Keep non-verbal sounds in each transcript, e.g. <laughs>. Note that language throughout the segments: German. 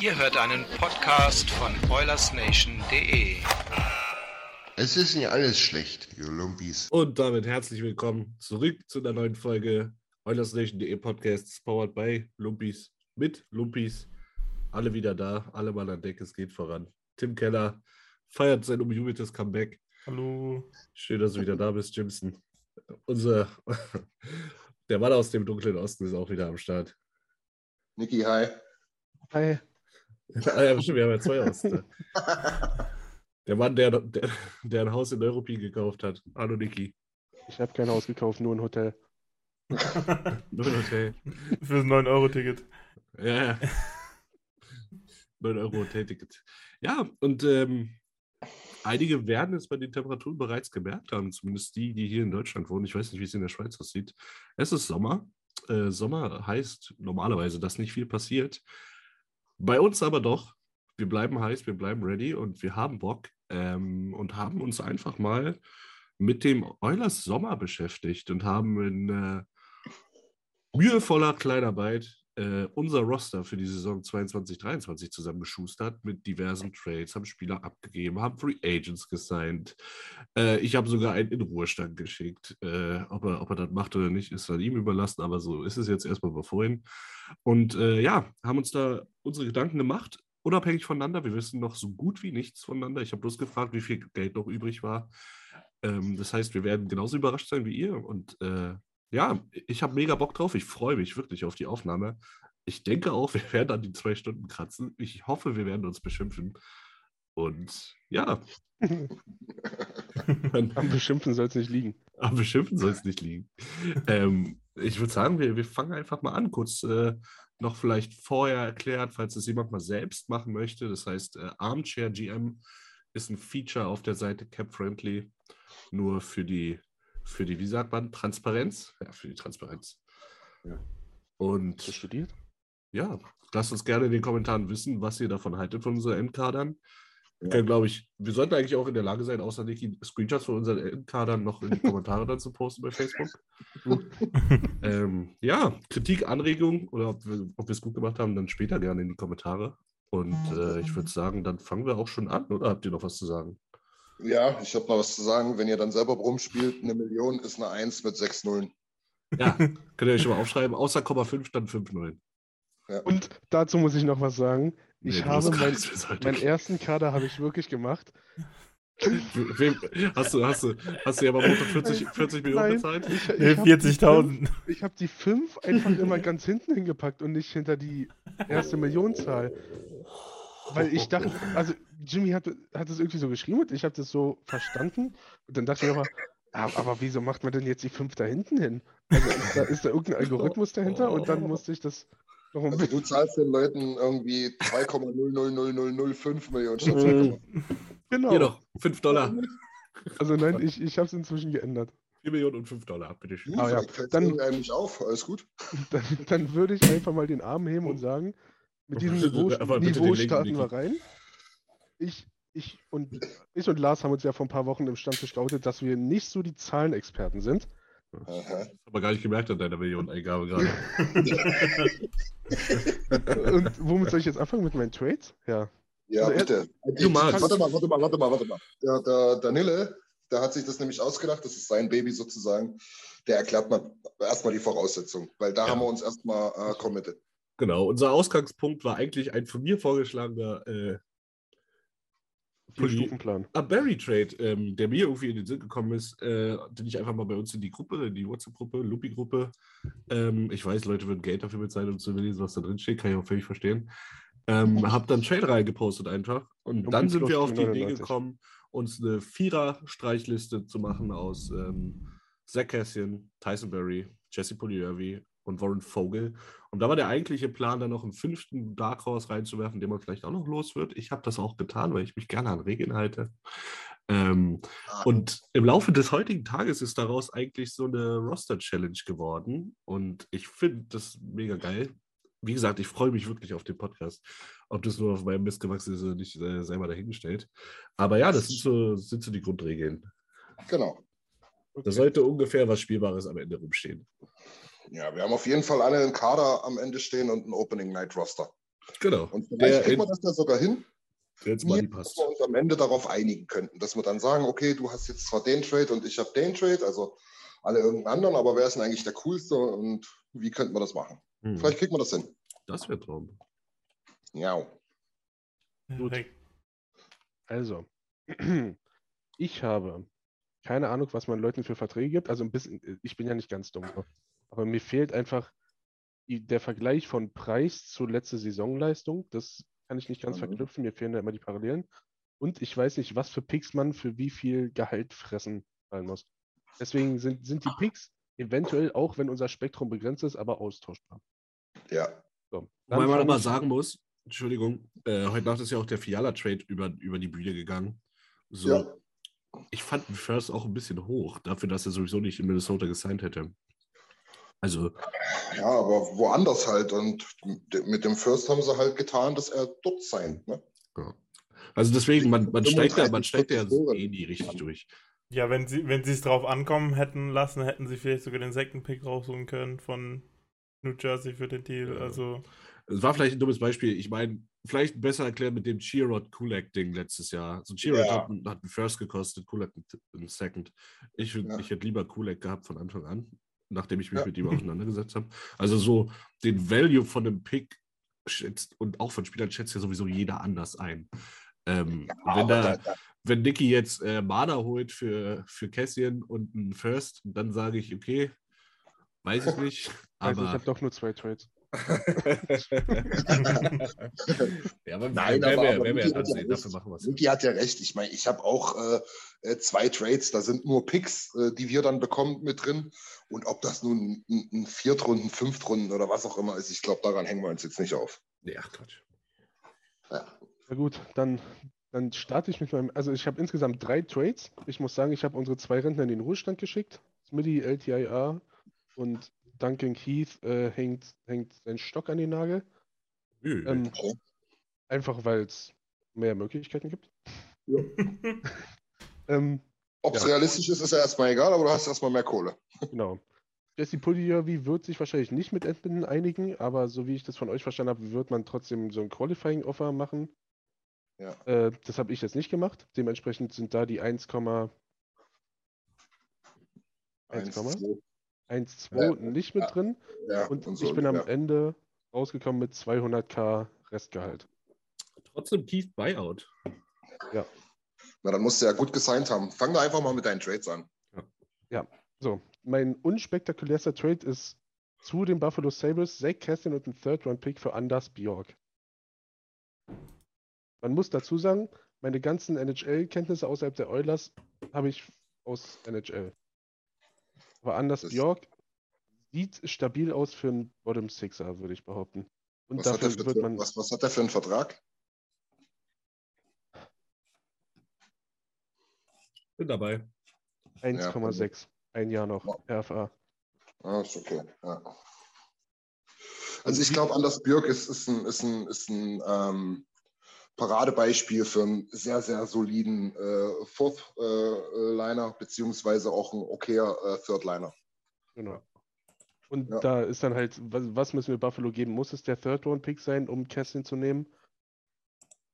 Ihr hört einen Podcast von OilersNation.de. Es ist nicht alles schlecht, ihr Lumpis. Und damit herzlich willkommen zurück zu einer neuen Folge OilersNation.de Podcasts, powered by Lumpis, mit Lumpis. Alle wieder da, alle mal an Deck, es geht voran. Tim Keller feiert sein umjubeltes Comeback. Hallo. Schön, dass du wieder da bist, Jimson. Unser, <laughs> der Mann aus dem dunklen Osten ist auch wieder am Start. Niki, hi. Hi. Ah, ja, stimmt, wir haben ja zwei Osten. <laughs> Der Mann, der, der, der ein Haus in Europie gekauft hat. Hallo, Niki. Ich habe kein Haus gekauft, nur ein Hotel. <laughs> Nur ein Hotel. Für das 9-Euro-Ticket. Ja, ja. 9 Euro Hotelticket. Ja, und ähm, einige werden es bei den Temperaturen bereits gemerkt haben, zumindest die, die hier in Deutschland wohnen. Ich weiß nicht, wie es in der Schweiz aussieht. Es ist Sommer. Äh, Sommer heißt normalerweise, dass nicht viel passiert. Bei uns aber doch. Wir bleiben heiß, wir bleiben ready und wir haben Bock ähm, und haben uns einfach mal mit dem Eulers Sommer beschäftigt und haben in äh, mühevoller Kleinarbeit äh, unser Roster für die Saison 22-23 zusammengeschustert mit diversen Trades, haben Spieler abgegeben, haben Free Agents gesigned. Äh, ich habe sogar einen in Ruhestand geschickt. Äh, ob, er, ob er das macht oder nicht, ist dann ihm überlassen, aber so ist es jetzt erstmal bei vorhin. Und äh, ja, haben uns da unsere Gedanken gemacht, unabhängig voneinander. Wir wissen noch so gut wie nichts voneinander. Ich habe bloß gefragt, wie viel Geld noch übrig war. Ähm, das heißt, wir werden genauso überrascht sein wie ihr. Und äh, ja, ich habe mega Bock drauf. Ich freue mich wirklich auf die Aufnahme. Ich denke auch, <laughs> wir werden an die zwei Stunden kratzen. Ich hoffe, wir werden uns beschimpfen. Und ja, <laughs> Am Beschimpfen soll es nicht liegen. am Beschimpfen soll es nicht liegen. ähm, ich würde sagen, wir, wir fangen einfach mal an. Kurz äh, noch vielleicht vorher erklärt, falls es jemand mal selbst machen möchte. Das heißt, äh, Armchair GM ist ein Feature auf der Seite Cap Friendly, nur für die, für die, wie sagt man, Transparenz? Ja, für die Transparenz. Ja. Und Hast du studiert? ja, lasst uns gerne in den Kommentaren wissen, was ihr davon haltet von unseren Endkadern. Wir können, glaube ich, wir sollten eigentlich auch in der Lage sein, außer Niki Screenshots von unseren Endkadern noch in die Kommentare dann zu posten bei Facebook. <laughs> ähm, ja, Kritik, Anregung oder ob wir ob wir es gut gemacht haben, dann später gerne in die Kommentare. Und äh, ich würde sagen, dann fangen wir auch schon an, oder habt ihr noch was zu sagen? Ja, ich habe noch was zu sagen. Wenn ihr dann selber rumspielt, eine Million ist eine 1 mit 6 Nullen. Ja, <laughs> könnt ihr euch schon mal aufschreiben, außer Komma 5 dann 5 Nullen. Ja. Und dazu muss ich noch was sagen. Nee, Ich du habe mein, meinen ersten Kader habe ich wirklich gemacht. <laughs> Wem, hast, du, hast, du, hast du ja mal 40, 40 Millionen Nein, bezahlt? ich, Nee, ich hab die 40.000. fünf- Ich habe die 5 einfach immer ganz hinten hingepackt und nicht hinter die erste Millionenzahl. Weil ich dachte, <laughs> also Jimmy hat, hat es irgendwie so geschrieben und ich habe das so verstanden. Und dann dachte ich aber, ah, aber wieso macht man denn jetzt die 5 da hinten hin? Also ist da, ist da irgendein Algorithmus dahinter? Und dann musste ich das noch ein Also bisschen. du zahlst den Leuten irgendwie 2,000005 Millionen statt 2,0. Genau. Hier doch, 5 Dollar. Also nein, ich, ich habe es inzwischen geändert. 4 Millionen und 5 Dollar, bitte schön. Gut, Ah, ja. Dann- auf. Alles gut. <laughs> Dann, dann würde ich einfach mal den Arm heben und sagen, mit diesem Niveau, Niveau starten wir rein. Ich, ich, und, ich und Lars haben uns ja vor ein paar Wochen im Stammtisch geoutet, dass wir nicht so die Zahlenexperten sind. Aha. Aber gar nicht gemerkt an deiner Millioneneingabe gerade. <laughs> Und womit soll ich jetzt anfangen? Mit meinen Trades? Ja. Ja, Also er- bitte. Du magst. Warte mal, warte mal, warte mal, warte mal. Der, der Danille der hat sich das nämlich ausgedacht, das ist sein Baby sozusagen. Der erklärt man erstmal die Voraussetzungen, weil da Ja. haben wir uns erstmal äh, committed. Genau, unser Ausgangspunkt war eigentlich ein von mir vorgeschlagener äh, Vier-Stufen-Plan. A Berry Trade, ähm, der mir irgendwie in den Sinn gekommen ist, äh, den ich einfach mal bei uns in die Gruppe, in die WhatsApp-Gruppe, Lupi-Gruppe. Ähm, ich weiß, Leute würden Geld dafür bezahlen, um zu lesen, was da drin steht, kann ich auch völlig verstehen. Ähm, hab dann Trade reingepostet einfach. Und Lupi dann sind wir auf die Idee 99. gekommen, uns eine Vierer-Streichliste zu machen aus ähm, Zach Cassian, Tyson Berry, Jesse Pugliurvi und Warren Vogel. Und da war der eigentliche Plan, dann noch einen fünften Dark Horse reinzuwerfen, den man vielleicht auch noch los wird. Ich habe das auch getan, weil ich mich gerne an Regeln halte. Ähm, Ah. und im Laufe des heutigen Tages ist daraus eigentlich so eine Roster-Challenge geworden. Und ich finde das mega geil. Wie gesagt, ich freue mich wirklich auf den Podcast. Ob das nur auf meinem Mist gewachsen ist oder nicht, äh, mal dahingestellt. Aber ja, das sind so, sind so die Grundregeln. Genau. Da sollte ungefähr was Spielbares am Ende rumstehen. Ja, wir haben auf jeden Fall alle einen Kader am Ende stehen und einen Opening Night Roster. Genau. Und vielleicht kriegen wir das ja sogar hin, jetzt Money dass passt. wir uns am Ende darauf einigen könnten, dass wir dann sagen, okay, du hast jetzt zwar den Trade und ich habe den Trade, also alle irgendeinen anderen, aber wer ist denn eigentlich der coolste und wie könnten wir das machen? Hm. Vielleicht kriegen wir das hin. Das wäre Traum. Ja. Gut. Also, <clears throat> ich habe keine Ahnung, was man Leuten für Verträge gibt. Also ein bisschen, ich bin ja nicht ganz dumm. Aber mir fehlt einfach der Vergleich von Preis zu letzte Saisonleistung. Das kann ich nicht ganz Mhm. verknüpfen. Mir fehlen da immer die Parallelen. Und ich weiß nicht, was für Picks man für wie viel Gehalt fressen fallen muss. Deswegen sind, sind die Picks eventuell, auch wenn unser Spektrum begrenzt ist, aber austauschbar. Ja. So, Wobei man ich- sagen muss, Entschuldigung, äh, heute Nacht ist ja auch der Fiala-Trade über, über die Bühne gegangen. So, Ja. ich fand den First auch ein bisschen hoch, dafür, dass er sowieso nicht in Minnesota gesigned hätte. Also, ja, aber woanders halt. Und mit dem First haben sie halt getan, dass er dort sein. Ne? ja. also deswegen, man, man steigt ja, man 35, steigt ja 40 Tore. eh nie richtig durch. Ja, wenn sie wenn sie es drauf ankommen hätten lassen, hätten sie vielleicht sogar den Second Pick rausholen können von New Jersey für den Deal. Ja. Also Es war vielleicht ein dummes Beispiel. Ich meine, vielleicht besser erklären mit dem Chirot Kulak-Ding letztes Jahr. So Chirot Ja. hat, einen- hat einen First gekostet, Kulak einen, Second. Ich, Ja. ich hätte lieber Kulak gehabt von Anfang an, nachdem ich mich Ja. mit ihm <laughs> auseinandergesetzt habe. Also so den Value von einem Pick schätzt und auch von Spielern schätzt ja sowieso jeder anders ein. Ähm, wenn, Aber da, da- wenn Nicky jetzt äh, Mana holt für, für Cassian und einen First, dann sage ich, okay, weiß ich nicht. Also ich habe doch nur zwei Trades. Ja, aber Nein, wer, aber- wer, aber wer, wer Niki hat ja dafür recht. machen wir es. Niki hat ja recht. Ich meine, ich habe auch äh, äh, zwei Trades, da sind nur Picks, äh, die wir dann bekommen mit drin. Und ob das nun ein, ein Viertrunden, Fünftrunden oder was auch immer ist, ich glaube, daran hängen wir uns jetzt nicht auf. Nee, ach Quatsch. Ja. Na gut, dann, dann starte ich mit meinem. Also ich habe insgesamt drei Trades. Ich muss sagen, ich habe unsere zwei Rentner in den Ruhestand geschickt. Smitty, LTIA und Duncan Keith äh, hängt, hängt seinen Stock an den Nagel. Ähm, einfach weil es mehr Möglichkeiten gibt. Ja. <laughs> ähm, Ob es ja. realistisch ist, ist ja erstmal egal, aber du hast erstmal mehr Kohle. <laughs> genau. Jesse Pugliavi wird sich wahrscheinlich nicht mit Edmonton einigen, aber so wie ich das von euch verstanden habe, wird man trotzdem so ein Qualifying-Offer machen. Ja. Äh, das habe ich jetzt nicht gemacht. Dementsprechend sind da die 1,1. 1, 1,2 ja. nicht mit ja. drin. Ja. Und, und so ich bin am Ende rausgekommen mit 200k Restgehalt. Trotzdem tief Buyout. Ja. Na, dann musst du ja gut gesigned haben. Fang da einfach mal mit deinen Trades an. Ja, so. Mein unspektakulärster Trade ist zu den Buffalo Sabres Zach Kessin und ein Third-Round-Pick für Anders Bjork. Man muss dazu sagen, meine ganzen NHL-Kenntnisse außerhalb der Oilers habe ich aus NHL. Aber Anders Das- Bjork sieht stabil aus für einen Bottom Sixer, würde ich behaupten. Und Was hat, der dafür für, wird man. was, was hat der für einen Vertrag? Bin dabei. 1,6. Ein Jahr noch. RFA. Ah, ist okay. Ja. Also ich glaube, Anders Björk ist, ist ein, ist ein, ist ein ähm, Paradebeispiel für einen sehr, sehr soliden äh, Fourth-Liner, beziehungsweise auch ein okayer äh, Third-Liner. Genau. Und Ja. da ist dann halt, was, was müssen wir Buffalo geben? Muss es der Third-Round-Pick sein, um Kessin zu nehmen?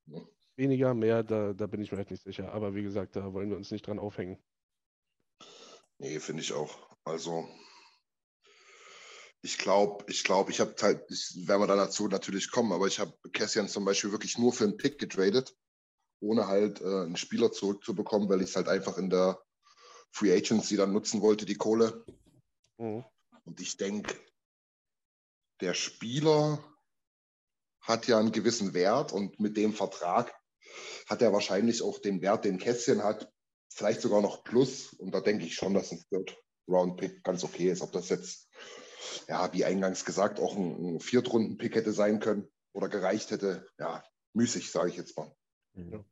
Ja. Weniger, mehr, da, da bin ich mir halt nicht sicher. Aber wie gesagt, da wollen wir uns nicht dran aufhängen. Nee, finde ich auch. Also, ich glaube, ich glaube, ich habe halt, ich werden wir dann dazu natürlich kommen, aber ich habe Cassian zum Beispiel wirklich nur für einen Pick getradet, ohne halt äh, einen Spieler zurückzubekommen, weil ich es halt einfach in der Free Agency dann nutzen wollte, die Kohle. Mhm. Und ich denke, der Spieler hat ja einen gewissen Wert und mit dem Vertrag hat er wahrscheinlich auch den Wert, den Kästchen hat, vielleicht sogar noch plus. Und da denke ich schon, dass ein Third-Round-Pick ganz okay ist. Ob das jetzt, ja, wie eingangs gesagt, auch ein, ein Viertrunden-Pick hätte sein können oder gereicht hätte, ja, müßig, sage ich jetzt mal. Ja.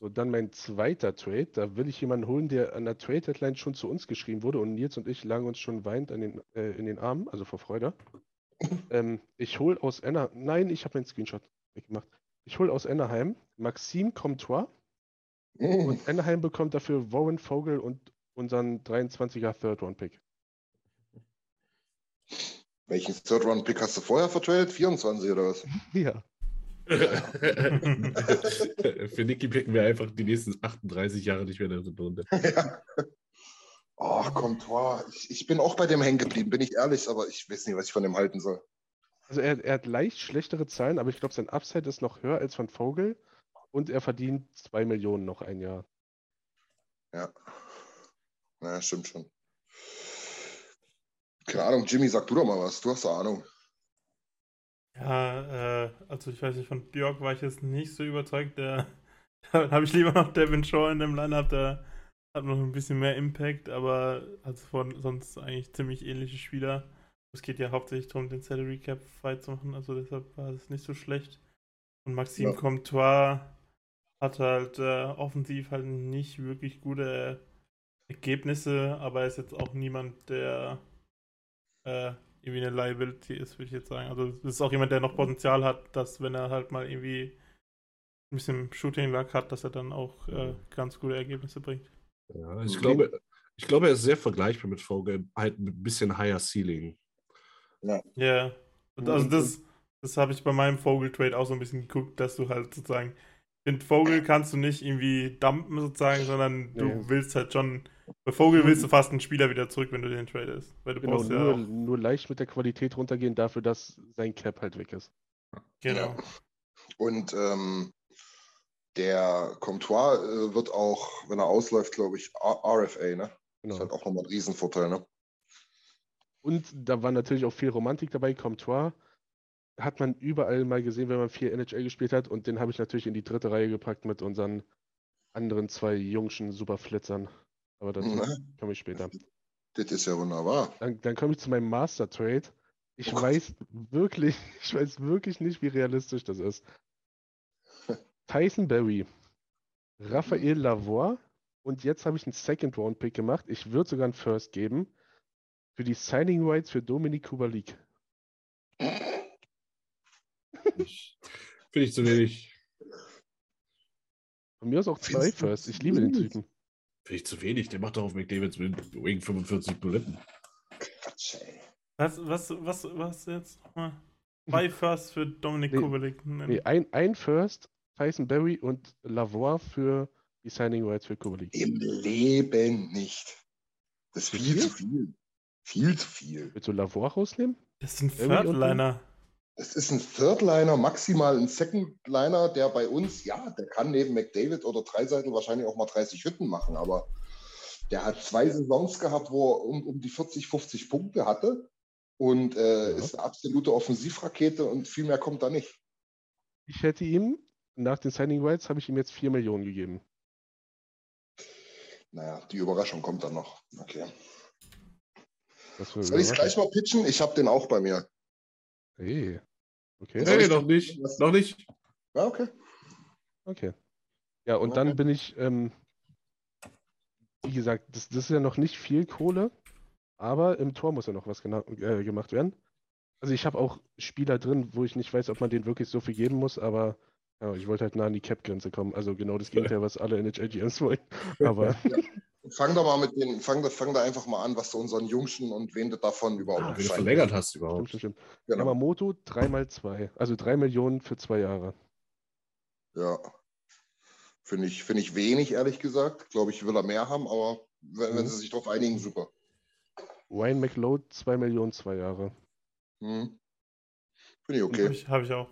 So, dann mein zweiter Trade. Da will ich jemanden holen, der an der Trade-Deadline schon zu uns geschrieben wurde und Nils und ich lagen uns schon weinend an den, äh, in den Armen, also vor Freude. <laughs> ähm, ich hole aus Anaheim, nein, ich habe meinen Screenshot weggemacht. Ich hole aus Anaheim Maxime Comtois Mhm. und Anaheim bekommt dafür Warren Vogel und unseren 23er Third-Round-Pick. Welchen Third-Round-Pick hast du vorher vertradet? 24 oder was? <laughs> Ja. <laughs> Für Niki picken wir einfach die nächsten 38 Jahre nicht mehr in der Runde. ja. Oh, Comtois. Ich, ich bin auch bei dem hängen geblieben, bin ich ehrlich, aber ich weiß nicht, was ich von dem halten soll. Also er, er hat leicht schlechtere Zahlen, aber ich glaube, sein Upside ist noch höher als von Vogel und er verdient 2 Millionen noch ein Jahr. Ja. Naja, stimmt schon. Keine Ahnung, Jimmy, sag du doch mal was. Du hast doch Ahnung. Ja, äh, also ich weiß nicht, von Björk war ich jetzt nicht so überzeugt. Der, <laughs> da habe ich lieber noch Devin Shaw in dem Lineup, der hat noch ein bisschen mehr Impact, aber also von sonst eigentlich ziemlich ähnliche Spieler. Es geht ja hauptsächlich darum, den Salary Cap frei zu machen, also deshalb war es nicht so schlecht. Und Maxime Ja. Comtois hat halt äh, offensiv halt nicht wirklich gute Ergebnisse, aber er ist jetzt auch niemand, der äh, irgendwie eine Liability ist, würde ich jetzt sagen. Also es ist auch jemand, der noch Potenzial hat, dass wenn er halt mal irgendwie ein bisschen Shooting Luck hat, dass er dann auch äh, ganz gute Ergebnisse bringt. Ja, ich, glaube, ich glaube, er ist sehr vergleichbar mit Vogel, halt mit ein bisschen higher Ceiling. Ja. Und also das, das habe ich bei meinem Vogel-Trade auch so ein bisschen geguckt, dass du halt sozusagen den Vogel kannst du nicht irgendwie dumpen sozusagen, sondern du Nee. willst halt schon, bei Vogel willst du fast einen Spieler wieder zurück, wenn du den tradest. Weil du Genau, brauchst ja nur, auch, nur leicht mit der Qualität runtergehen dafür, dass sein Cap halt weg ist. genau. Und ähm, der Comtois äh, wird auch, wenn er ausläuft, glaube ich, RFA, ne? Das ist Genau. halt auch nochmal ein Riesenvorteil, ne? Und da war natürlich auch viel Romantik dabei. Comtois hat man überall mal gesehen, wenn man viel NHL gespielt hat. Und den habe ich natürlich in die dritte Reihe gepackt mit unseren anderen zwei jungschen Superflitzern. Aber dazu Ne? komme ich später. Das ist ja wunderbar. Dann, dann komme ich zu meinem Master Trade. Ich Oh weiß wirklich, <laughs> ich weiß wirklich nicht, wie realistisch das ist. Tyson Berry, Raphael Lavoie und jetzt habe ich einen Second Round Pick gemacht. Ich würde sogar einen First geben für die Signing Rights für Dominik Kubalik. <laughs> Finde ich zu wenig. Von mir aus auch zwei Findest du Firsts. Ich liebe den? Typen. Finde ich zu wenig. Der macht doch auf McDavids wegen 45 Buletten. Quatsch, ey. Was, was, was, was jetzt nochmal? Zwei <laughs> Firsts für Dominik Nee, Kubalik. Nee, ein, ein First, Tyson Berry und Lavoie für die Signing Rights für Kubalik. Im Leben nicht. Das ist viel viel? zu viel. Viel zu viel. Willst du Lavoie rausnehmen? Das sind Berry und Thirdliner. Es ist ein Thirdliner, maximal ein Secondliner, der bei uns, ja, der kann neben McDavid oder Dreiseitel wahrscheinlich auch mal 30 Hütten machen, aber der hat zwei Saisons gehabt, wo er um, um die 40, 50 Punkte hatte und äh, Ja. ist eine absolute Offensivrakete und viel mehr kommt da nicht. Ich hätte ihm, nach den Signing Rights, habe ich ihm jetzt 4 Millionen gegeben. Naja, die Überraschung kommt dann noch. Okay. Das Soll ich es gleich mal pitchen? Ich habe den auch bei mir. Hey. Okay. Nee, noch nicht. Noch nicht. Ja, okay. Okay. Ja, und dann Okay. bin ich, ähm, wie gesagt, das, das ist ja noch nicht viel Kohle, aber im Tor muss ja noch was äh, gemacht werden. Also ich habe auch Spieler drin, wo ich nicht weiß, ob man denen wirklich so viel geben muss, aber ja, ich wollte halt nah an die Cap-Grenze kommen. Also genau das <laughs> Gegenteil, was alle NHL-GMs wollen. <laughs> Aber Fang doch mal mit den, fang, da- fang da einfach mal an, was du unseren Jungschen und wen du davon überhaupt Wenn du sein verlängert hast überhaupt. stimmt, stimmt. Genau. Yamamoto 3 mal 2, also 3 Millionen für zwei Jahre. Ja. Finde ich, finde ich wenig, ehrlich gesagt. Glaube ich, will er mehr haben, aber Wenn, wenn Mhm. sie sich darauf einigen, super. Wayne McLeod, 2 Millionen, zwei Jahre. Hm. Finde ich Habe okay. ich, hab ich auch.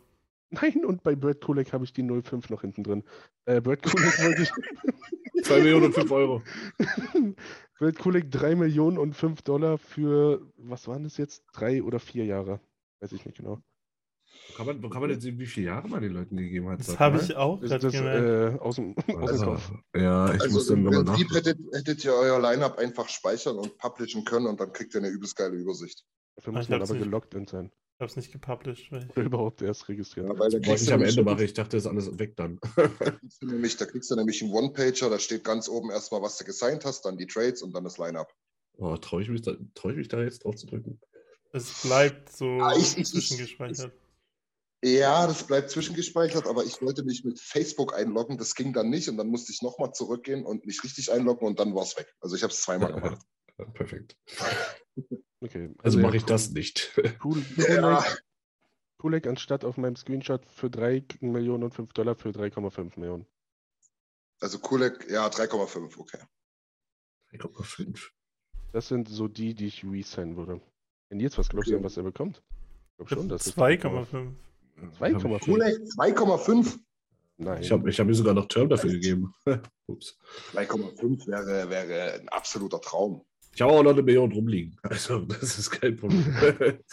<laughs> Nein, und bei Brad Kulek habe ich die 05 noch hinten drin. Äh, Brad Kulek wollte ich. <laughs> 2 Millionen und 5 Euro. <laughs> Brad Kulek 3 Millionen und 5 Dollar für, was waren das jetzt? Drei oder vier Jahre? Weiß ich nicht genau. Wo kann man, kann man jetzt sehen, wie viele Jahre man den Leuten gegeben hat? Das habe ich auch Das, gerade das äh, aus dem, aus dem Also, Kopf. ja, ich Also muss dann im nochmal Prinzip nach. hättet, hättet ihr euer Lineup einfach speichern und publishen können und dann kriegt ihr eine übelst geile Übersicht. Dafür muss man aber geloggt in sein. Ich habe es nicht gepublished. Weil Oder überhaupt erst registriert. Ja, weil da Was kriegst ich am Ende mache, ich dachte, das ist alles weg dann. <laughs> Da kriegst du nämlich, da kriegst du nämlich einen One-Pager, da steht ganz oben erstmal, was du gesigned hast, dann die Trades und dann das Lineup. Oh, traue ich, mich da- trau ich mich da jetzt drauf zu drücken? es bleibt so Ah, ich- ich- zwischengespeichert. Ja, das bleibt zwischengespeichert, aber ich wollte mich mit Facebook einloggen, das ging dann nicht und dann musste ich nochmal zurückgehen und mich richtig einloggen und dann war es weg. Also ich habe es zweimal <laughs> gemacht. Perfekt. Okay. Also ja, mache ich das nicht. <laughs> Cool, <laughs> Ja. Kulek, anstatt auf meinem Screenshot für 3 Millionen und 5 Dollar für 3,5 Millionen. Also Kulek, ja, 3,5, okay. 3,5. Das sind so die, die ich resignen würde. Wenn jetzt was glaubst du, Okay. was er bekommt? Ich glaube schon, das ist 2,5. 2,5. Kulek, 2,5? Nein. Ich habe ich hab mir sogar noch Term dafür gegeben. <laughs> Ups. 2,5 wäre, wäre ein absoluter Traum. Ich habe auch noch eine Million rumliegen. <laughs> Also, das ist kein Problem. <laughs>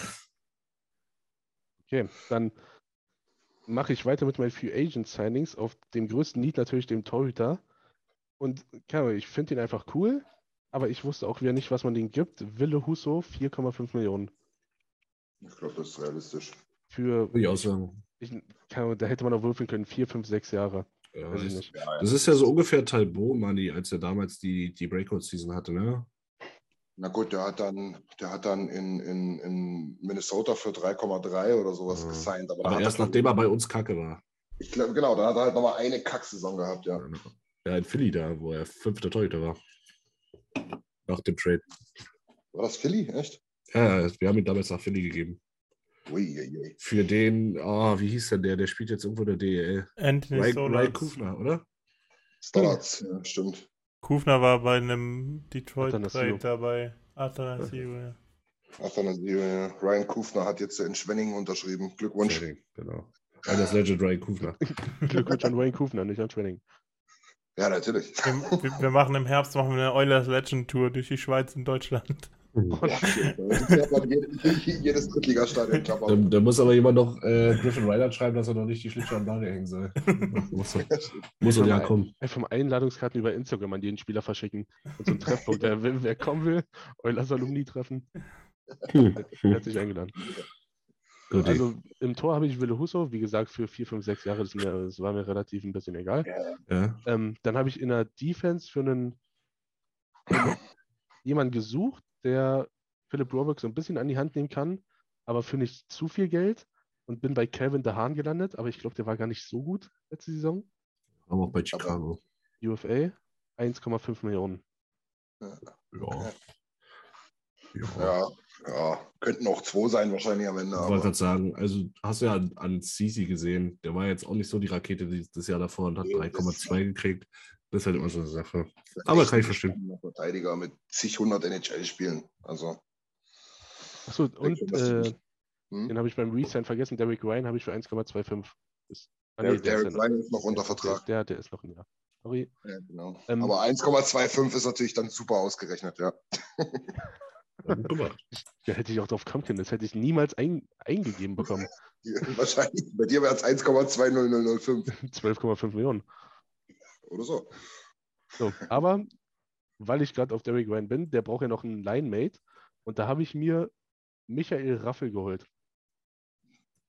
Okay, dann mache ich weiter mit meinen Free Agent Signings. Auf dem größten Need natürlich dem Torhüter. Und keine Ahnung, ich finde ihn einfach cool, aber ich wusste auch wieder nicht, was man den gibt. Wille Husso, 4,5 Millionen. Ich glaube, das ist realistisch. Für, Würde ich auch sagen. ich, keine Ahnung, da hätte man auch würfeln können, 4, 5, 6 Jahre. Ja. das ist ja so ungefähr Talbot Money, als er damals die, die Breakout-Season hatte, ne? Na gut, der hat dann, der hat dann in, in, in Minnesota für 3,3 oder sowas Ja. gesigned. Aber, Aber erst er, nachdem er bei uns kacke war. Ich glaube, genau, da hat er halt nochmal eine Kacksaison gehabt, ja. Ja, in Philly da, wo er fünfter Torhüter war. Nach dem Trade. War das Philly? Echt? Ja, wir haben ihn damals nach Philly gegeben. Ui, ui, ui. Für den, oh, wie hieß denn der? Der spielt jetzt irgendwo in der DEL. Anthony Ryan, Stolarz. Ryan Kufner, oder? Stolz, ja, stimmt. Kufner war bei einem Detroit Athanasio. Dabei. Athanasio, ja. Athanasio, ja. Ryan Kufner hat jetzt in Schwenningen unterschrieben. Glückwunsch. Training, genau. Das Legend Ryan Kufner. <laughs> Glückwunsch an Wayne Kufner, nicht an Training. Ja, natürlich. Wir, wir- wir machen im Herbst machen wir eine Oilers Legend Tour durch die Schweiz und Deutschland. Jedes Drittligastadion klappert. Da, da muss aber jemand noch äh, Griffin Reinhardt schreiben, dass er noch nicht die Schlittschuhe Nagel hängen soll. <laughs> muss muss und ja kommen. Einfach mal Einladungskarten über Instagram an jeden Spieler verschicken. Und so Treffpunkt. <laughs> wer, will, wer kommen will, Eulers Alumni treffen, herzlich eingeladen. Gut, Also im Tor habe ich Wille Husso, wie gesagt, für 4, 5, 6 Jahre, das, mir, das war mir relativ ein bisschen egal. ja. Ähm, dann habe ich in der Defense für einen jemanden gesucht, der Philip Roberts so ein bisschen an die Hand nehmen kann, aber für nicht zu viel Geld und bin bei Calvin DeHaan gelandet, aber ich glaube, der war gar nicht so gut letzte Saison. Aber auch bei Chicago. UFA 1,5 Millionen. Ja. Ja. ja. Ja. Könnten auch zwei sein wahrscheinlich am Ende. Ich wollte gerade sagen, also hast du ja an, an Sisi gesehen, der war jetzt auch nicht so die Rakete das Jahr davor und hat Nee, das- 3,2 gekriegt. Das ist halt immer so eine Sache. Aber kann ich verstehen. Ein Verteidiger mit zig hundert NHL-Spielen. Also, Achso, und äh, hm? den habe ich beim Resign vergessen. Derek Ryan habe ich für 1,25. Ist- ah, Der, nee, der Derek ist ja Ryan ist noch unter der- Vertrag. Der, der ist noch ein Jahr. Sorry. Ja, genau. Ähm, Aber 1,25 ist natürlich dann super ausgerechnet, ja. <laughs> Da hätte ich auch drauf kommen können. Das hätte ich niemals ein, eingegeben bekommen. <laughs> Wahrscheinlich. Bei dir wäre es 1,20005 12,5 Millionen. Oder so. So, aber weil ich gerade auf Derek Ryan bin, der braucht ja noch einen Line-Mate. Und da habe ich mir Michael Raffel geholt.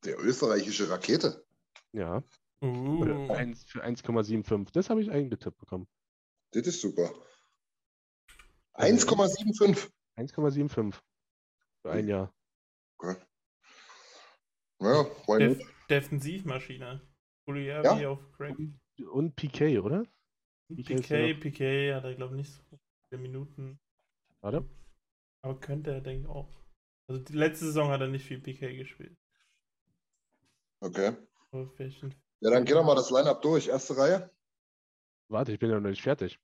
Der österreichische Rakete. Ja, Uh, für, eins- für 1,75. Das habe ich eingetippt bekommen. Das ist super. 1,75. 1,75 für ein Jahr. Okay. Ja, why Def? Defensivmaschine. Puliavi Ja. auf Crack. Und PK, oder? PK PK, hat er, glaube ich, nicht so viele Minuten. Warte. Aber könnte er, denke ich, auch. Also die letzte Saison hat er nicht viel PK gespielt. Okay. Ja, dann gehen wir mal das Line-Up durch. Erste Reihe. Warte, ich bin ja noch nicht fertig.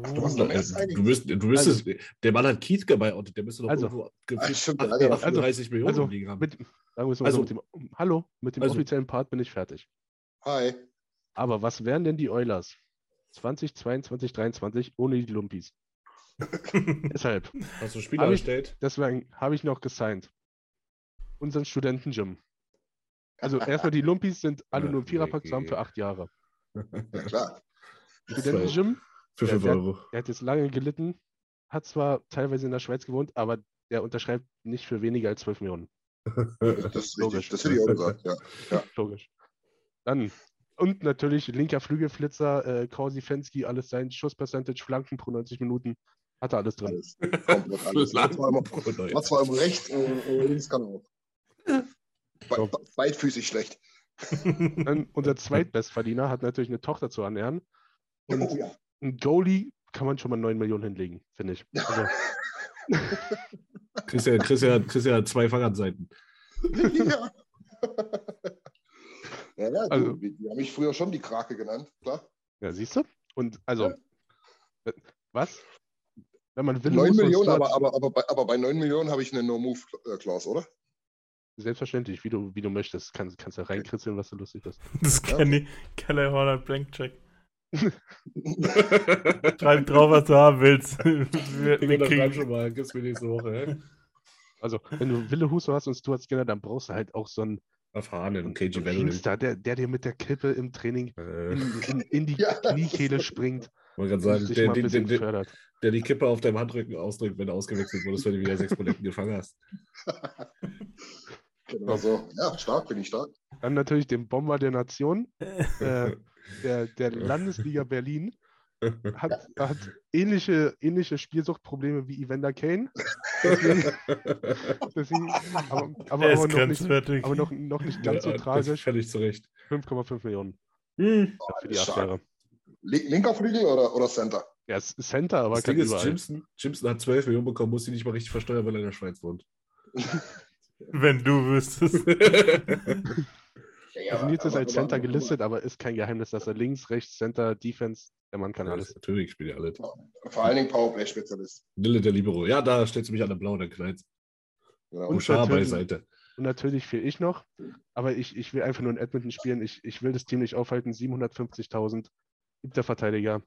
Ach, du hast noch äh, erst Du, müsst, du müsstest, der Mann hat Kiez gebuyout, der müsste doch Also, irgendwo stimmt, 8, also- 38 Millionen Also, liegen haben. mit, es Also- so, mit dem, hallo, mit dem Also- offiziellen Part bin ich fertig. Hi. Aber was wären denn die Oilers 2022, 2023 ohne die Lumpis? <laughs> Deshalb, Hast du Spieler erstellt? deswegen habe ich noch gesigned. Unseren Studenten-Gym. Also erstmal die Lumpis sind alle nur im Viererpack zusammen für acht Jahre. Ja, klar. Studenten-Gym, Für Ja, 5 der- Euro. der hat jetzt lange gelitten, hat zwar teilweise in der Schweiz gewohnt, aber der unterschreibt nicht für weniger als 12 Millionen. <laughs> Das ist Logisch. richtig. Das hätte ich auch gesagt, ja. Logisch. Dann, und natürlich linker Flügelflitzer, äh, Corsi Fensky, alles sein, Schusspercentage, Flanken pro 90 Minuten, hat er alles drin. Alles. <laughs> Komplett alles. War zwar immer, war zwar immer rechts, äh, äh, links kann er auch. Be be beidfüßig schlecht. <laughs> <laughs> Dann unser Zweitbestverdiener hat natürlich eine Tochter zu ernähren. Und Oh, ja. ein Goalie kann man schon mal 9 Millionen hinlegen, finde ich. Also, Christian, Christian, Christian hat zwei Fahrradseiten. ja. Ja, ja, Also- die, die haben mich früher schon die Krake genannt, klar. ja, siehst du? Und also, Ja. äh, was? Wenn man will, 9 muss man Millionen, aber, aber, aber, bei, aber bei 9 Millionen habe ich eine No-Move-Clause, oder? Selbstverständlich, wie du, wie du möchtest. Kannst, kannst du reinkritzeln, was du lustig ist. <laughs> Das ist Kenny, Keller Horner Blank Check. <laughs> Schreib drauf, was du haben willst. <laughs> Wir, Ich wir kriegen, schon mal, gibt's mir nächste Woche. Also, wenn du Wille Huso hast und Stuart Skinner, dann brauchst du halt auch so einen Erfahrenen KG. Teamstar, der, der dir mit der Kippe im Training Äh, in, in, in die <laughs> Ja, Kniekehle springt wollte gerade und sagen, der, mal ein der, die Kippe auf deinem Handrücken ausdrückt, wenn du ausgewechselt wurdest, wenn du wieder sechs Buletten gefangen hast. <laughs> Genau so. Ja, stark, bin ich stark. Dann natürlich den Bomber der Nation, <laughs> äh, der, der Landesliga Berlin, hat, hat ähnliche, ähnliche Spielsuchtprobleme wie Evander Kane. Deswegen, <laughs> deswegen, aber, aber, aber, noch nicht, aber noch, noch nicht ganz so Ja, das tragisch. Völlig zurecht. 5,5 Millionen Hm. für die acht. Jahre. Linker Flügel oder, oder Center? Er ist Center, aber Das kann Ding ist. Jimson, Jimson hat 12 Millionen bekommen, muss sie nicht mal richtig versteuern, weil er in der Schweiz wohnt. <laughs> Wenn du wüsstest. <laughs> Ja, Also Nils ist aber- als Center gelistet, aber ist kein Geheimnis, dass er links, rechts, Center, Defense, der Mann kann alles. Natürlich spielt er alles. Vor allen Dingen Powerplay-Spezialist. Lille der Libero. Ja, da stellst du mich an der Blau, dann knallt Genau. Und natürlich- beiseite. Und natürlich fehle ich noch, aber ich, ich will einfach nur in Edmonton spielen. Ich, ich will das Team nicht aufhalten. 750.000, siebter Verteidiger,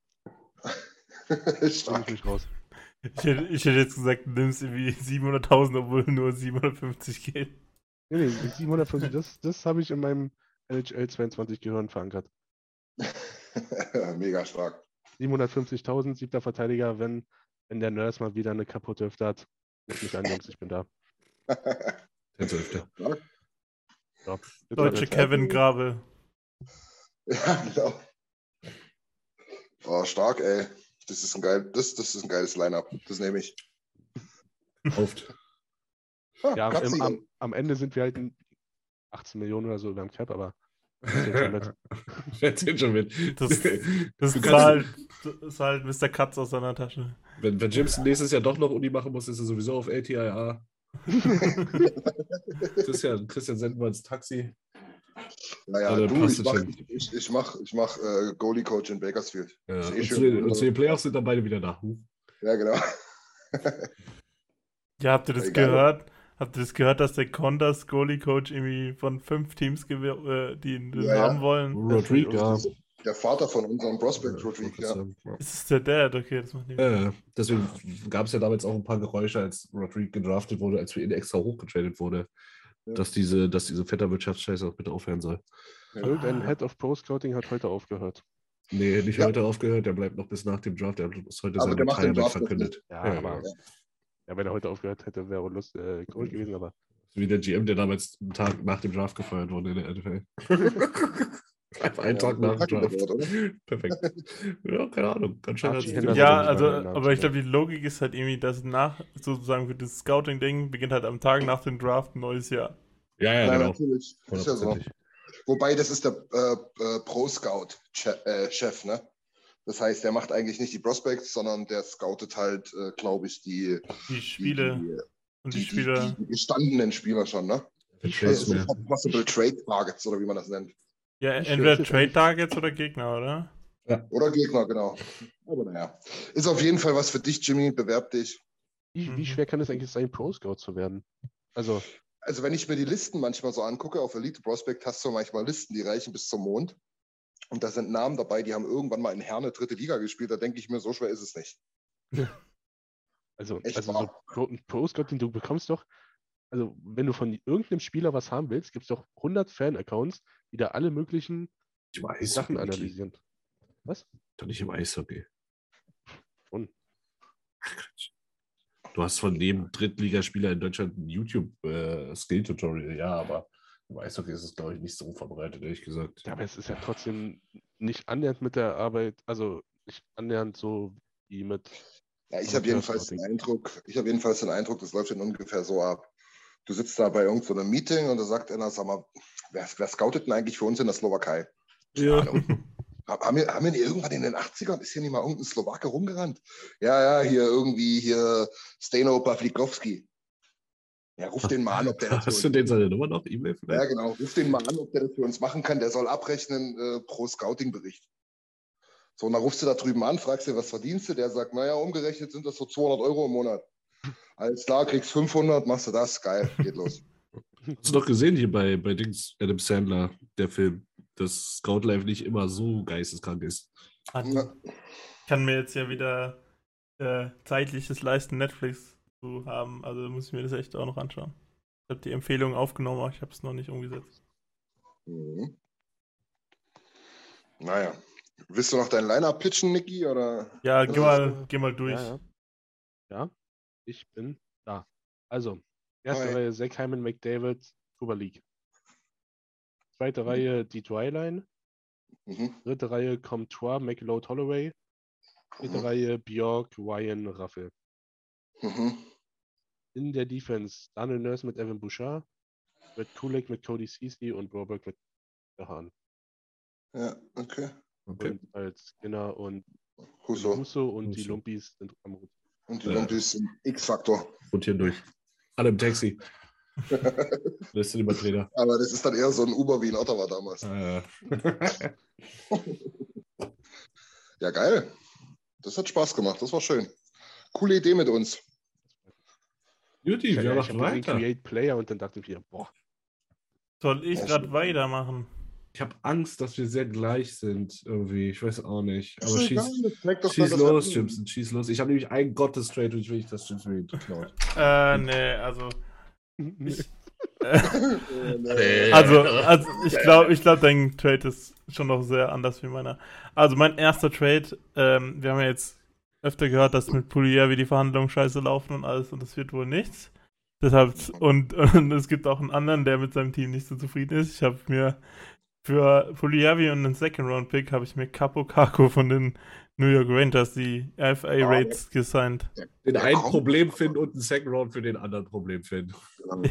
<laughs> bringe ich mich raus. Ich hätte, ich hätte jetzt gesagt, du nimmst irgendwie 700.000, obwohl nur 750 geht. Nee, nee, mit 750, das, das habe ich in meinem NHL 22 Gehirn verankert. <laughs> Mega stark. 750.000, siebter Verteidiger, wenn, wenn der Nurse mal wieder eine kaputte Hüfte hat. Ruf mich an, Jungs, ich bin da. <laughs> Jetzt Deutsche Kevin Grabe. <laughs> Ja, genau. Oh, stark, ey. Das ist ein, geil, das, das ist ein geiles Line-Up. Das nehme ich. Ah, Ja, im, am, am Ende sind wir halt in 18 Millionen oder so über dem Cap, aber <laughs> Erzähl schon mit. Das, das ist halt, das ist halt Mr. Katz aus seiner Tasche. Wenn, wenn Jimson nächstes Jahr doch noch Uni machen muss, ist er sowieso auf LTIA. <laughs> Christian, Christian senden wir ins Taxi. naja, Also, du, ich es mach, schon. ich, ich mach, ich mach äh, Goalie-Coach in Bakersfield. Ja, eh und, zu den, und zu den Playoffs sind dann beide wieder da. Ja, genau. Ja, habt ihr das Egal. gehört? Habt ihr das gehört, dass der Condas Goalie Coach irgendwie von fünf Teams, äh, die ihn Ja, ja. haben wollen? Rodrigue, ja. Der Vater von unserem Prospect, Rodrigue, ja. Ist es der Dad? Okay, das macht nicht. Ja, ja. deswegen gab es ja damals auch ein paar Geräusche, als Rodrigue gedraftet wurde, als für ihn extra hochgetradet wurde, Ja. dass diese, dass diese Vetterwirtschaftsscheiße auch bitte aufhören soll. Irgendein Head of Pro Scouting hat heute aufgehört. Nee, nicht Ja. heute aufgehört, der bleibt noch bis nach dem Draft, der hat bis heute Aber sein der macht den Retirement Draft verkündet. Ja, Ja, aber ja. Ja, wenn er heute aufgehört hätte, wäre Lust äh, cool <laughs> gewesen, aber Wie der GM, der damals einen Tag nach dem Draft gefeuert wurde in der NFL. <laughs> Einfach einen Ja, Tag nach dem Draft. oder? <laughs> Perfekt. Ja, keine Ahnung. Ganz schön Ja, also, aber ich glaube, die Logik ist halt irgendwie, dass nach, sozusagen für das Scouting-Ding beginnt halt am Tag nach dem Draft ein neues Jahr. Ja, ja, Ja, genau. natürlich. Ist ja so. Wobei, das ist der äh, äh, Pro-Scout-Chef, ne? Das heißt, der macht eigentlich nicht die Prospects, sondern der scoutet halt, äh, glaube ich, die, Die Spiele die, und die, die die, Spieler. die gestandenen Spieler schon, ne? Also. Possible Trade Targets oder wie man das nennt. Ja, entweder Trade. Targets oder Gegner, oder? Ja. Oder Gegner, genau. Aber naja. Ist auf jeden Fall was für dich, Jimmy. Bewerb dich. Wie, wie Mhm. schwer kann es eigentlich sein, Pro Scout zu werden? Also, Also, wenn ich mir die Listen manchmal so angucke, auf Elite Prospect hast du manchmal Listen, die reichen bis zum Mond. Und da sind Namen dabei, die haben irgendwann mal in Herne dritte Liga gespielt. Da denke ich mir, so schwer ist es nicht. also, Echt also so wahr. Pro, ein Pro Scout, den du bekommst doch, also wenn du von irgendeinem Spieler was haben willst, gibt es doch 100 Fan-Accounts, die da alle möglichen Ich weiß. Sachen analysieren. Was? Doch nicht im Eishockey. Quatsch. Du hast von jedem Drittligaspieler in Deutschland ein YouTube-Skill-Tutorial, ja, aber im Eishockey ist es, glaube ich, nicht so verbreitet, ehrlich gesagt. Ja, aber es ist ja trotzdem nicht annähernd mit der Arbeit, also nicht annähernd so wie mit. Ja, ich habe jedenfalls den Eindruck, ich habe jedenfalls den Eindruck, das läuft dann ungefähr so ab. Du sitzt da bei irgendeinem so einem Meeting und da sagt einer, sag mal, wer, wer scoutet denn eigentlich für uns in der Slowakei? Ja. Haben wir, haben wir nicht irgendwann in den 80ern, ist hier nicht mal irgendein Slowake rumgerannt? Ja, ja, hier irgendwie hier Steno Pawlikowski. Ja, ruf den mal an, ob der das <laughs> Hast für du uns, den seine Nummer noch? E-Mail ja, vielleicht? genau, ruf den mal an, ob der das für uns machen kann. Der soll abrechnen äh, pro Scouting-Bericht. So, und dann rufst du da drüben an, fragst dir, was verdienst du? Der sagt, naja, umgerechnet sind das so 200 Euro im Monat. Alles klar, kriegst 500, machst du das, geil, geht los. <laughs> Hast du doch gesehen hier bei, bei Dings, Adam Sandler, der Film, dass Scout Life nicht immer so geisteskrank ist. Ja. Ich kann mir jetzt ja wieder äh, zeitliches leisten, Netflix zu haben. Also muss ich mir das echt auch noch anschauen. Ich habe die Empfehlung aufgenommen, aber ich habe es noch nicht umgesetzt. Mhm. Naja. Willst du noch dein Line-Up pitchen, Niki? Oder? Ja, geh mal, geh mal durch. Ja, ja. ja, ich bin da. Also, erste Hi. Reihe Zach Hyman, McDavid, Super League. Zweite Reihe die Dryline. Mhm. Dritte Reihe Comtois, McLeod Holloway. Vierte Mhm. Reihe Bjork, Ryan, Raffel. Mhm. In der Defense Daniel Nurse mit Evan Bouchard, Red Kulak mit Cody Ceci und Robert mit Hahn. Ja, okay. Okay. Und als Skinner und Huso. Husso und die Husso. Lumpis sind am Rot. Und die Ja. Lumpis sind X-Faktor. Rotieren durch. Alle im Taxi. Du den Trainer. Aber das ist dann eher so ein Uber wie in Ottawa damals. Äh, <laughs> Ja, geil. Das hat Spaß gemacht. Das war schön. Coole Idee mit uns. Juti, Ich, wir ich machen weiter. Create Player und dann dachte ich mir, boah, Soll ich gerade weitermachen? Ich habe Angst, dass wir sehr gleich sind irgendwie. Ich weiß auch nicht. Aber schieß, schieß los, Jimson, schieß los. Ich habe nämlich einen Gottestrade und ich will nicht, dass Jimson mir den klaut. Äh, nee, also. <laughs> Ich, <laughs> Äh, nee. also, also, ich glaube, ich glaub, dein Trade ist schon noch sehr anders wie meiner. Also, mein erster Trade, ähm, wir haben ja jetzt öfter gehört, dass mit Poulier wie die Verhandlungen scheiße laufen und alles und das wird wohl nichts. Deshalb, und, und es gibt auch einen anderen, der mit seinem Team nicht so zufrieden ist. Ich habe mir für Puliavi und einen Second-Round-Pick habe ich mir Capo Caco von den New York Rangers, die RFA-Rates, gesigned. Den einen. Problem finden und einen Second Round für den anderen Problem finden. <laughs>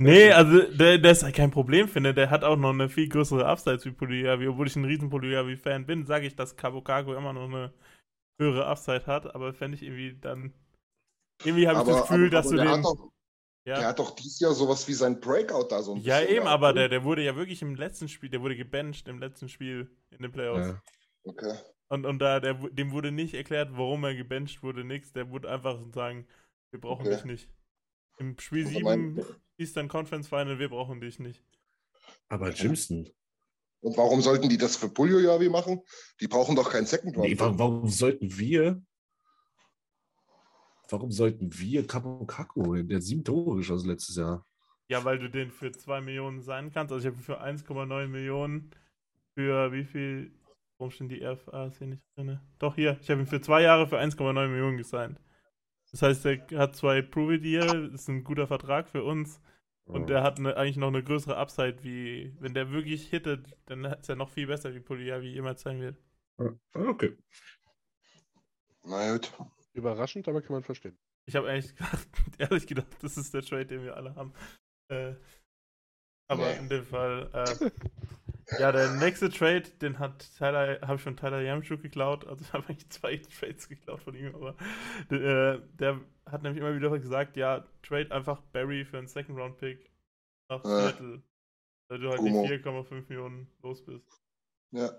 Nee, also der, der ist ja kein Problem, finde. Der hat auch noch eine viel größere Upside wie Puliavi. Obwohl ich ein riesen Puliavi-Fan bin, sage ich, dass Cabo Caco immer noch eine höhere Upside hat. Aber fände ich irgendwie dann. Irgendwie habe ich das Gefühl, dass du den. Hat doch, Der Ja, hat doch dieses Jahr sowas wie sein Breakout da so ein ja bisschen eben, aber ne? der, der wurde ja wirklich im letzten Spiel, der wurde gebencht im letzten Spiel in den Playoffs. Ja. Okay. Und, und da, der, dem wurde nicht erklärt, warum er gebencht wurde, nix. Der wurde einfach sagen, wir brauchen Okay. dich nicht. Im Spiel Also 7 mein- Eastern Conference Final, wir brauchen dich nicht. Aber Jimson, Und warum sollten die das für Pulio Javi machen? Die brauchen doch keinen Second Round. nee, warum, warum sollten wir, warum sollten wir Capo Caco holen? Der hat sieben Tore geschossen letztes Jahr. Ja, weil du den für 2 Millionen sein kannst. Also ich habe für 1,9 Millionen für wie viel? Warum stehen die RFAs hier nicht drin? Doch hier, ich habe ihn für zwei Jahre für 1,9 Millionen gesigned. Das heißt, er hat zwei Prove-Deal, ist ein guter Vertrag für uns. Und der hat eine, eigentlich noch eine größere Upside, wie wenn der wirklich hittet, dann ist er noch viel besser, wie Poliavi jemals sein wird. Okay. Na gut. Überraschend, aber kann man verstehen. Ich habe eigentlich <laughs> gedacht, ehrlich gedacht, das ist der Trade, den wir alle haben. Äh, aber in dem Fall, äh, <laughs> ja, der nächste Trade, den hat Tyler, habe ich von Tyler Yamchuk geklaut. Also <laughs> ich habe eigentlich zwei Trades geklaut von ihm, aber äh, der hat nämlich immer wieder gesagt, ja, trade einfach Barry für einen Second Round Pick nach Äh. Seattle, weil du halt Gummo. die 4,5 Millionen los bist. Ja.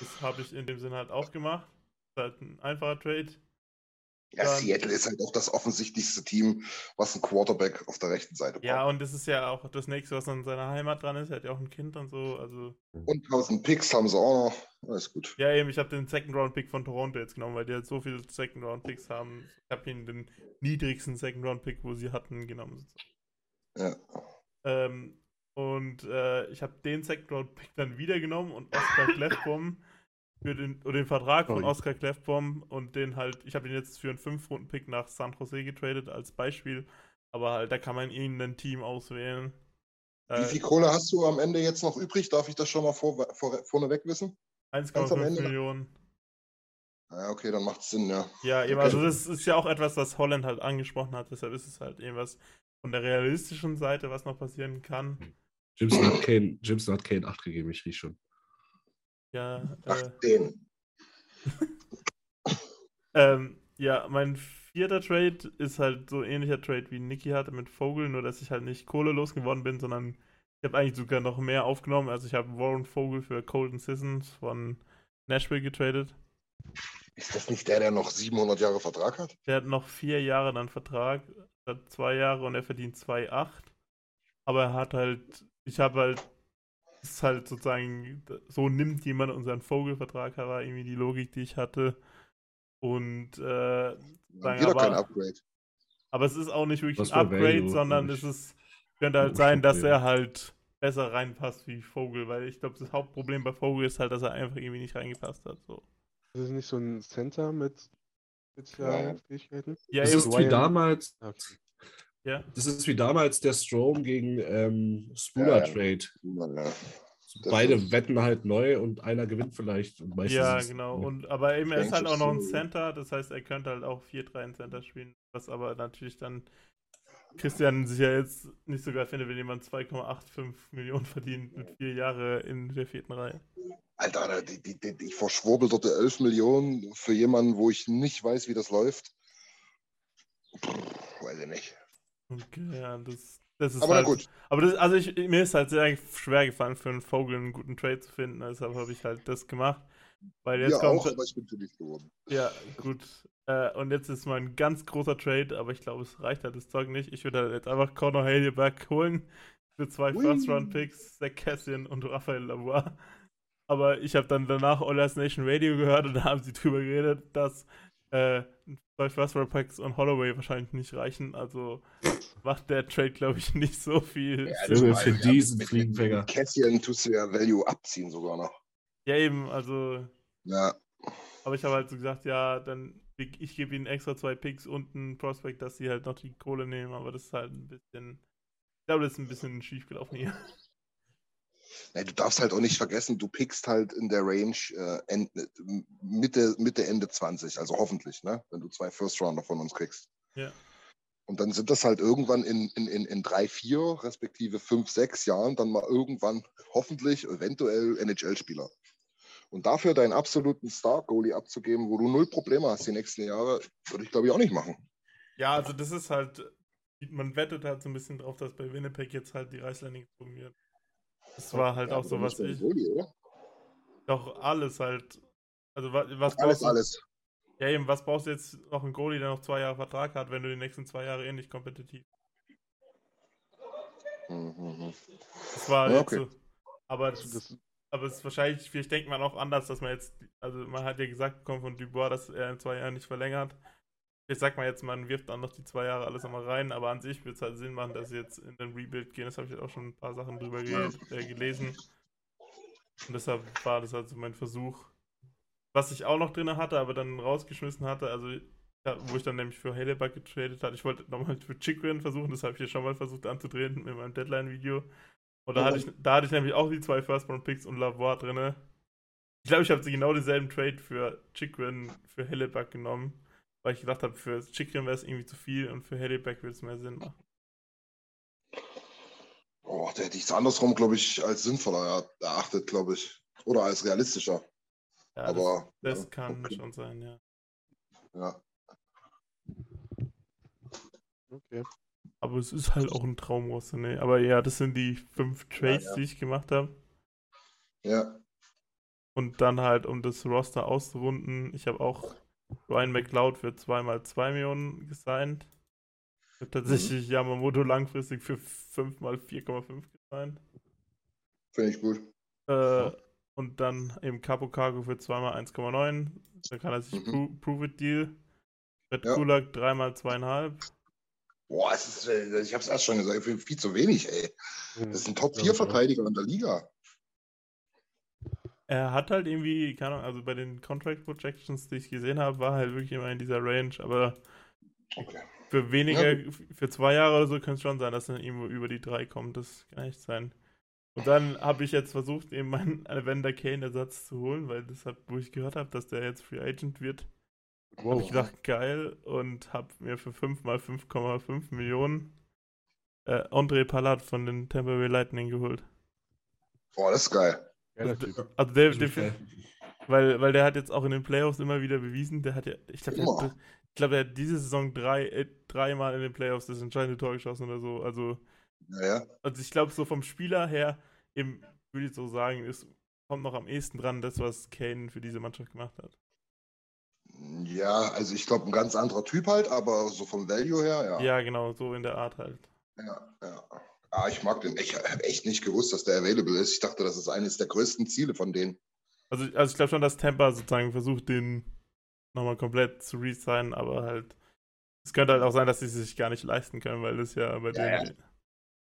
Das habe ich in dem Sinne halt auch gemacht. Das ist halt ein einfacher Trade. Ja, Dann- Seattle ist halt auch das offensichtlichste Team, was ein Quarterback auf der rechten Seite braucht. Ja, und das ist ja auch das nächste, was an seiner Heimat dran ist. Er hat ja auch ein Kind und so. Also, Und 1000 Picks haben sie auch noch. Alles gut. ja, eben, ich habe den Second Round Pick von Toronto jetzt genommen, weil die halt so viele Second Round Picks haben. Ich habe ihn den niedrigsten Second Round Pick, wo sie hatten, genommen. Ja. Ähm, und äh, ich habe den Second Round Pick dann wieder genommen und Oscar <laughs> Clefbaum für den, oder den Vertrag von Sorry. Oscar Clefbaum und den halt, ich habe ihn jetzt für einen 5-Runden-Pick nach San Jose getradet als Beispiel. Aber halt, da kann man irgendein Team auswählen. Wie Äh, viel Kohle hast du am Ende jetzt noch übrig? Darf ich das schon mal vor, vor, vorneweg wissen? ganz am 1,5 Ende? Millionen. Ja, okay, dann macht es Sinn, ja. Ja, eben, Okay. also das ist ja auch etwas, was Holland halt angesprochen hat, deshalb ist es halt irgendwas von der realistischen Seite, was noch passieren kann. Jimson hat Kane, Jimson hat Kane 8 gegeben, ich riech schon. Ja, äh, <laughs> ähm, ja, mein vierter Trade ist halt so ähnlicher Trade wie Niki hatte mit Vogel, nur dass ich halt nicht Kohle losgeworden bin, sondern ich habe eigentlich sogar noch mehr aufgenommen. Also ich habe Warren Vogel für Colton Sissons von Nashville getradet. Ist das nicht der, der noch 700 Jahre Vertrag hat? Der hat noch vier Jahre dann Vertrag, hat zwei Jahre und er verdient 2,8. Aber er hat halt, ich habe halt, ist halt sozusagen, so nimmt jemand unseren Vogelvertrag, war irgendwie die Logik, die ich hatte. Und, äh, Sagen Wieder aber- kein Upgrade. aber es ist auch nicht wirklich Was ein Upgrade, Value, sondern es ist, könnte halt Ja, sein, dass er halt besser reinpasst wie Vogel, weil ich glaube, das Hauptproblem bei Vogel ist halt, dass er einfach irgendwie nicht reingepasst hat. So. Das ist nicht so ein Center mit speziellen Fähigkeiten. Ja, Das eben, ist wie damals, Okay. Ja. das ist wie damals der Strom gegen ähm, Spooler ja. Trade. Ja. Beide ist- wetten halt neu und einer gewinnt vielleicht. Und meistens Ja, genau. Und, aber eben, er ist halt auch noch ein Center, das heißt, er könnte halt auch 4-3 in Center spielen, was aber natürlich dann Christian sich ja jetzt nicht so geil findet, wenn jemand 2,85 Millionen verdient mit vier Jahre in der vierten Reihe. Alter, die, die, die, die verschwurbelte 11 Millionen für jemanden, wo ich nicht weiß, wie das läuft. Pff, weiß ich nicht. Okay, ja, das, das ist Aber halt, gut. Aber das, also ich, mir ist halt sehr schwer gefallen, für einen Vogel einen guten Trade zu finden, deshalb habe ich halt das gemacht. Weil jetzt Ja, kommt, auch, aber ich bin fündig geworden. Ja, gut. Äh, und jetzt ist mal ein ganz großer Trade, aber ich glaube, es reicht halt das Zeug nicht. Ich würde halt jetzt einfach Conor Haleyback holen für zwei. First-Round-Picks, Zach Cassian und Raphael Lavoie. Aber ich habe dann danach Oilers Nation Radio gehört und da haben sie drüber geredet, dass äh, zwei First-Round-Picks und Holloway wahrscheinlich nicht reichen. Also macht der Trade, glaube ich, <laughs> nicht so viel. Ja. Filme für Ja, diesen mit- Fliegenfänger. Cassian tust du ja Value abziehen sogar noch. Ja, eben, also Ja, Aber ich habe halt so gesagt, ja, dann ich, ich gebe ihnen extra zwei Picks und einen Prospect, dass sie halt noch die Kohle nehmen, aber das ist halt ein bisschen. Ich glaube, das ist ein bisschen schief gelaufen hier. Nee, du darfst halt auch nicht vergessen, du pickst halt in der Range äh, End, Mitte, Mitte, Ende 20, also hoffentlich, ne? wenn du zwei First Rounder von uns kriegst. Ja. Und dann sind das halt irgendwann in, in, in, in drei, vier, respektive fünf, sechs Jahren dann mal irgendwann hoffentlich, eventuell NHL-Spieler. Und dafür deinen absoluten Star-Goalie abzugeben, wo du null Probleme hast die nächsten Jahre, würde ich glaube ich auch nicht machen. Ja, also das ist halt. Man wettet halt so ein bisschen drauf, dass bei Winnipeg jetzt halt die Reißleine gezogen wird. Das war halt Ja, auch so, was ich. Oder? Doch alles halt. Also wa- was Alles, du? alles. Ja, eben, was brauchst du jetzt noch einen Goalie, der noch zwei Jahre Vertrag hat, wenn du die nächsten zwei Jahre eh nicht kompetitiv Mhm, mhm. Das war Ja, jetzt okay. so. Aber das, Das, aber es ist wahrscheinlich, vielleicht denkt man auch anders, dass man jetzt, also man hat ja gesagt bekommen von Dubois, dass er in zwei Jahren nicht verlängert. Jetzt sagt man jetzt, man wirft dann noch die zwei Jahre alles nochmal rein, aber an sich wird es halt Sinn machen, dass sie jetzt in den Rebuild gehen. Das habe ich auch schon ein paar Sachen drüber ge äh, gelesen. Und deshalb war das also mein Versuch. Was ich auch noch drin hatte, aber dann rausgeschmissen hatte, also wo ich dann nämlich für Halebuck getradet hatte. Ich wollte nochmal für Chikrin versuchen, das habe ich hier schon mal versucht anzudrehen mit meinem Deadline-Video. Und da, Ja. hatte ich, da hatte ich nämlich auch die zwei First-Round-Picks und Lavoie drin. Ich glaube, ich habe genau denselben Trade für Chikrin für Helleback genommen, weil ich gedacht habe, für Chikrin wäre es irgendwie zu viel und für Helleback würde es mehr Sinn machen. Oh, der hätte ich es andersrum, glaube ich, als sinnvoller erachtet, glaube ich. Oder als realistischer. Ja, Aber das, das ja, kann okay. schon sein, ja. Ja. okay. Aber es ist halt auch ein Traumroster, ne? Aber ja, das sind die fünf Trades, ja. die ich gemacht habe. ja. Und dann halt, um das Roster auszurunden, ich habe auch Ryan McLeod für 2x2 Millionen gesigned. Ich habe tatsächlich Yamamoto langfristig für 5x4,5 gesigned. Finde ich gut. Äh, und dann eben Capo Cargo für 2x1,9. Da kann er sich Mhm. Pro Prove It Deal. Red Ja. Kulak 3x2,5. Boah, es ist, äh, ich habe es erst schon gesagt, viel, viel zu wenig, ey. Das ist ein Top-4-Verteidiger in der Liga. Er hat halt irgendwie, keine Ahnung, also bei den Contract Projections, die ich gesehen habe, war halt wirklich immer in dieser Range, aber Okay. für weniger, für zwei Jahre oder so könnte es schon sein, dass er irgendwo über die drei kommt. Das kann echt sein. Und dann habe ich jetzt versucht, eben meinen <laughs> Evander Kane-Ersatz zu holen, weil das hat, wo ich gehört habe, dass der jetzt Free Agent wird, habe ich gedacht, geil, und habe mir für 5 mal 5,5 Millionen äh, André Palat von den Tampa Bay Lightning geholt. Boah, das ist geil. Typ. Also der, der, weil, weil der hat jetzt auch in den Playoffs immer wieder bewiesen, der hat ja, ich glaube, der, hat- ich glaub, der hat diese Saison drei, äh, dreimal in den Playoffs das entscheidende Tor geschossen oder so. Also, Naja. also ich glaube, so vom Spieler her, würde ich so sagen, ist, kommt noch am ehesten dran, das, was Kane für diese Mannschaft gemacht hat. Ja, also ich glaube, ein ganz anderer Typ halt, aber so vom Value her, ja. Ja, genau, so in der Art halt. Ja, ja. Ah, ich mag den. Ich habe echt nicht gewusst, dass der available ist. Ich dachte, das ist eines der größten Ziele von denen. Also, also ich glaube schon, dass Tampa sozusagen versucht, den nochmal komplett zu resignen, aber halt, es könnte halt auch sein, dass sie es sich gar nicht leisten können, weil das ja bei Ja, denen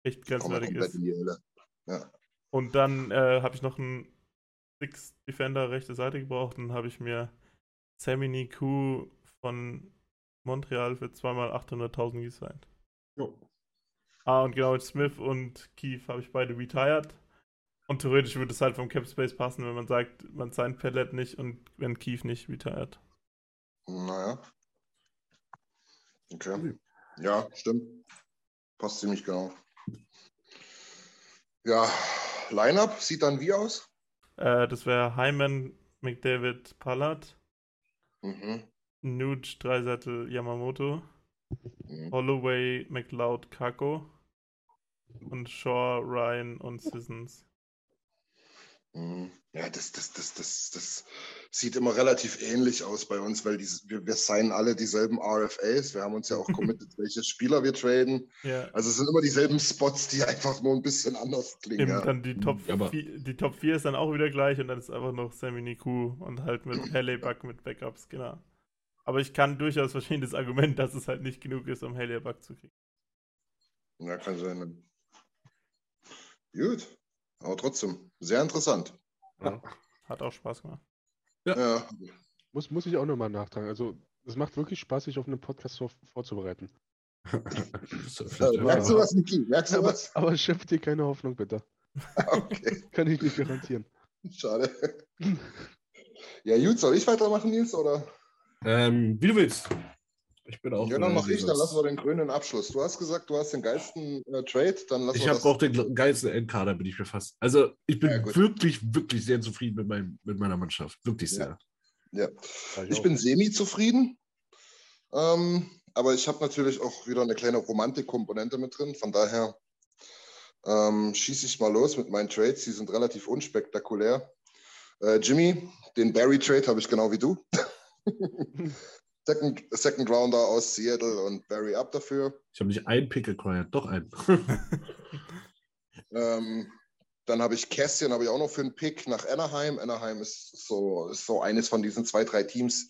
echt Kommen wir grenzwertig komplett ist. in die Hölle. Ja. Und dann äh, habe ich noch einen Six Defender rechte Seite gebraucht und habe ich mir Sammy Niku von Montreal für zweimal 800.000 gesigned. Ah, und genau, Smith und Keith habe ich beide retired. Und theoretisch würde es halt vom Cap Space passen, wenn man sagt, man signed Pellet nicht und wenn Keith nicht retired. Naja. Okay. Ja, stimmt. Passt ziemlich genau. Ja, Lineup sieht dann wie aus? Äh, das wäre Hyman, McDavid, Pallard, Mhm. Nuge, Dreisettel, Yamamoto, Mhm. Holloway, McLeod, Kako und Shaw, Ryan und Sissons. Mhm. Ja, das, das, das, das, das sieht immer relativ ähnlich aus bei uns, weil die, wir, wir signen alle dieselben RFAs. Wir haben uns ja auch <laughs> committed, welche Spieler wir traden. Ja, Also es sind immer dieselben Spots, die einfach nur ein bisschen anders klingen. eben Ja. dann die Top, Ja, aber- 4, die Top 4 ist dann auch wieder gleich und dann ist einfach noch Sammy Niku und halt mit <clears throat> Buck mit Backups, genau. Aber ich kann durchaus verstehen das Argument, dass es halt nicht genug ist, um Buck zu kriegen. ja, kann sein. Gut, aber trotzdem, sehr interessant. Hat auch Spaß gemacht. Ja, Muss, muss ich auch nochmal nachtragen. Also, es macht wirklich Spaß, sich auf einen Podcast vor, vorzubereiten. Äh, merkst du was, Niki? Merkst du Aber, was? aber schöpft dir keine Hoffnung, bitte. Okay, <laughs> Kann ich nicht garantieren. schade. Ja, gut, soll ich weitermachen, Nils? Oder? Ähm, wie du willst. Ich bin auch. Ja, dann äh, mach ich, dann lassen wir den grünen Abschluss. Du hast gesagt, du hast den geilsten äh, Trade, dann lassen Ich habe auch den geilsten Endkader, bin ich mir fast. Also, ich bin Ja, wirklich, wirklich sehr zufrieden mit, meinem, mit meiner Mannschaft. Wirklich Ja. sehr. Ja. War Ich auch. bin semi-zufrieden, ähm, aber ich habe natürlich auch wieder eine kleine Romantikkomponente mit drin. Von daher ähm, schieße ich mal los mit meinen Trades. Die sind relativ unspektakulär. Äh, Jimmy, den Barry-Trade habe ich genau wie du. <laughs> Second, Second Rounder aus Seattle und Barry up dafür. Ich habe nicht einen Pick acquired, doch einen. <laughs> Ähm, dann habe ich Kästchen, habe ich auch noch für einen Pick nach Anaheim. Anaheim ist so, ist so eines von diesen zwei, drei Teams,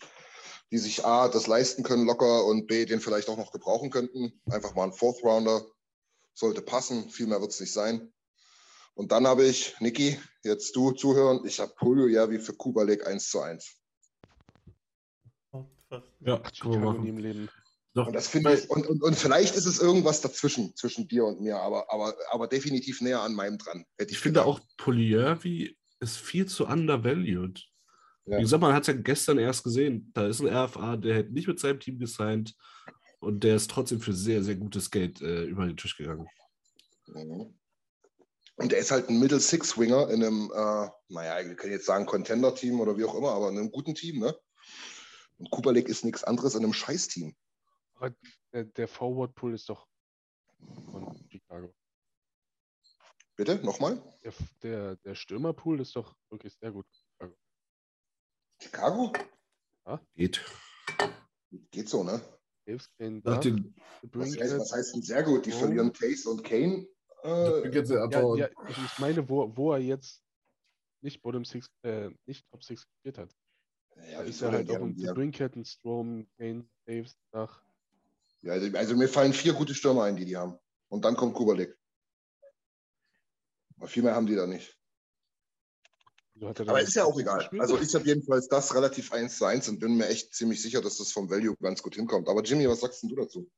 die sich A, das leisten können locker und B, den vielleicht auch noch gebrauchen könnten. Einfach mal ein Fourth Rounder. Sollte passen, viel mehr wird es nicht sein. Und dann habe ich, Niki, jetzt du zuhören, ich habe Julio Javi für Kuba League 1 zu 1. Ja, Ach, können wir Chicago nie machen. im Leben. Doch, Und das finde ich, und, und, und vielleicht ist es irgendwas dazwischen, zwischen dir und mir, aber, aber, aber definitiv näher an meinem dran. Hätte ich finde auch, Poliavi ist viel zu undervalued. Ja. Wie gesagt, man hat es ja gestern erst gesehen. Da ist ein RFA, der hätte nicht mit seinem Team gesigned und der ist trotzdem für sehr, sehr gutes Geld äh, über den Tisch gegangen. Mhm. Und er ist halt ein Middle Six Winger in einem, äh, naja, wir können jetzt sagen Contender-Team oder wie auch immer, aber in einem guten Team, ne? Und League ist nichts anderes in einem Scheiß-Team. Aber der, der Forward Pool ist doch von Chicago. Bitte, nochmal? Der, der, der Stürmerpool ist doch wirklich sehr gut. Chicago? Geht. Geht so, ne? Kane da. den Was heißt, was heißt denn sehr gut? Die Oh. verlieren Taze und Kane. Äh, Ja, ja, ich, meine, wo, wo er jetzt nicht Bottom Six, äh, nicht Top 6 gespielt hat. Ja, ist er denn? halt auch um haben- Brinkett, ein Strom, Kane, Davis, nach. Ja, also, also mir fallen vier gute Stürmer ein, die die haben. Und dann kommt Kubalik. Aber viel mehr haben die da nicht. So hat er Aber ist ja auch egal. gespielt. Also ich habe jedenfalls das relativ 1 zu 1 und bin mir echt ziemlich sicher, dass das vom Value ganz gut hinkommt. Aber Jimmy, was sagst denn du dazu?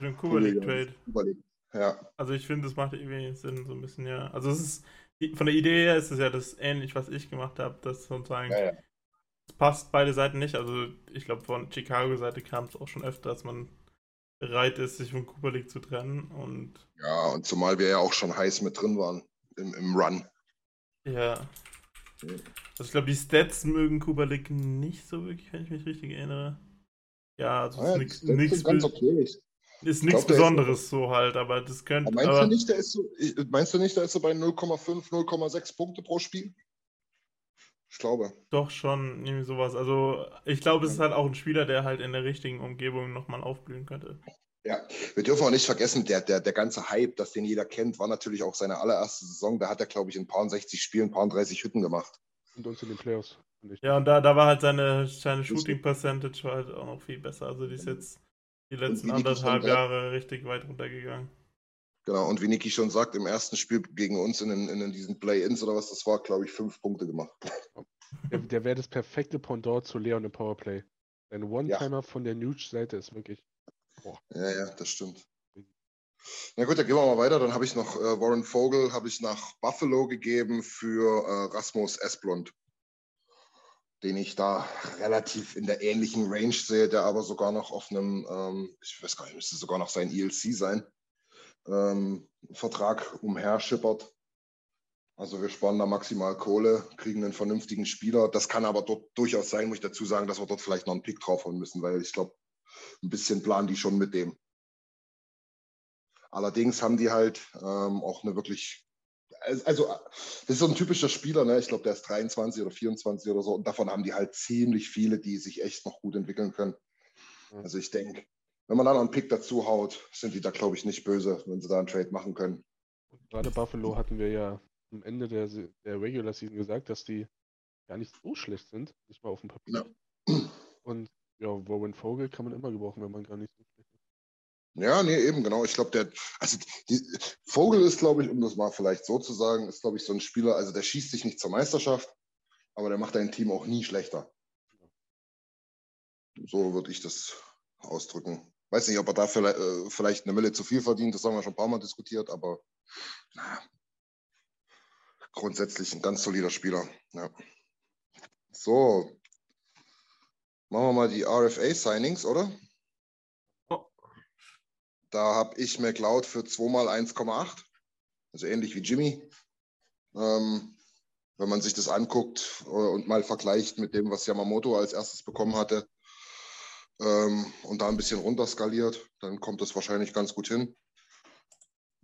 Den Kubalik ja. Trade. Kubalik. Ja, Also ich finde, das macht irgendwie Sinn, so ein bisschen, ja. Also es ist, von der Idee her ist es ja das ähnlich, was ich gemacht habe, dass sozusagen, ja, ja. es passt beide Seiten nicht. Also ich glaube, von Chicago-Seite kam es auch schon öfter, dass man bereit ist, sich von Kubalik zu trennen. Und Ja, und zumal wir ja auch schon heiß mit drin waren im, im Run. ja. Also ich glaube, die Stats mögen Kubalik nicht so wirklich, wenn ich mich richtig erinnere. Ja, also es Ja, ist nichts ganz okay. Ist glaub, nichts ist- Besonderes so halt, aber das könnte. Aber meinst, aber, du nicht, der ist so, meinst du nicht, der ist so bei 0,5, 0,6 Punkte pro Spiel? Ich glaube. Doch schon, irgendwie sowas. Also, ich glaube, es ist halt auch ein Spieler, der halt in der richtigen Umgebung nochmal aufblühen könnte. Ja, wir dürfen auch nicht vergessen, der, der, der ganze Hype, das den jeder kennt, war natürlich auch seine allererste Saison. Da hat er, glaube ich, in ein paar 60 Spielen, ein paar 30 Hütten gemacht. Und uns in den Playoffs. Ja, und da, da war halt seine, seine. Shooting Percentage halt auch noch viel besser. Also, die ist jetzt die letzten anderthalb Jahre richtig weit runtergegangen. Genau, und wie Niki schon sagt, im ersten Spiel gegen uns in, den, in diesen Play-Ins oder was das war, glaube ich, fünf Punkte gemacht. <laughs> Der, der wäre das perfekte Pendant zu Leon im Powerplay. Ein One-Timer von der Nuge-Seite ist wirklich. Ja, ja, das stimmt. Na gut, dann gehen wir mal weiter. Dann habe ich noch äh, Warren Vogel, habe ich nach Buffalo gegeben für äh, Rasmus Esblund, den ich da relativ in der ähnlichen Range sehe, der aber sogar noch auf einem, ähm, ich weiß gar nicht, müsste sogar noch sein ELC sein, ähm, Vertrag umher schippert. Also wir sparen da maximal Kohle, kriegen einen vernünftigen Spieler. Das kann aber dort durchaus sein, muss ich dazu sagen, dass wir dort vielleicht noch einen Pick draufhauen müssen, weil ich glaube, ein bisschen planen die schon mit dem. Allerdings haben die halt ähm, auch eine wirklich, also das ist so ein typischer Spieler, ne? ich glaube, der ist 23 oder 24 oder so und davon haben die halt ziemlich viele, die sich echt noch gut entwickeln können. Mhm. Also ich denke, wenn man dann noch einen Pick dazu haut, sind die da, glaube ich, nicht böse, wenn sie da einen Trade machen können. Gerade Buffalo hatten wir ja am Ende der, der Regular Season gesagt, dass die gar nicht so schlecht sind, nicht mal auf dem Papier. Und ja, Warren Vogel kann man immer gebrauchen, wenn man gar nicht. Ja, nee, eben, genau. Ich glaube, der, also die, Vogel ist, glaube ich, um das mal vielleicht so zu sagen, ist, glaube ich, so ein Spieler, also der schießt sich nicht zur Meisterschaft, aber der macht dein Team auch nie schlechter. So würde ich das ausdrücken. Weiß nicht, ob er da vielleicht, äh, vielleicht eine Mille zu viel verdient, das haben wir schon ein paar Mal diskutiert, aber na, grundsätzlich ein ganz solider Spieler. Ja. So, machen wir mal die RFA-Signings, oder? Da habe ich McLeod für 2 mal 1,8. Also ähnlich wie Jimmy. Ähm, wenn man sich das anguckt äh, und mal vergleicht mit dem, was Yamamoto als erstes bekommen hatte ähm, und da ein bisschen runterskaliert, dann kommt das wahrscheinlich ganz gut hin.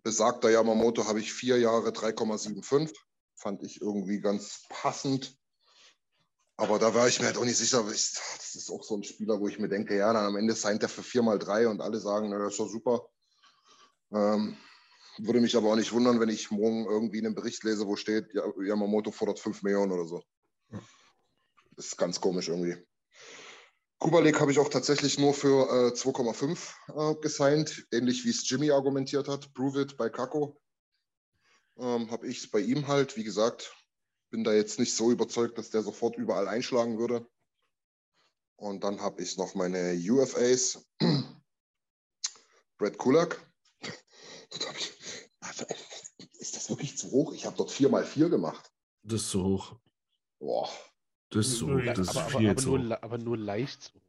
Besagter Yamamoto habe ich vier Jahre 3,75. Fand ich irgendwie ganz passend. Aber da war ich mir halt auch nicht sicher. Ich, das ist auch so ein Spieler, wo ich mir denke, ja, dann am Ende signed er für 4 mal 3 und alle sagen, na, das ist doch super. Ähm, würde mich aber auch nicht wundern, wenn ich morgen irgendwie einen Bericht lese, wo steht, Yamamoto fordert 5 Millionen oder so. Das ist ganz komisch irgendwie. Kubalik habe ich auch tatsächlich nur für äh, 2,5 äh, gesigned, ähnlich wie es Jimmy argumentiert hat. Prove it bei Kako. Ähm, habe ich es bei ihm halt, wie gesagt, bin da jetzt nicht so überzeugt, dass der sofort überall einschlagen würde. Und dann habe ich noch meine UFAs. <clears throat> Brad Kulak. <laughs> Hab ich, ist das wirklich zu hoch? Ich habe dort 4 mal 4 gemacht. Das ist zu hoch. Boah. Das ist zu hoch. Das ist aber, aber, viel aber, zu nur, hoch. aber nur leicht so.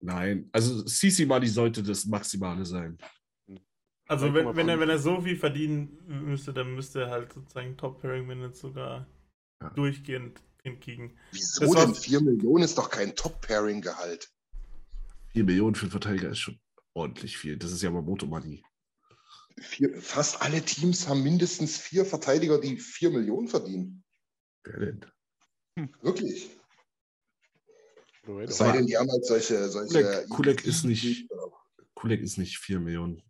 Nein, also CC Money sollte das Maximale sein. Also, wenn, wenn, er, 3,5. wenn er so viel verdienen müsste, dann müsste er halt sozusagen Top-Pairing-Minutes sogar Ja. durchgehend hinkriegen. Wieso Das denn? war's. 4 Millionen ist doch kein Top-Pairing-Gehalt. 4 Millionen für einen Verteidiger ist schon ordentlich viel. Das ist ja Yamamoto Money. Vier, fast alle Teams haben mindestens vier Verteidiger, die 4 Millionen verdienen. Wer denn? Wirklich. Colorado. Es sei denn, die haben halt solche. solche Kulek, Kulek ist nicht, Kulek ist nicht 4 Millionen.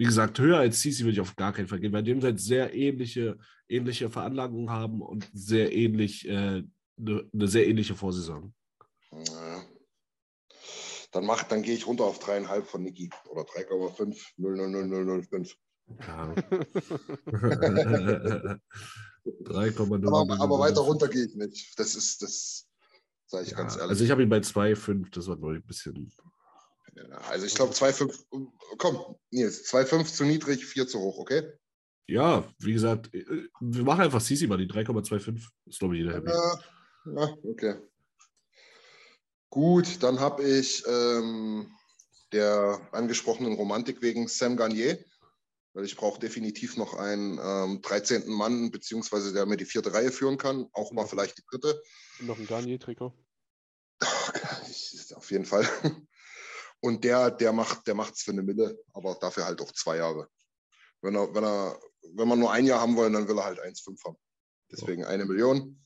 Wie gesagt, höher als CC würde ich auf gar keinen Fall gehen, weil die halt sehr ähnliche, ähnliche Veranlagungen haben und sehr ähnlich, äh, eine, sehr ähnliche Vorsaison. Naja. Dann, mach, dann gehe ich runter auf 3,5 von Niki oder 3,5, 0,00005. Ja. 3,0. Aber, aber weiter runter gehe ich nicht. Das ist, das sage ich Ja, ganz ehrlich. also ich habe ihn bei 2,5, das war ich ein bisschen. Also ich glaube 2,5, komm, Nils, 2,5 zu niedrig, 4 zu hoch, okay? Ja, wie gesagt, äh, wir machen einfach CC mal die 3,25. Ist glaube ich jeder happy. Ja, ja, okay. Gut, dann habe ich ähm, der angesprochenen Romantik wegen Sam Garnier, weil ich brauche definitiv noch einen ähm, 13. Mann, beziehungsweise der mir die vierte Reihe führen kann, auch mal vielleicht die dritte. Und noch ein Garnier-Trikot. <laughs> Auf jeden Fall. Und der, der macht, der macht's für eine Mille, aber dafür halt auch zwei Jahre. Wenn er, wenn er, wenn wir nur ein Jahr haben wollen, dann will er halt 1,5 haben. Deswegen eine Million.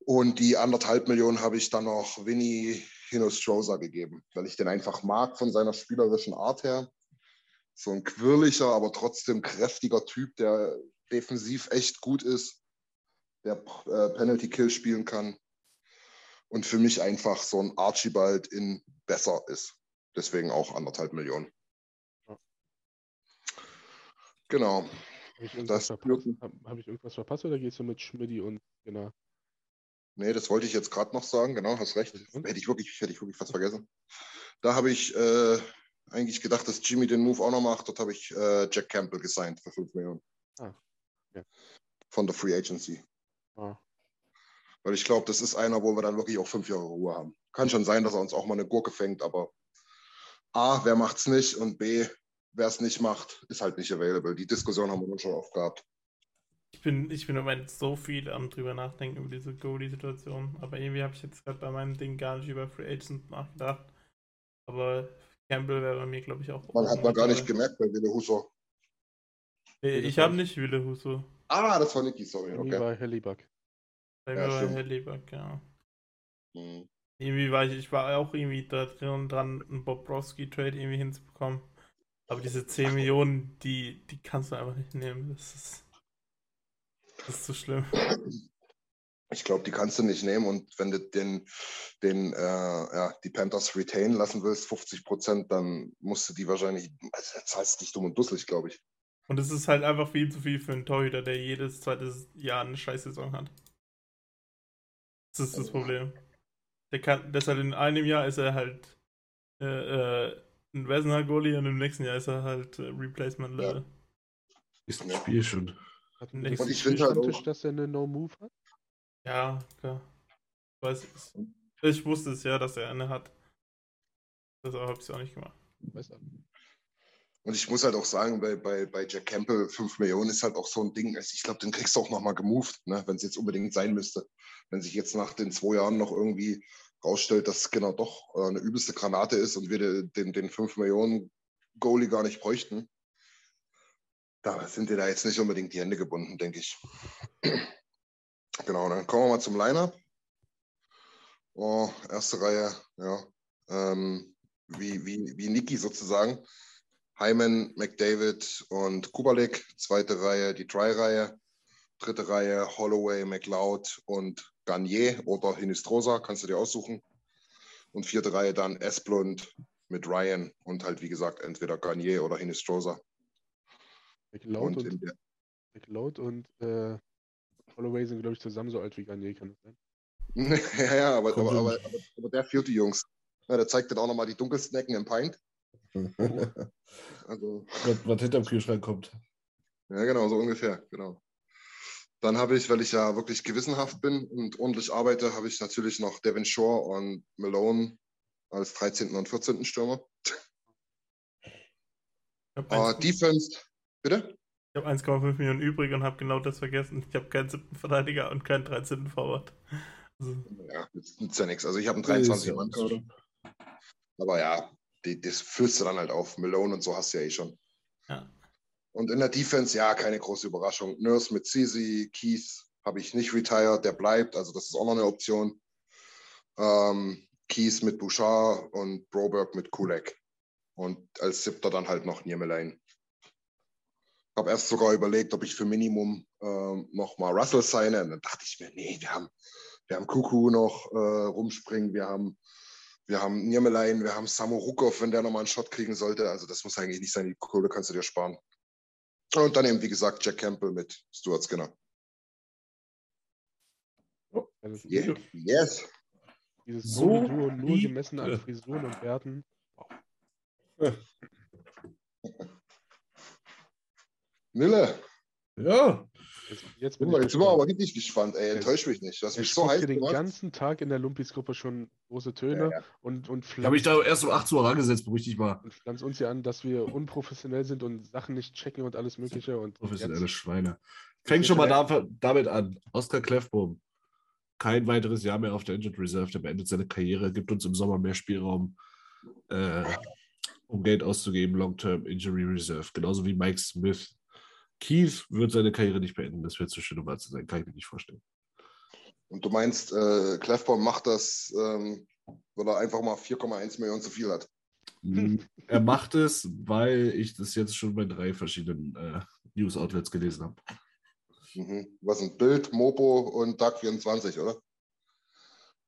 Und die anderthalb Millionen habe ich dann noch Vinny Hinostroza gegeben, weil ich den einfach mag von seiner spielerischen Art her. So ein quirliger, aber trotzdem kräftiger Typ, der defensiv echt gut ist, der äh, Penalty Kill spielen kann und für mich einfach so ein Archibald in besser ist. Deswegen auch anderthalb Millionen. Ja. Genau. Habe ich, irgendwas Das verpasst? Hab, hab ich irgendwas verpasst oder gehst du mit Schmidti und genau? Nee, das wollte ich jetzt gerade noch sagen. Genau, hast recht. Hätte ich wirklich, hätte ich wirklich fast vergessen. Da habe ich äh, eigentlich gedacht, dass Jimmy den Move auch noch macht. Dort habe ich äh, Jack Campbell gesigned für 5 Millionen. Ah, ja. Von der Free Agency. Ah, Weil ich glaube, das ist einer, wo wir dann wirklich auch fünf Jahre Ruhe haben. Kann schon sein, dass er uns auch mal eine Gurke fängt, aber A, wer macht's nicht? Und B, wer es nicht macht, ist halt nicht available. Die Diskussion haben wir nun schon oft gehabt. Ich bin, ich bin im Moment so viel am drüber nachdenken über diese Goalie-Situation. Aber irgendwie habe ich jetzt gerade bei meinem Ding gar nicht über Free Agents nachgedacht. Aber Campbell wäre bei mir, glaube ich, auch. Man hat man gar nicht gemerkt bei Wille Husser. Nee, Ich habe nicht Wille Huso. Ah, das war Niki, sorry. Okay. war Hellybuck. Bei Ja, mir war stimmt. Helleberg, ja. Hm. Irgendwie war ich, ich war auch irgendwie da drin und dran, einen Bobrovsky-Trade irgendwie hinzubekommen. Aber diese 10 Millionen, die, die kannst du einfach nicht nehmen. Das ist, das ist zu schlimm. Ich glaube, die kannst du nicht nehmen. Und wenn du den, den äh, ja, die Panthers retain lassen willst, 50 Prozent, dann musst du die wahrscheinlich, also zahlst dich dumm und dusselig, glaube ich. Und es ist halt einfach viel zu viel für einen Torhüter, der jedes zweite Jahr eine Scheißsaison hat. Das ist das Problem. Der kann, deshalb in einem Jahr ist er halt äh, äh, ein Wessener Goalie und im nächsten Jahr ist er halt äh, Replacement Level. Ist ein Spiel schon. Hat ein Und ich find halt auch- dass er eine No-Move hat? Ja, klar. Ich weiß. Ich wusste es ja, dass er eine hat. Deshalb habe ich es auch nicht gemacht. Weiß. Und ich muss halt auch sagen, bei, bei, bei Jack Campbell 5 Millionen ist halt auch so ein Ding. Also ich glaube, den kriegst du auch nochmal gemoved, ne, wenn es jetzt unbedingt sein müsste. Wenn sich jetzt nach den zwei Jahren noch irgendwie rausstellt, dass Skinner doch äh, eine übelste Granate ist und wir de- den, den 5 Millionen Goalie gar nicht bräuchten, da sind dir da jetzt nicht unbedingt die Hände gebunden, denke ich. <clears throat> Genau, dann kommen wir mal zum Liner. Oh, erste Reihe, ja. Ähm, wie, wie, wie Niki sozusagen. Hyman, McDavid und Kubalik. Zweite Reihe die Try-Reihe. Dritte Reihe Holloway, McLeod und Garnier oder Hinistrosa, kannst du dir aussuchen. Und vierte Reihe dann Esplund mit Ryan und halt wie gesagt entweder Garnier oder Hinistrosa. McLeod Und und, McLeod und äh, Holloway sind, glaube ich, zusammen so alt wie Garnier, kann das sein? <laughs> ja, ja, aber, aber, aber, aber der führt die Jungs. Ja, der zeigt dann auch nochmal die dunkelsten Ecken im Pint. <laughs> Also, was, was hinterm Kühlschrank kommt. Ja, genau, so ungefähr, genau. Dann habe ich, weil ich ja wirklich gewissenhaft bin und ordentlich arbeite, habe ich natürlich noch Devin Shore und Malone als 13. und 14. Stürmer. Ich habe Uh, Defense, bitte? hab 1,5 Millionen übrig und habe genau das vergessen. Ich habe keinen siebten Verteidiger und keinen 13. Forward. Also, Ja, das nützt ja nichts. Also ich habe einen Ist 23 ja Mann. Aber ja, die, das füllst du dann halt auf. Malone und so hast du ja eh schon. ja. Und in der Defense, ja, keine große Überraschung. Nurse mit Cici, Keith habe ich nicht retired, der bleibt, also das ist auch noch eine Option. Ähm, Kies mit Bouchard und Broberg mit Kulek. Und als siebter dann halt noch Niemelein. Ich habe erst sogar überlegt, ob ich für Minimum ähm, noch mal Russell seine. Und dann dachte ich mir, nee, wir haben, wir haben Kuku noch äh, rumspringen, wir haben, wir haben Niemelein, wir haben Samu Rukov, wenn der nochmal einen Shot kriegen sollte. Also das muss eigentlich nicht sein, die Kohle kannst du dir sparen. Und dann eben, wie gesagt, Jack Campbell mit Stuart Skinner. Ist Yeah. Yes. Dieses So Solo-Duo nur gemessen an Frisuren und Bärten. <laughs> Nille, Ja, Jetzt, jetzt bin guck mal, ich jetzt sind wir aber richtig gespannt, ey. Enttäusch mich nicht. Du hast mich so heiß hier den gemacht. ganzen Tag in der Lumpis-Gruppe schon große Töne Ja, ja. und, und ich habe mich pflanzt, da erst um 8 Uhr rangesetzt, beruhig dich mal. und pflanzt uns ja an, dass wir unprofessionell sind und Sachen nicht checken und alles Mögliche. Und Professionelle jetzt, Schweine. Fängt schon mal da, damit an. Oskar Kleffbohm. Kein weiteres Jahr mehr auf der Injured Reserve. Der beendet seine Karriere, gibt uns im Sommer mehr Spielraum, äh, um Geld auszugeben. Long-Term Injury Reserve. Genauso wie Mike Smith. Keith wird seine Karriere nicht beenden. Das wird zu schön, um wahr zu sein. Kann ich mir nicht vorstellen. Und du meinst, äh, Clefbaum macht das, ähm, weil er einfach mal 4,1 Millionen zu viel hat. Mm, er macht es, weil ich das jetzt schon bei drei verschiedenen äh, News-Outlets gelesen habe. Mhm. Was sind Bild, Mopo und Tag24, oder?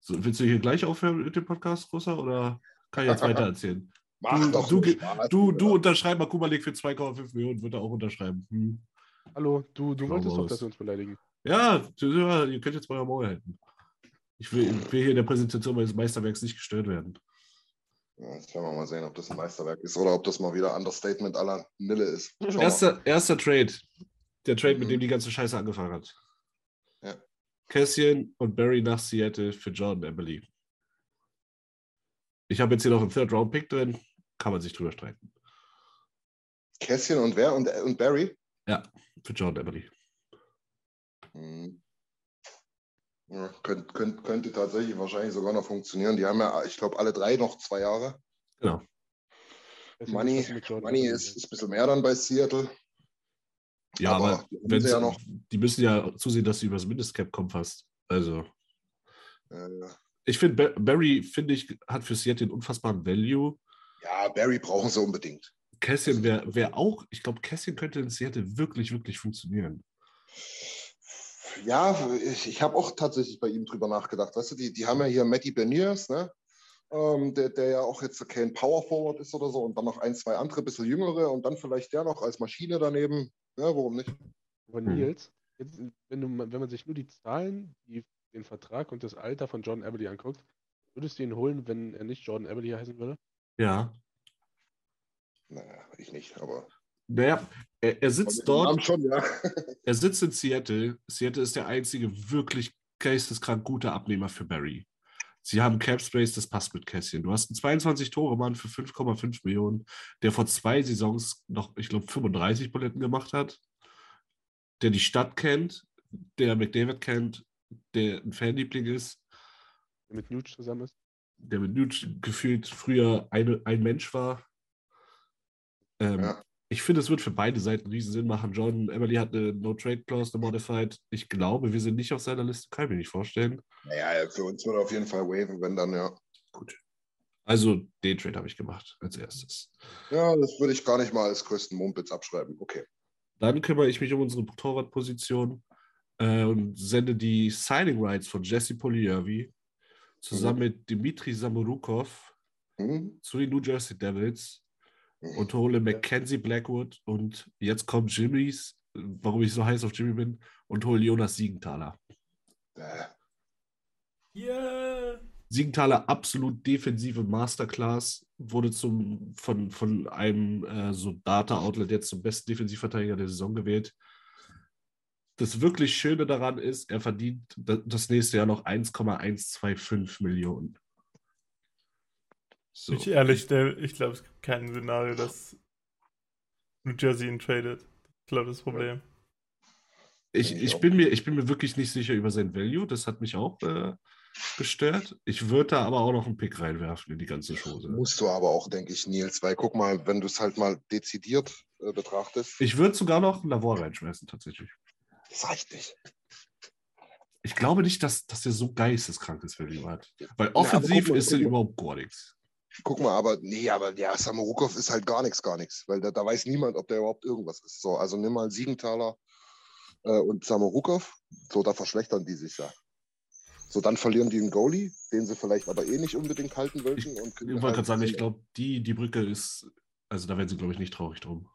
So, willst du hier gleich aufhören mit dem Podcast, Großer, oder kann ich jetzt weiter <laughs> erzählen? Mach Du- doch du Spaß, Du, du unterschreib mal Kumalik für 2,5 Millionen, wird er auch unterschreiben. Hm. hallo, du, du Schau wolltest doch, dass wir uns beleidigen. Ja, ja, ihr könnt jetzt mal Maul halten. Ich will, ich will hier in der Präsentation meines Meisterwerks nicht gestört werden. Ja, jetzt werden wir mal sehen, ob das ein Meisterwerk ist oder ob das mal wieder Understatement aller Nille ist. Erster, erster Trade. Der Trade, mit Mhm. dem die ganze Scheiße angefangen hat. Ja. Cassian und Barry nach Seattle für Jordan Emily. Ich habe jetzt hier noch einen Third-Round-Pick drin. Kann man sich drüber streiten. Kässchen und wer? Und, und Barry? Für Jordan Emily. Mhm. Ja, könnt, könnt, könnte tatsächlich wahrscheinlich sogar noch funktionieren. Die haben ja, ich glaube, alle drei noch zwei Jahre. Genau. Deswegen Money, Money ist, ist ein bisschen mehr dann bei Seattle. Ja, Aber aber, wenn sie sie ja noch. die müssen ja zusehen, dass sie übers Mindestcap kommen fast. Also, Äh, ich finde, Barry, finde ich, hat für Seattle einen unfassbaren Value. Ja, Barry brauchen sie unbedingt. Cassian wäre wär auch, ich glaube, Cassian könnte in Seattle wirklich, wirklich funktionieren. Ja, ich, ich habe auch tatsächlich bei ihm drüber nachgedacht. Weißt du, die, die haben ja hier Matty Berniers, ne? Ähm, der, der ja auch jetzt kein Power Forward ist oder so, und dann noch ein, zwei andere, bisschen jüngere und dann vielleicht der noch als Maschine daneben. Ja, warum nicht? Aber Hm. Nils, jetzt, wenn, du, wenn man sich nur die Zahlen, die, den Vertrag und das Alter von Jordan Emily anguckt, würdest du ihn holen, wenn er nicht Jordan Emily heißen würde? Ja. Naja, ich nicht, aber. Naja, er, er sitzt dort, schon, ja. <laughs> er sitzt in Seattle. Seattle ist der einzige wirklich geisteskrank gute Abnehmer für Barry. Sie haben Cap Space, das passt mit Cassian. Du hast einen 22-Tore-Mann für 5,5 Millionen, der vor zwei Saisons noch, ich glaube, 35 Buletten gemacht hat, der die Stadt kennt, der McDavid kennt, der ein Fanliebling ist, Der mit Nuge zusammen ist? Der mit Nuge gefühlt früher eine, ein Mensch war. Ähm, Ja. Ich finde, es wird für beide Seiten riesen Sinn machen. John Emily hat eine No-Trade-Clause, eine Modified. Ich glaube, wir sind nicht auf seiner Liste, kann ich mir nicht vorstellen. Naja, für uns wird er auf jeden Fall waven, wenn dann, ja. Gut. Also, den Trade habe ich gemacht als erstes. Ja, das würde ich gar nicht mal als größten Mumpitz abschreiben. Okay. Dann kümmere ich mich um unsere Torwartposition äh, und sende die Signing Rights von Jesse Poliavi zusammen mit Dimitri Samorukov Hm? zu den New Jersey Devils Mhm. und hole Mackenzie Blackwood und jetzt kommt Jimmys, warum ich so heiß auf Jimmy bin, und hole Jonas Siegenthaler. Yeah! Siegenthaler absolut defensive Masterclass, wurde zum, von, von einem äh, so Data-Outlet jetzt zum besten Defensivverteidiger der Saison gewählt. Das wirklich Schöne daran ist, er verdient da- das nächste Jahr noch 1,125 Millionen. So. Ich ehrlich, ich glaube, es gibt kein Szenario, dass New Jersey ihn tradet. Ich glaube, das Problem. Ich, ich bin mir, ich bin mir wirklich nicht sicher über sein Value. Das hat mich auch äh, gestört. Ich würde da aber auch noch einen Pick reinwerfen in die ganze Chose. musst du aber auch, denke ich, Nils, weil guck mal, wenn du es halt mal dezidiert äh, betrachtest, Ich würde sogar noch einen Lavor reinschmeißen, tatsächlich. Das reicht nicht. ich glaube nicht, dass, dass der so geisteskrank ist, Value hat. Weil offensiv guck mal, ist er überhaupt gar nichts. Guck mal, aber nee, aber ja, Samorukov ist halt gar nichts, gar nichts, weil da, da weiß niemand, ob der überhaupt irgendwas ist. So, also nimm mal Siegenthaler äh, und Samorukov, so, da verschlechtern die sich ja. So, dann verlieren die einen Goalie, den sie vielleicht aber eh nicht unbedingt halten wollten. und Ich wollte gerade sagen, ich glaube, die, die Brücke ist, also da werden sie, glaube ich, nicht traurig drum.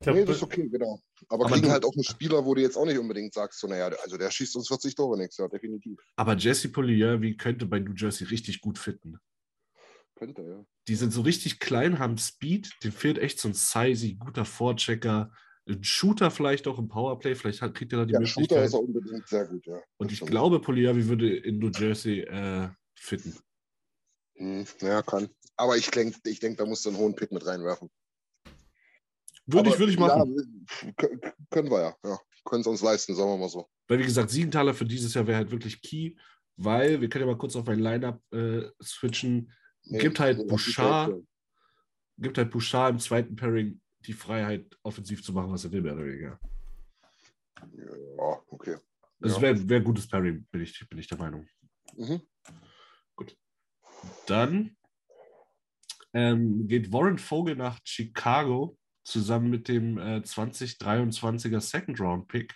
Glaub, Nee, das ist okay, genau. Aber, Aber kriegen halt auch einen Spieler, wo du jetzt auch nicht unbedingt sagst, so, naja, also der schießt uns 40 Tore nächstes Jahr, definitiv. Aber Jesse Polier, könnte bei New Jersey richtig gut fitten. Könnte, ja. Die sind so richtig klein, haben Speed, dem fehlt echt so ein Sizey, guter Vorchecker, ein Shooter vielleicht auch im Powerplay, vielleicht hat, kriegt er da die Ja, Shooter Möglichkeit. ist er unbedingt sehr gut, ja. Und ich glaube, Poliavi würde in New Jersey äh, fitten. Hm, ja, kann. Aber ich denke, ich denk, da musst du einen hohen Pick mit reinwerfen. Würde ich, würde ich machen. Ja, können wir ja. ja. Können es uns leisten, sagen wir mal so. Weil, wie gesagt, Siegenthaler für dieses Jahr wäre halt wirklich key, weil wir können ja mal kurz auf mein Lineup äh, switchen. Nee, Gibt halt Bouchard. Gibt halt Bouchard im zweiten Pairing die Freiheit, offensiv zu machen, was er will, mehr oder weniger. Ja, okay. Das Ja. wäre wär ein gutes Pairing, bin ich, bin ich der Meinung. Mhm. Dann ähm, geht Warren Vogel nach Chicago zusammen mit dem äh, 2023er Second Round Pick.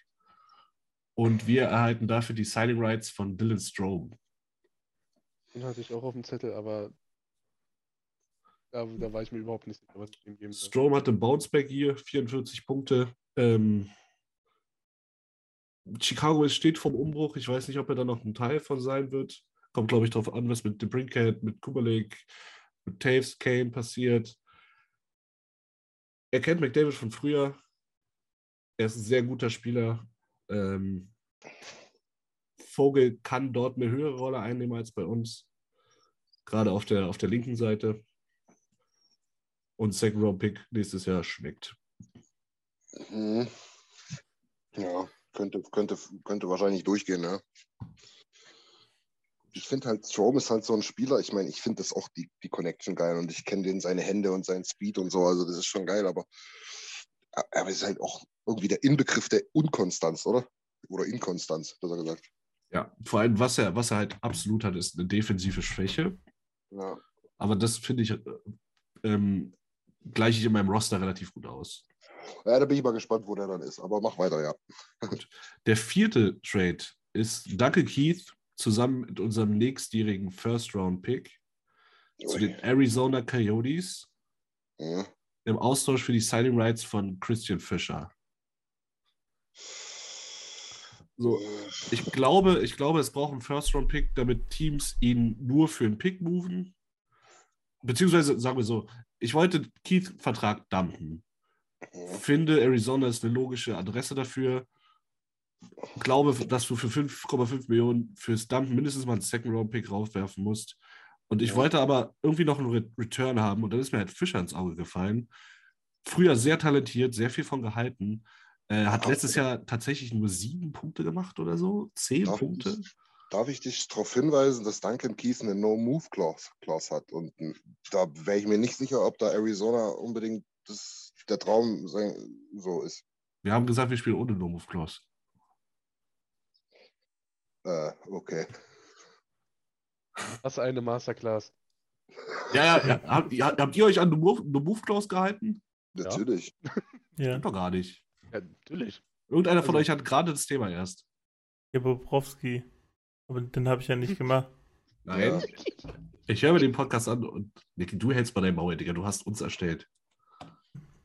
Und wir erhalten dafür die Signing Rights von Dylan Strome. Den hatte ich auch auf dem Zettel, aber da, da war ich mir überhaupt nicht sicher, was ich ihm geben soll. Strome hatte Bounceback hier, 44 Punkte. Ähm, Chicago ist, steht vom Umbruch. Ich weiß nicht, ob er da noch ein Teil von sein wird. Kommt, glaube ich, darauf an, was mit dem Brinkhead, mit Kubalik, mit Taves, Kane passiert. Er kennt McDavid von früher. Er ist ein sehr guter Spieler. Ähm, Vogel kann dort eine höhere Rolle einnehmen als bei uns. Gerade auf der, auf der linken Seite. Und Second Round Pick nächstes Jahr schmeckt. Mhm. Ja, könnte, könnte, könnte wahrscheinlich durchgehen, ne? Ich finde halt, Strom ist halt so ein Spieler. Ich meine, ich finde das auch die, die Connection geil und ich kenne den seine Hände und seinen Speed und so. Also, das ist schon geil, aber, aber es ist halt auch irgendwie der Inbegriff der Unkonstanz, oder? Oder Inkonstanz, besser gesagt. Ja, vor allem, was er, was er halt absolut hat, ist eine defensive Schwäche. Ja. Aber das finde ich, äh, ähm, gleiche ich in meinem Roster relativ gut aus. ja, da bin ich mal gespannt, wo der dann ist. Aber mach weiter, ja. Der vierte Trade ist Duncan Keith zusammen mit unserem nächstjährigen First-Round-Pick zu den Arizona Coyotes Ja. im Austausch für die Signing Rights von Christian Fischer. So, ich glaube, ich glaube, es braucht einen First-Round-Pick, damit Teams ihn nur für einen Pick moven. Beziehungsweise, sagen wir so, ich wollte Keith-Vertrag dumpen. Finde, Arizona ist eine logische Adresse dafür. Glaube, dass du für 5,5 Millionen fürs Dumpen mindestens mal einen Second-Round-Pick raufwerfen musst. Und ich Ja. wollte aber irgendwie noch einen Re Return haben. Und dann ist mir halt Fischer ins Auge gefallen. Früher sehr talentiert, sehr viel von gehalten. Äh, hat Ja. letztes Jahr tatsächlich nur sieben Punkte gemacht oder so. Zehn Darf Punkte. ich, darf ich dich darauf hinweisen, dass Duncan Keith eine No-Move-Clause Clause hat? Und da wäre ich mir nicht sicher, ob da Arizona unbedingt das, der Traum so ist. Wir haben gesagt, wir spielen ohne No-Move-Clause. Äh, okay. Was eine Masterclass. Ja, ja, ja. Habt, ihr- habt ihr euch an No-Move-Clause gehalten? Natürlich. Ja. Doch gar nicht. Ja, natürlich. Irgendeiner von Also- euch hat gerade das Thema erst. Ja, Bobrowski. Aber den habe ich ja nicht gemacht. Nein. Ich höre mir den Podcast an und Niki, du hältst bei deinem Maul, Digga. Du hast uns erstellt.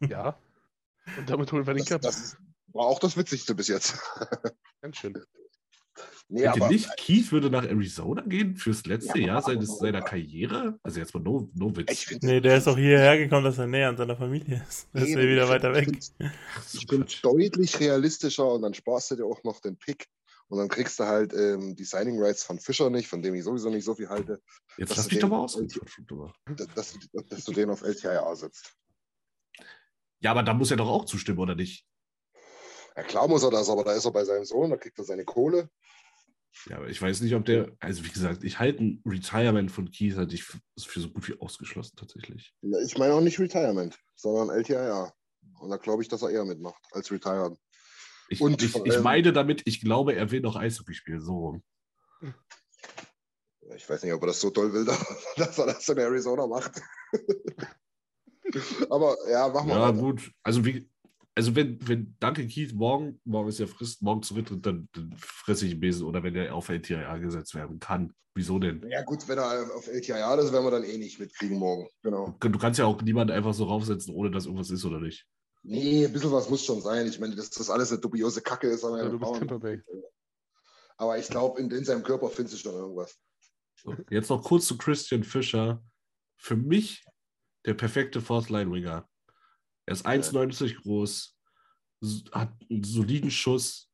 Ja. Und damit holen wir den Das, Cup. das ist- war auch das Witzigste bis jetzt. Ganz schön. Nee, ihr aber nicht, Keith würde nach Arizona gehen fürs letzte Ja, Jahr seines, seiner Karriere? Also jetzt mal no, no Witz. Nee, der ist auch hierher gekommen, dass er näher an seiner Familie ist. Der ist ja Eben, wieder ich weiter weg. find- ich bin deutlich realistischer und dann sparst du dir auch noch den Pick. Und dann kriegst du halt ähm, die Signing Rights von Fischer nicht, von dem ich sowieso nicht so viel halte, Jetzt lass du mich den- doch mal aus. dass, dass, du- dass du den auf LTIA setzt. Ja, aber da muss er doch auch zustimmen, oder nicht? Ja, klar muss er das, aber da ist er bei seinem Sohn, da kriegt er seine Kohle. Ja, aber ich weiß nicht, ob der. Also, wie gesagt, ich halte ein Retirement von Keith halt ich für so gut wie ausgeschlossen tatsächlich. Ja, Ich meine auch nicht Retirement, sondern LTIA. Und da glaube ich, dass er eher mitmacht als Retired. Ich, Und ich, ich meine damit, ich glaube, er will noch Eishockey spielen. So rum. Ich weiß nicht, ob er das so toll will, <laughs> dass er das in Arizona macht. <laughs> Aber ja, machen wir Ja, weiter. gut. Also, wie, also wenn, wenn Duncan Keith morgen, morgen ist ja Frist, morgen zurücktritt, dann, dann fresse ich einen Besen oder wenn er auf LTIA gesetzt werden kann. Wieso denn? Ja, gut, wenn er auf LTIA ist, werden wir dann eh nicht mitkriegen morgen. Genau. Du kannst ja auch niemanden einfach so raufsetzen, ohne dass irgendwas ist oder nicht. Nee, ein bisschen was muss schon sein. Ich meine, dass das alles eine dubiose Kacke ist. Aber, Ja, du bist Tampa Bay. aber ich glaube, in, in seinem Körper findest du schon irgendwas. So, jetzt noch kurz zu Christian Fischer. Für mich der perfekte Fourth Line Winger. Er ist 1,90 groß, hat einen soliden Schuss,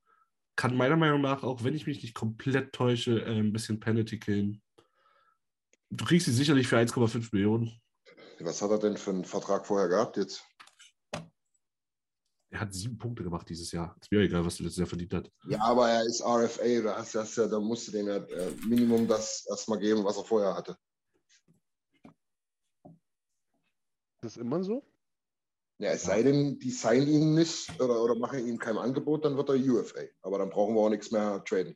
kann meiner Meinung nach, auch wenn ich mich nicht komplett täusche, äh, ein bisschen Penalty killen. Du kriegst sie sicherlich für 1,5 Millionen. Was hat er denn für einen Vertrag vorher gehabt jetzt? Er hat sieben Punkte gemacht dieses Jahr. Ist mir egal, was du letztes Jahr verdient hast. Ja, aber er ist RFA. Da, hast, hast ja, da musst du dem ja äh, Minimum das erstmal geben, was er vorher hatte. Ist das immer so? Ja, es sei denn, die signen ihn nicht oder, oder machen ihm kein Angebot, dann wird er UFA. Aber dann brauchen wir auch nichts mehr traden.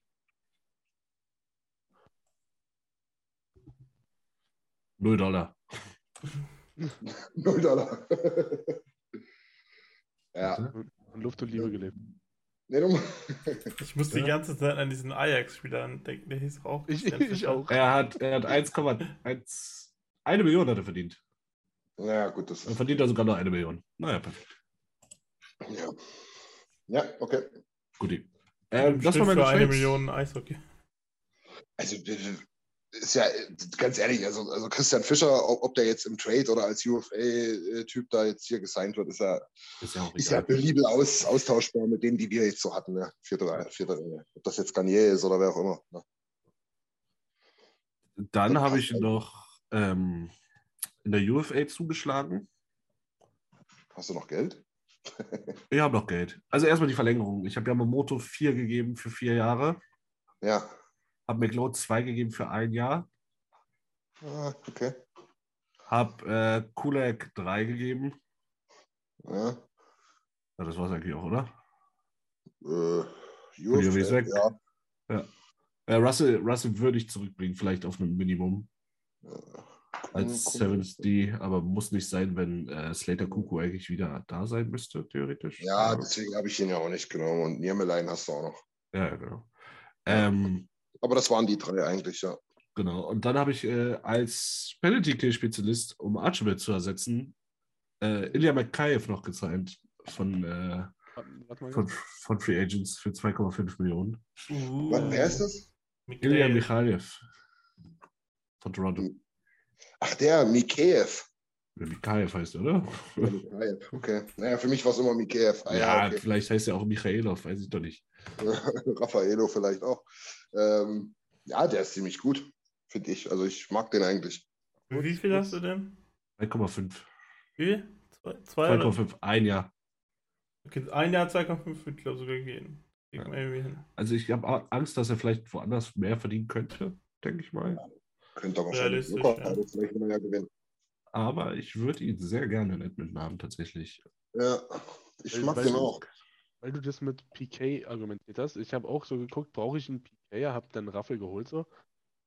Null Dollar. <laughs> Null Dollar. <laughs> ja. An Luft und Liebe gelebt. Nee, du, <laughs> Ich muss die Ja. ganze Zeit an diesen Ajax-Spieler denken, der hieß auch. Ich, ich auch. Er hat, er hat 1,1. Eine Million hat er verdient. Ja, gut, das ist. verdient er sogar noch eine Million. Naja, perfekt. Ja, ja okay. Guti. Im Ähm, das war meine für eine. Million Eishockey. Also, ist ja ganz ehrlich, also, also Christian Fischer, ob, ob der jetzt im Trade oder als UFA-Typ da jetzt hier gesigned wird, ist ja, Ist ja auch ist ja beliebig aus, austauschbar mit denen, die wir jetzt so hatten. Ne? Vierte, vierte. Ob das jetzt Garnier ist oder wer auch immer. Ne? Dann habe ich noch ähm, in der UFA zugeschlagen. Hast du noch Geld? <laughs> Ich habe noch Geld. Also erstmal die Verlängerung. Ich habe Yamamoto 4 gegeben für vier Jahre. Ja. Habe McLeod 2 gegeben für ein Jahr. Ah, okay. Habe äh, Kulak 3 gegeben. Ja. Ja, das war es eigentlich auch, oder? Äh, ist weg. ja. Äh, Russell, Russell würde ich zurückbringen, vielleicht auf einem Minimum als. Sevens D, aber muss nicht sein, wenn äh, Slater Kuku eigentlich wieder da sein müsste, theoretisch. Ja, Aber- deswegen habe ich ihn ja auch nicht genommen. Und Niermelein hast du auch noch. ja, genau. Ähm, Aber das waren die drei eigentlich, ja. Genau, und dann habe ich äh, als Penalty-Kill-Spezialist, um Archibald zu ersetzen, äh, Ilya Makayev noch gezeigt von, äh, von, von Free Agents für 2,5 Millionen. Uh, Was, wer ist das? Ilya Mikhail. Michaev von Toronto. Ach, der, Mikeev. Oder Mikaev heißt er, oder? Mikaev, Okay. Naja, für mich war es immer Mikeev. Ah, ja, ja, okay. vielleicht heißt er auch Michaelov, weiß ich doch nicht. <laughs> Raffaello vielleicht auch. Ähm, ja, der ist ziemlich gut, finde ich. Also ich mag den eigentlich. Wie viel hast du denn? 3,5. Wie viel? Zwei, zwei oder? 2,5, ein Jahr. Okay, ein Jahr 2,5 würde ich glaube sogar gehen. Ja. Also ich habe Angst, dass er vielleicht woanders mehr verdienen könnte, denke ich mal. Könnte er wahrscheinlich locker, ja. also vielleicht will ja gewinnen. Aber ich würde ihn sehr gerne in Edmonton haben, tatsächlich. Ja, ich Weil- mag weil den du- auch. Weil du das mit PK argumentiert hast. Ich habe auch so geguckt, brauche ich einen PK? Hab dann Raffel geholt so.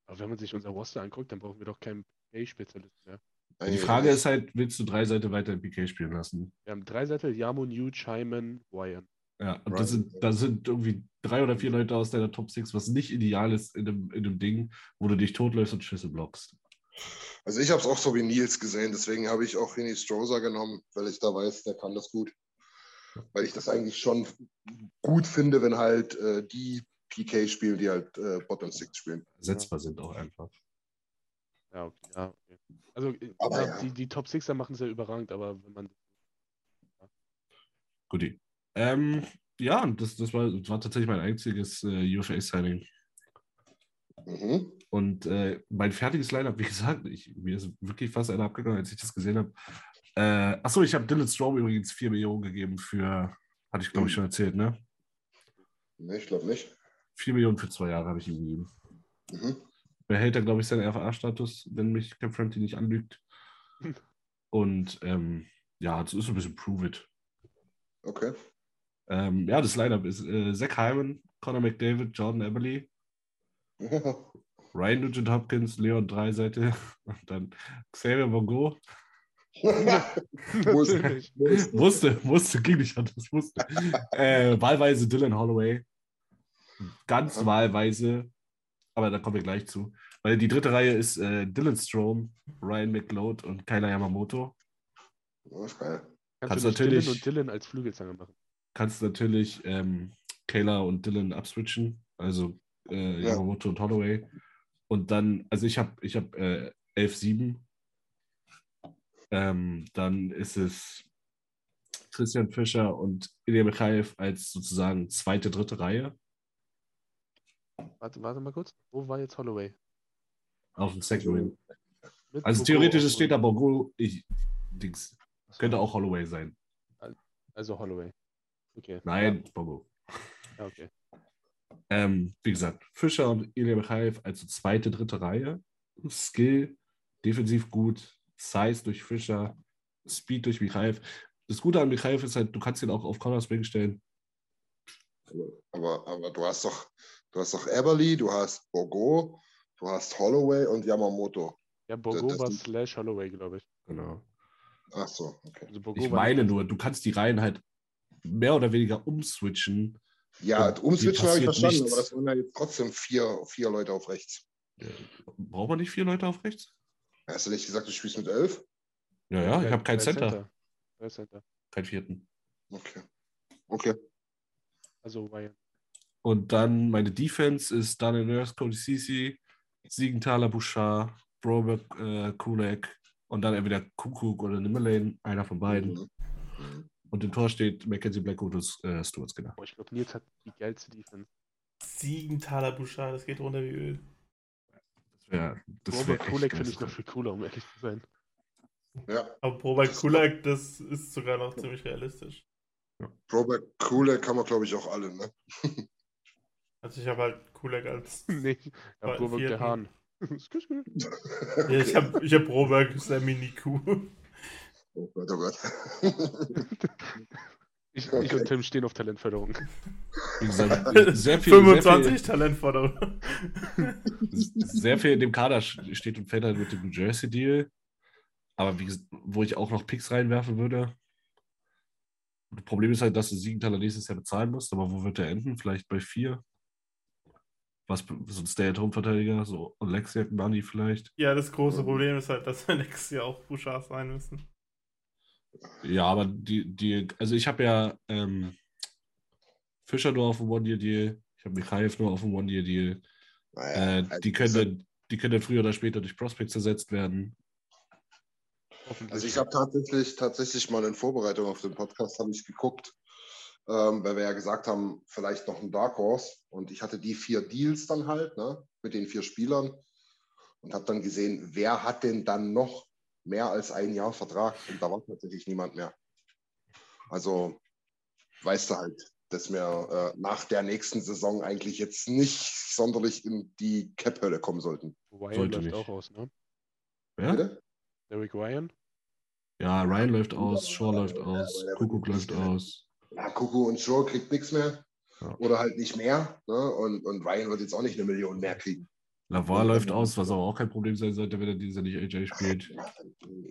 Aber wenn man sich unser Roster anguckt, dann brauchen wir doch keinen PK-Spezialisten mehr. Die Frage nicht. ist halt, willst du drei Seiten weiter in PK spielen lassen? Wir haben drei Sättel, Yamo, New, Chaiman, Wyan. Ja, und Right. das sind, da sind irgendwie drei oder vier Leute aus deiner Top 6, was nicht ideal ist in einem, in einem Ding, wo du dich totläufst und Schüsse blockst. Also ich habe es auch so wie Nils gesehen, deswegen habe ich auch Henny Strozer genommen, weil ich da weiß, der kann das gut. Weil ich das eigentlich schon gut finde, wenn halt äh, die PK spielen, die halt äh, Bottom Six spielen. Ersetzbar sind auch einfach. Ja, okay. Ja, okay. Also glaub, ja. die, die Top Sixer machen es ja überragend, aber wenn man Guti. Ähm, ja, und das, das, war, das war tatsächlich mein einziges äh, UFA-Signing. Mhm. Und äh, mein fertiges Lineup, wie <laughs> gesagt, ich, mir ist wirklich fast einer abgegangen, als ich das gesehen habe. Äh, achso, ich habe Dylan Strom übrigens 4 Millionen gegeben für, hatte ich glaube ich schon erzählt, ne? Nee, ich glaube nicht. 4 Millionen für zwei Jahre habe ich ihm gegeben. Mhm. behält er, glaube ich, seinen RFA-Status, wenn mich Cap Friendly nicht anlügt. <laughs> Und ähm, ja, das ist so ein bisschen Prove It. Okay. Ähm, ja, das Lineup ist äh, Zach Hyman, Conor McDavid, Jordan Eberly, Ryan Nugent Hopkins, Leon Dreiseite und dann Xavier Bongo. Muss. Musste, musste, ging nicht anders, musste. äh, wahlweise Dylan Holloway. Ganz Ja. wahlweise, aber da kommen wir gleich zu. Weil die dritte Reihe ist äh, Dylan Strom, Ryan McLeod und Kyler Yamamoto. Das ist geil. Kannst du nicht natürlich- Dylan und Dylan als Flügelzange machen. Kannst natürlich ähm, Kayla und Dylan abswitchen, also äh, Ja. Yamamoto und Holloway. Und dann, also ich habe ich hab, äh, 11-7. Ähm, dann ist es Christian Fischer und Ilya Mikhaev als sozusagen zweite, dritte Reihe Warte, warte mal kurz. Wo war jetzt Holloway? auf dem Second Win. Mit Also Bogo theoretisch steht da Bogo, ich, Dings, könnte auch Holloway sein. Also Holloway. Okay. Nein, Bogo. Ja, okay. Ähm, wie gesagt, Fischer und Ilya Mikhaev als zweite, dritte Reihe. Skill, defensiv gut, Size durch Fischer, Speed durch Mikhaev. Das Gute an Mikhaev ist halt, du kannst ihn auch auf Cornerspring stellen. Aber, aber du hast doch, du hast doch Eberly, du hast Bogo, du hast Holloway und Yamamoto. Ja, Bogo das war sind- slash Holloway, glaube ich. Genau. Ach so, okay. Also Ich war meine nur, du kannst die Reihen halt mehr oder weniger umswitchen. Ja, umswitchen habe ich verstanden, nichts. aber das waren ja jetzt trotzdem vier, vier Leute auf rechts. Braucht man nicht vier Leute auf rechts? Hast du nicht gesagt, du spielst mit elf? Ja, ja, ich habe keinen drei Center, Drei Center. keinen vierten. Okay. Okay. Also Ryan. Und dann meine Defense ist Daniel Nurse, Cody Ceci, Siegenthaler, Bouchard, Broberg, äh, Kulak und dann entweder Kuckuck oder Nimmerlane, einer von beiden. Mhm. Und im Tor steht Mackenzie Blackwood und äh, Stuart Skinner. Boah, ich glaube, Nils hat die geilste Defense. Siegenthaler Bouchard, das geht runter wie Öl. Das wäre das wär Robert echt Kulek finde ich noch viel cooler, um ehrlich zu sein. Ja, Aber Robert Kulak, das ist sogar noch ziemlich realistisch. Robert Kulek kann man, glaube ich, auch alle, ne? <laughs> Also ich habe halt Kulak als. <laughs> nee, Bei ja, Robert vierten. der Hahn. <laughs> Ja, ich habe ich hab Robert Sammy Niku. Oh Gott, oh Gott. <laughs> Ich, ich Okay. und Tim stehen auf Talentförderung. Wie gesagt, <laughs> sehr viel, 25 Talentforderung. Sehr viel, <laughs> sehr viel in dem Kader steht und fällt halt mit dem New Jersey Deal. Aber wie gesagt, wo ich auch noch Picks reinwerfen würde. Das Problem ist halt, dass du Siegenthaler nächstes Jahr bezahlen musst, aber wo wird der enden? Vielleicht bei vier? Was, so ein Stay-at-Home-Verteidiger, so Alexiak Money vielleicht. Ja, das große Problem ist halt, dass wir nächstes Jahr auch Bouchard sein müssen. Ja, aber die, die also ich habe ja ähm, Fischer nur auf dem One-Year-Deal, ich habe Mikhaev nur auf dem One-Year-Deal. Naja, Äh, also die, können dann, die können früher oder später durch Prospects ersetzt werden. Also ich habe tatsächlich, tatsächlich mal in Vorbereitung auf den Podcast habe ich geguckt, ähm, weil wir ja gesagt haben, vielleicht noch ein Dark Horse. Und ich hatte die vier Deals dann halt, ne, mit den vier Spielern und habe dann gesehen, wer hat denn dann noch mehr als ein Jahr Vertrag? Und da war tatsächlich niemand mehr. Also weißt du halt, dass wir äh, nach der nächsten Saison eigentlich jetzt nicht sonderlich in die Cap-Hölle kommen sollten. Ryan sollte läuft nicht. auch aus, ne? Ja? Bitte? Derek Ryan? Ja, Ryan läuft aus, Shaw läuft aus, Kuckuck läuft aus. ja, Kuku und Shaw kriegt nichts mehr Ja. oder halt nicht mehr. Ne? Und, und Ryan wird jetzt auch nicht eine Million mehr kriegen. Lavar läuft aus, was aber auch kein Problem sein sollte, wenn er dieses nicht AJ spielt. Ja,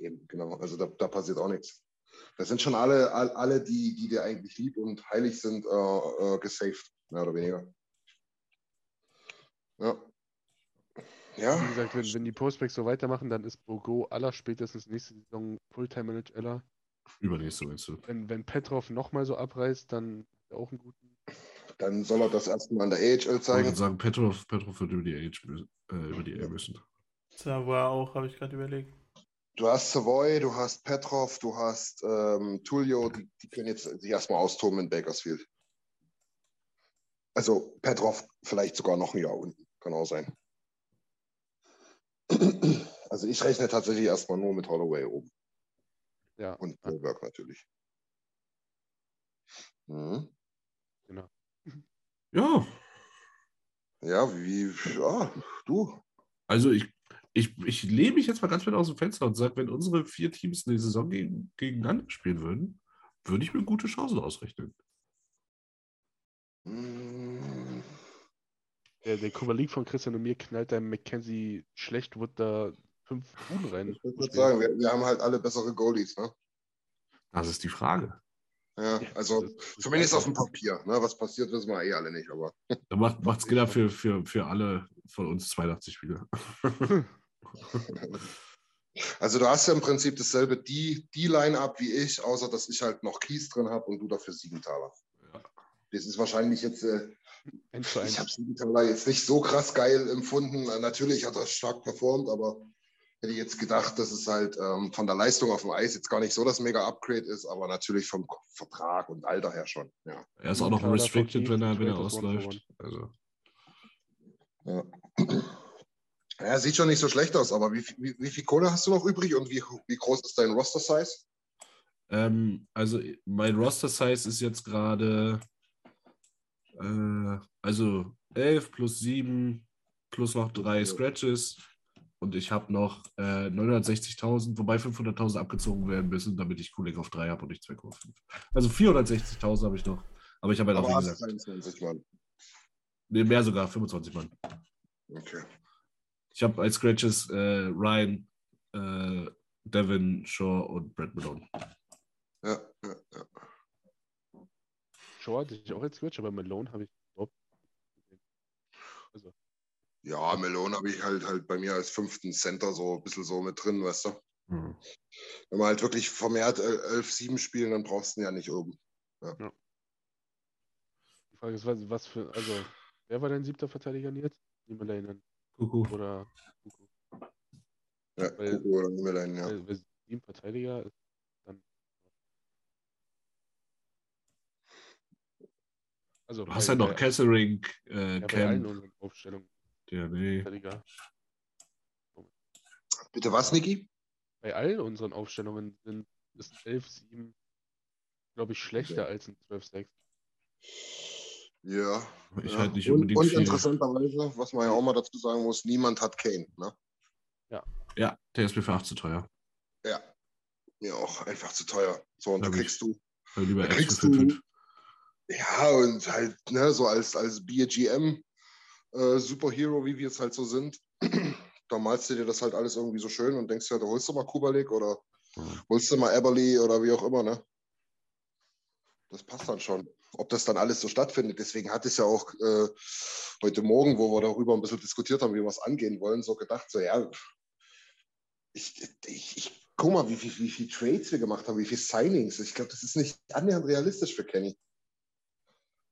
eben, genau. Also da, da passiert auch nichts. Das sind schon alle, all, alle die, die dir eigentlich lieb und heilig sind, äh, äh, gesaved, mehr oder weniger. Ja. Wie Ja, gesagt, wenn, wenn die Prospects so weitermachen, dann ist Bogo aller spätestens nächste Saison Fulltime NHLer. Übernächste meinst du? Wenn, wenn Petrov nochmal so abreißt, dann er auch einen guten. Dann soll er das erstmal an der AHL Ich würde zeigen. sagen, Petrov, Petrov wird über die Age mü- äh, über die A müssen. Savoy auch, habe ich gerade überlegt. Du hast Savoy, du hast Petrov, du hast ähm, Tullio, die, die können jetzt sich erstmal austoben in Bakersfield. Also Petrov vielleicht sogar noch ein Jahr unten, kann auch sein. <clears throat> Also ich rechne tatsächlich erstmal nur mit Holloway oben Ja, und Goldberg natürlich. Mhm. Ja, Ja, wie, ja, du. also ich, ich, ich lehne mich jetzt mal ganz weit aus dem Fenster und sage, wenn unsere vier Teams eine Saison gegen, gegeneinander spielen würden, würde ich mir gute Chancen ausrechnen. Mm, Der, der Kubalik von Christian und mir knallt der Mackenzie Schlechtwood da fünf Buhnen rein. Ich würde sagen, wir, wir haben halt alle bessere Goalies, ne? Das ist die Frage. Ja, also zumindest auf dem Papier. Ne? Was passiert, wissen wir eh alle nicht, aber Da macht, macht Skinner <laughs> für, für, für alle von uns 82 Spiele. <laughs> Also du hast ja im Prinzip dasselbe die, die Line-Up wie ich, außer dass ich halt noch Kies drin habe und du dafür Siegenthaler. Das ist wahrscheinlich jetzt, äh, ich habe Siegenthaler jetzt nicht so krass geil empfunden. Natürlich hat er stark performt, aber hätte ich jetzt gedacht, dass es halt ähm, von der Leistung auf dem Eis jetzt gar nicht so das mega Upgrade ist, aber natürlich vom Vertrag und Alter her schon. Ja. Er ist auch noch restricted, wenn er, wenn er ausläuft. Also, Ja. Ja, sieht schon nicht so schlecht aus, aber wie, viel- wie, wie viel Kohle hast du noch übrig und wie, wie groß ist dein Roster-Size? ähm, also mein Roster-Size ist jetzt gerade äh, also 11 plus 7 plus noch drei Scratches und ich habe noch äh, 960.000, wobei 500.000 abgezogen werden müssen, damit ich Cooling auf 3 habe und nicht 2,5. Also 460.000 habe ich noch, aber ich habe halt auch, wie gesagt, 23 Mann. nee, mehr sogar, 25 Mann. Okay. Ich habe als Scratches äh, Ryan, äh, Devin, Shaw und Brad Malone. Ja, ja, ja. Shaw hatte ich auch als Switch, aber Malone habe ich überhaupt. Also, ja Melone habe ich halt halt bei mir als fünften Center so ein bisschen so mit drin, weißt du. Hm. Wenn wir halt wirklich vermehrt 11-7 spielen, dann brauchst du ihn ja nicht oben. die Frage ist, was, was für, also, wer war dein siebter Verteidiger jetzt? Niemand erinnern. Kuckuck. Oder Kuku. Ja, Weil- Kuku oder Niemelein, ja. Weil, weil sieben Verteidiger ist dann. Also, Du hast bei- ja noch Kessering, äh, ja, bei allen Cam. unseren Aufstellungen. Ja, nee. Verteidiger. Bitte was, Niki? Bei allen unseren Aufstellungen sind ist 11-7, glaube ich, schlechter als ein 12-6. Ja. Ich ja. halt nicht und, unbedingt und viel. interessanterweise, was man ja auch mal dazu sagen muss, niemand hat Kane. Ne? Ja, der ist mir für 8 zu teuer. Ja. Mir auch einfach zu teuer. So, und da ich. kriegst du. Lieber Da kriegst für 5. du- Ja, und halt, ne, so als, als BGM äh, Superhero, wie wir es halt so sind, <clears throat> da malst du dir das halt alles irgendwie so schön und denkst ja, da holst du mal Kubalik oder Mhm. holst du mal Eberly oder wie auch immer, ne? Das passt dann schon. Ob das dann alles so stattfindet, deswegen hatte ich ja auch äh, heute Morgen, wo wir darüber ein bisschen diskutiert haben, wie wir es angehen wollen, so gedacht, so ja, ich, ich, ich guck mal, wie viel, wie viel Trades wir gemacht haben, wie viele Signings. Ich glaube, das ist nicht annähernd realistisch für Kenny.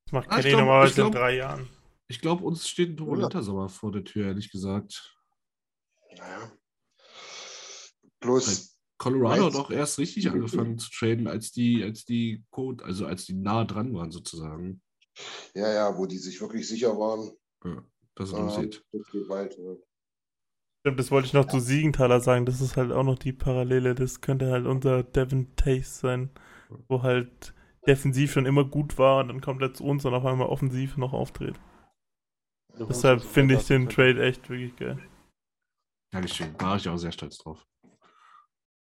Das macht Ah, Kenny normalerweise in drei Jahren. Ich glaube, uns steht ein turbulenter Sommer vor der Tür, ehrlich gesagt. Naja. Plus, Colorado hat auch erst richtig angefangen zu traden, als die, als die Code, also als die nah dran waren, sozusagen. ja, ja, wo die sich wirklich sicher waren, Ja, das ähm, interessiert. das geht weiter. Stimmt, das wollte ich noch zu Siegenthaler sagen. Das ist halt auch noch die Parallele. Das könnte halt unser Devin Taste sein, wo halt defensiv schon immer gut war und dann kommt er zu uns und auf einmal offensiv noch auftritt. Deshalb finde ich den Trade echt wirklich geil. Dankeschön. Da war ich auch sehr stolz drauf.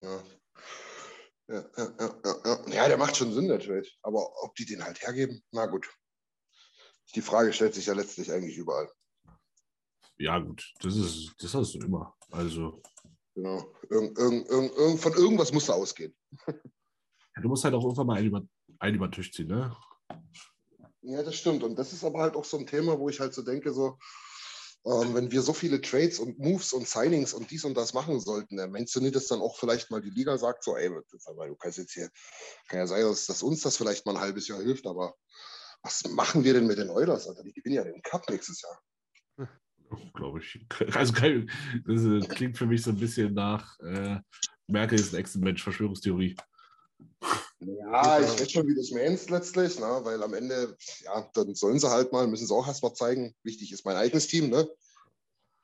Ja. Ja, ja, ja, ja, ja. der macht schon Sinn, der Trade. Aber ob die den halt hergeben, na gut. Die Frage stellt sich ja letztlich eigentlich überall. Ja, gut, das ist, das hast du immer. Also, Genau. Irgend, irgend, irgend, irgend, von irgendwas muss da ausgehen. ja, du musst halt auch irgendwann mal einen über, einen über den Tisch ziehen, ne? Ja, das stimmt. Und das ist aber halt auch so ein Thema, wo ich halt so denke, so, ähm, wenn wir so viele Trades und Moves und Signings und dies und das machen sollten, dann meinst du nicht, dass dann auch vielleicht mal die Liga sagt, so, ey, du kannst jetzt hier, kann ja sein, dass, dass uns das vielleicht mal ein halbes Jahr hilft, aber was machen wir denn mit den Oilers, Alter? Die gewinnen ja den Cup nächstes Jahr. Glaube ich. <laughs> Also, das äh, klingt für mich so ein bisschen nach äh, Merkel ist ein Ex-Mensch, Verschwörungstheorie. Ja, ich weiß schon, wie du es meinst letztlich, ne? weil am Ende, ja, dann sollen sie halt mal, müssen sie auch erstmal zeigen. Wichtig ist mein eigenes Team, ne?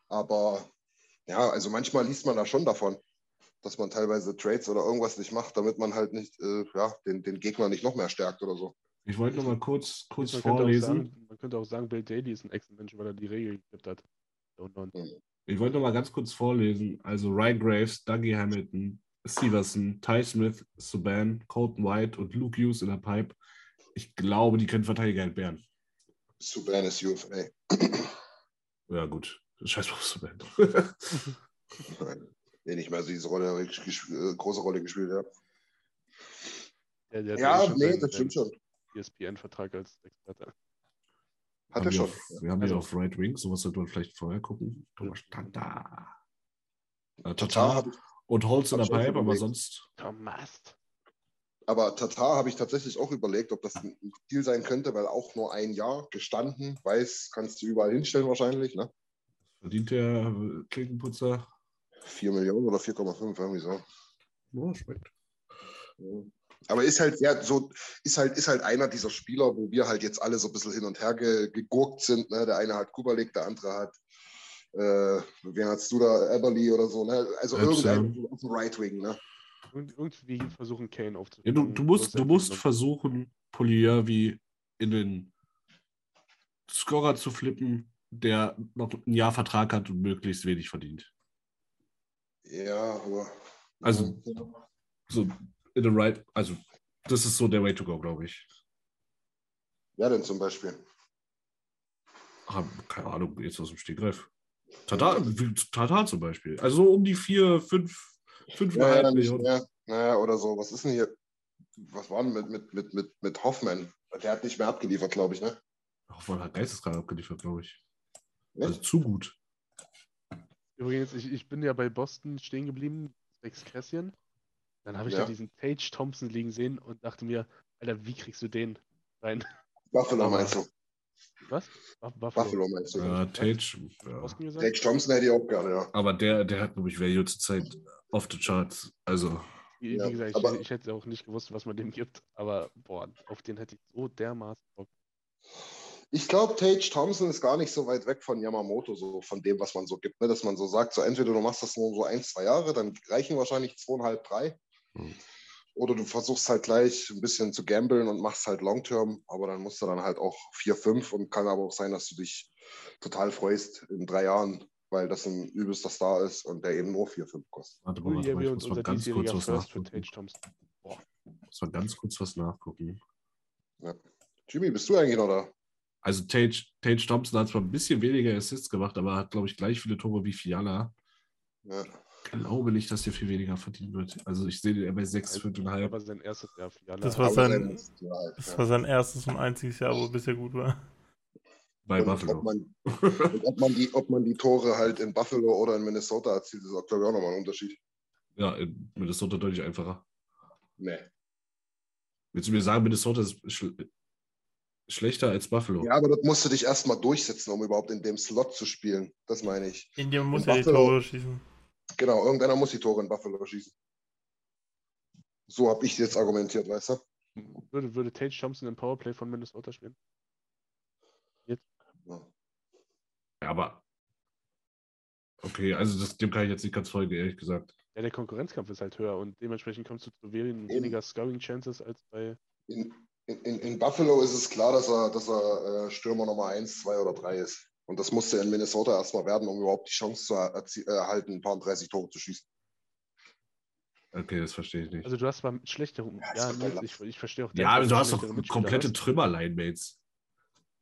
Aber ja, also manchmal liest man da schon davon, dass man teilweise Trades oder irgendwas nicht macht, damit man halt nicht, äh, ja, den, den Gegner nicht noch mehr stärkt oder so. Ich wollte noch mal kurz, kurz Man könnte, vorlesen. sagen, man könnte auch sagen, Bill Daly ist ein Ex-Mensch, weil er die Regel gekippt hat. Und, und. Ich wollte noch mal ganz kurz vorlesen. Also Ryan Graves, Dougie Hamilton, Stevenson, Ty Smith, Subban, Colton White und Luke Hughes in der Pipe. Ich glaube, die können Verteidiger entbehren. Subban ist UFA. <clears throat> Ja, gut. Scheiß auf Subban. Nee, nicht mehr so diese Rolle, äh, große Rolle gespielt, ja. Der, der hat Ja, eh nee, seinen- das stimmt schon. ESPN-Vertrag als Experte. Hat Haben er wir schon. Auf, wir haben Also- hier auf Right Wing, sowas sollte man vielleicht vorher gucken. Thomas Tata. Äh, Tata habe ich, und Holz in der Pipe, aber sonst. Thomas. aber Tatar habe ich tatsächlich auch überlegt, ob das ein Deal sein könnte, weil auch nur ein Jahr gestanden, weiß, kannst du überall hinstellen wahrscheinlich, ne? Verdient der Klinkenputzer? 4 Millionen oder 4,5, irgendwie so. Ja, schmeckt. Ja. Aber ist halt sehr so, ist halt, ist halt einer dieser Spieler, wo wir halt jetzt alle so ein bisschen hin und her ge, gegurkt sind. Ne? Der eine hat Kubalik, der andere hat, äh, wen hast du da, Eberly oder so, ne? Also irgendein so auf dem Right Wing, ne? Und irgendwie versuchen Kane Ja, aufzufangen. du, du musst, du musst versuchen, Poliavi in den Scorer zu flippen, der noch ein Jahr Vertrag hat und möglichst wenig verdient. Ja, aber. Also- Ja. So in the right, also das ist so der Way to go, glaube ich. Wer denn zum Beispiel? Ah, keine Ahnung, jetzt aus dem Stegreif. Tata, wie Tata zum Beispiel. Also so um die vier, fünf, fünfeinhalb Ja, Millionen. mehr. Naja, oder so. Was ist denn hier? Was war denn mit, mit, mit, mit, mit Hoffmann? Der hat nicht mehr abgeliefert, glaube ich, ne? Hoffmann hat Geistesgrad abgeliefert, glaube ich. Ja. Also zu gut. Übrigens, ich, ich bin ja bei Boston stehen geblieben, sechs Kässchen. Dann habe ich ja. Ja. diesen Tage Thompson liegen sehen und dachte mir, Alter, wie kriegst du den rein? Buffalo meinst du? Was? Buff- Buffalo. Buffalo meinst du? Ja, Tage, ja. Tage Thompson hätte ich auch gerne, ja. Aber der, der hat, glaube ich, Value zur Zeit off the charts. Also, Wie, Ja, wie gesagt, ich, ich hätte auch nicht gewusst, was man dem gibt. Aber boah, auf den hätte ich so dermaßen Bock. Ich glaube, Tage Thompson ist gar nicht so weit weg von Yamamoto, so von dem, was man so gibt. Ne? Dass man so sagt, so entweder du machst das nur so ein, zwei Jahre, dann reichen wahrscheinlich zweieinhalb, drei. Hm. Oder du versuchst halt gleich ein bisschen zu gambeln und machst halt Long-Term, aber dann musst du dann halt auch vier, fünf und kann aber auch sein, dass du dich total freust in drei Jahren, weil das ein übelster Star ist und der eben nur vier, fünf kostet. warte mal, warte mal, ich muss mal ganz kurz was nachgucken. Muss mal ganz kurz was nachgucken. Jimmy, bist du eigentlich noch da? Also Tage, Tage Thompson hat zwar ein bisschen weniger Assists gemacht, aber hat, glaube ich, gleich viele Tore wie Fiala. Ja. Ich glaube nicht, dass der viel weniger verdienen wird. Also ich sehe den bei 6, Das 5,5. war sein erstes Jahr für Jana. Das war sein- Das war sein erstes und einziges Jahr, wo er bisher gut war. bei Und Buffalo. Ob man, und ob, man die, ob man die Tore halt in Buffalo oder in Minnesota erzielt, ist auch, glaube ich, auch nochmal ein Unterschied. ja, in Minnesota deutlich einfacher. Nee. Willst du mir sagen, Minnesota ist schl schlechter als Buffalo? Ja, aber das musst du dich erstmal durchsetzen, um überhaupt in dem Slot zu spielen. Das meine ich. Indien muss In ja die Tore schießen. Genau, irgendeiner muss die Tore in Buffalo schießen. So habe ich jetzt argumentiert, weißt du? Würde, würde Tage Thompson im Powerplay von Minnesota spielen? Ja. Ja, aber. Okay, also das, dem kann ich jetzt nicht ganz folgen, ehrlich gesagt. Ja, der Konkurrenzkampf ist halt höher und dementsprechend kommst du zu weniger Scoring Chances als bei. In, in, in- in Buffalo ist es klar, dass er, dass er äh, Stürmer Nummer 1, 2 oder 3 ist. Und das musste in Minnesota erstmal werden, um überhaupt die Chance zu erhalten, ein paar 30 Tore zu schießen. Okay, das verstehe ich nicht. Also du hast zwar schlechtere. Ja, Ja, ich, ich verstehe auch. ja, aber du hast doch komplette. Trümmer-Line-Mates.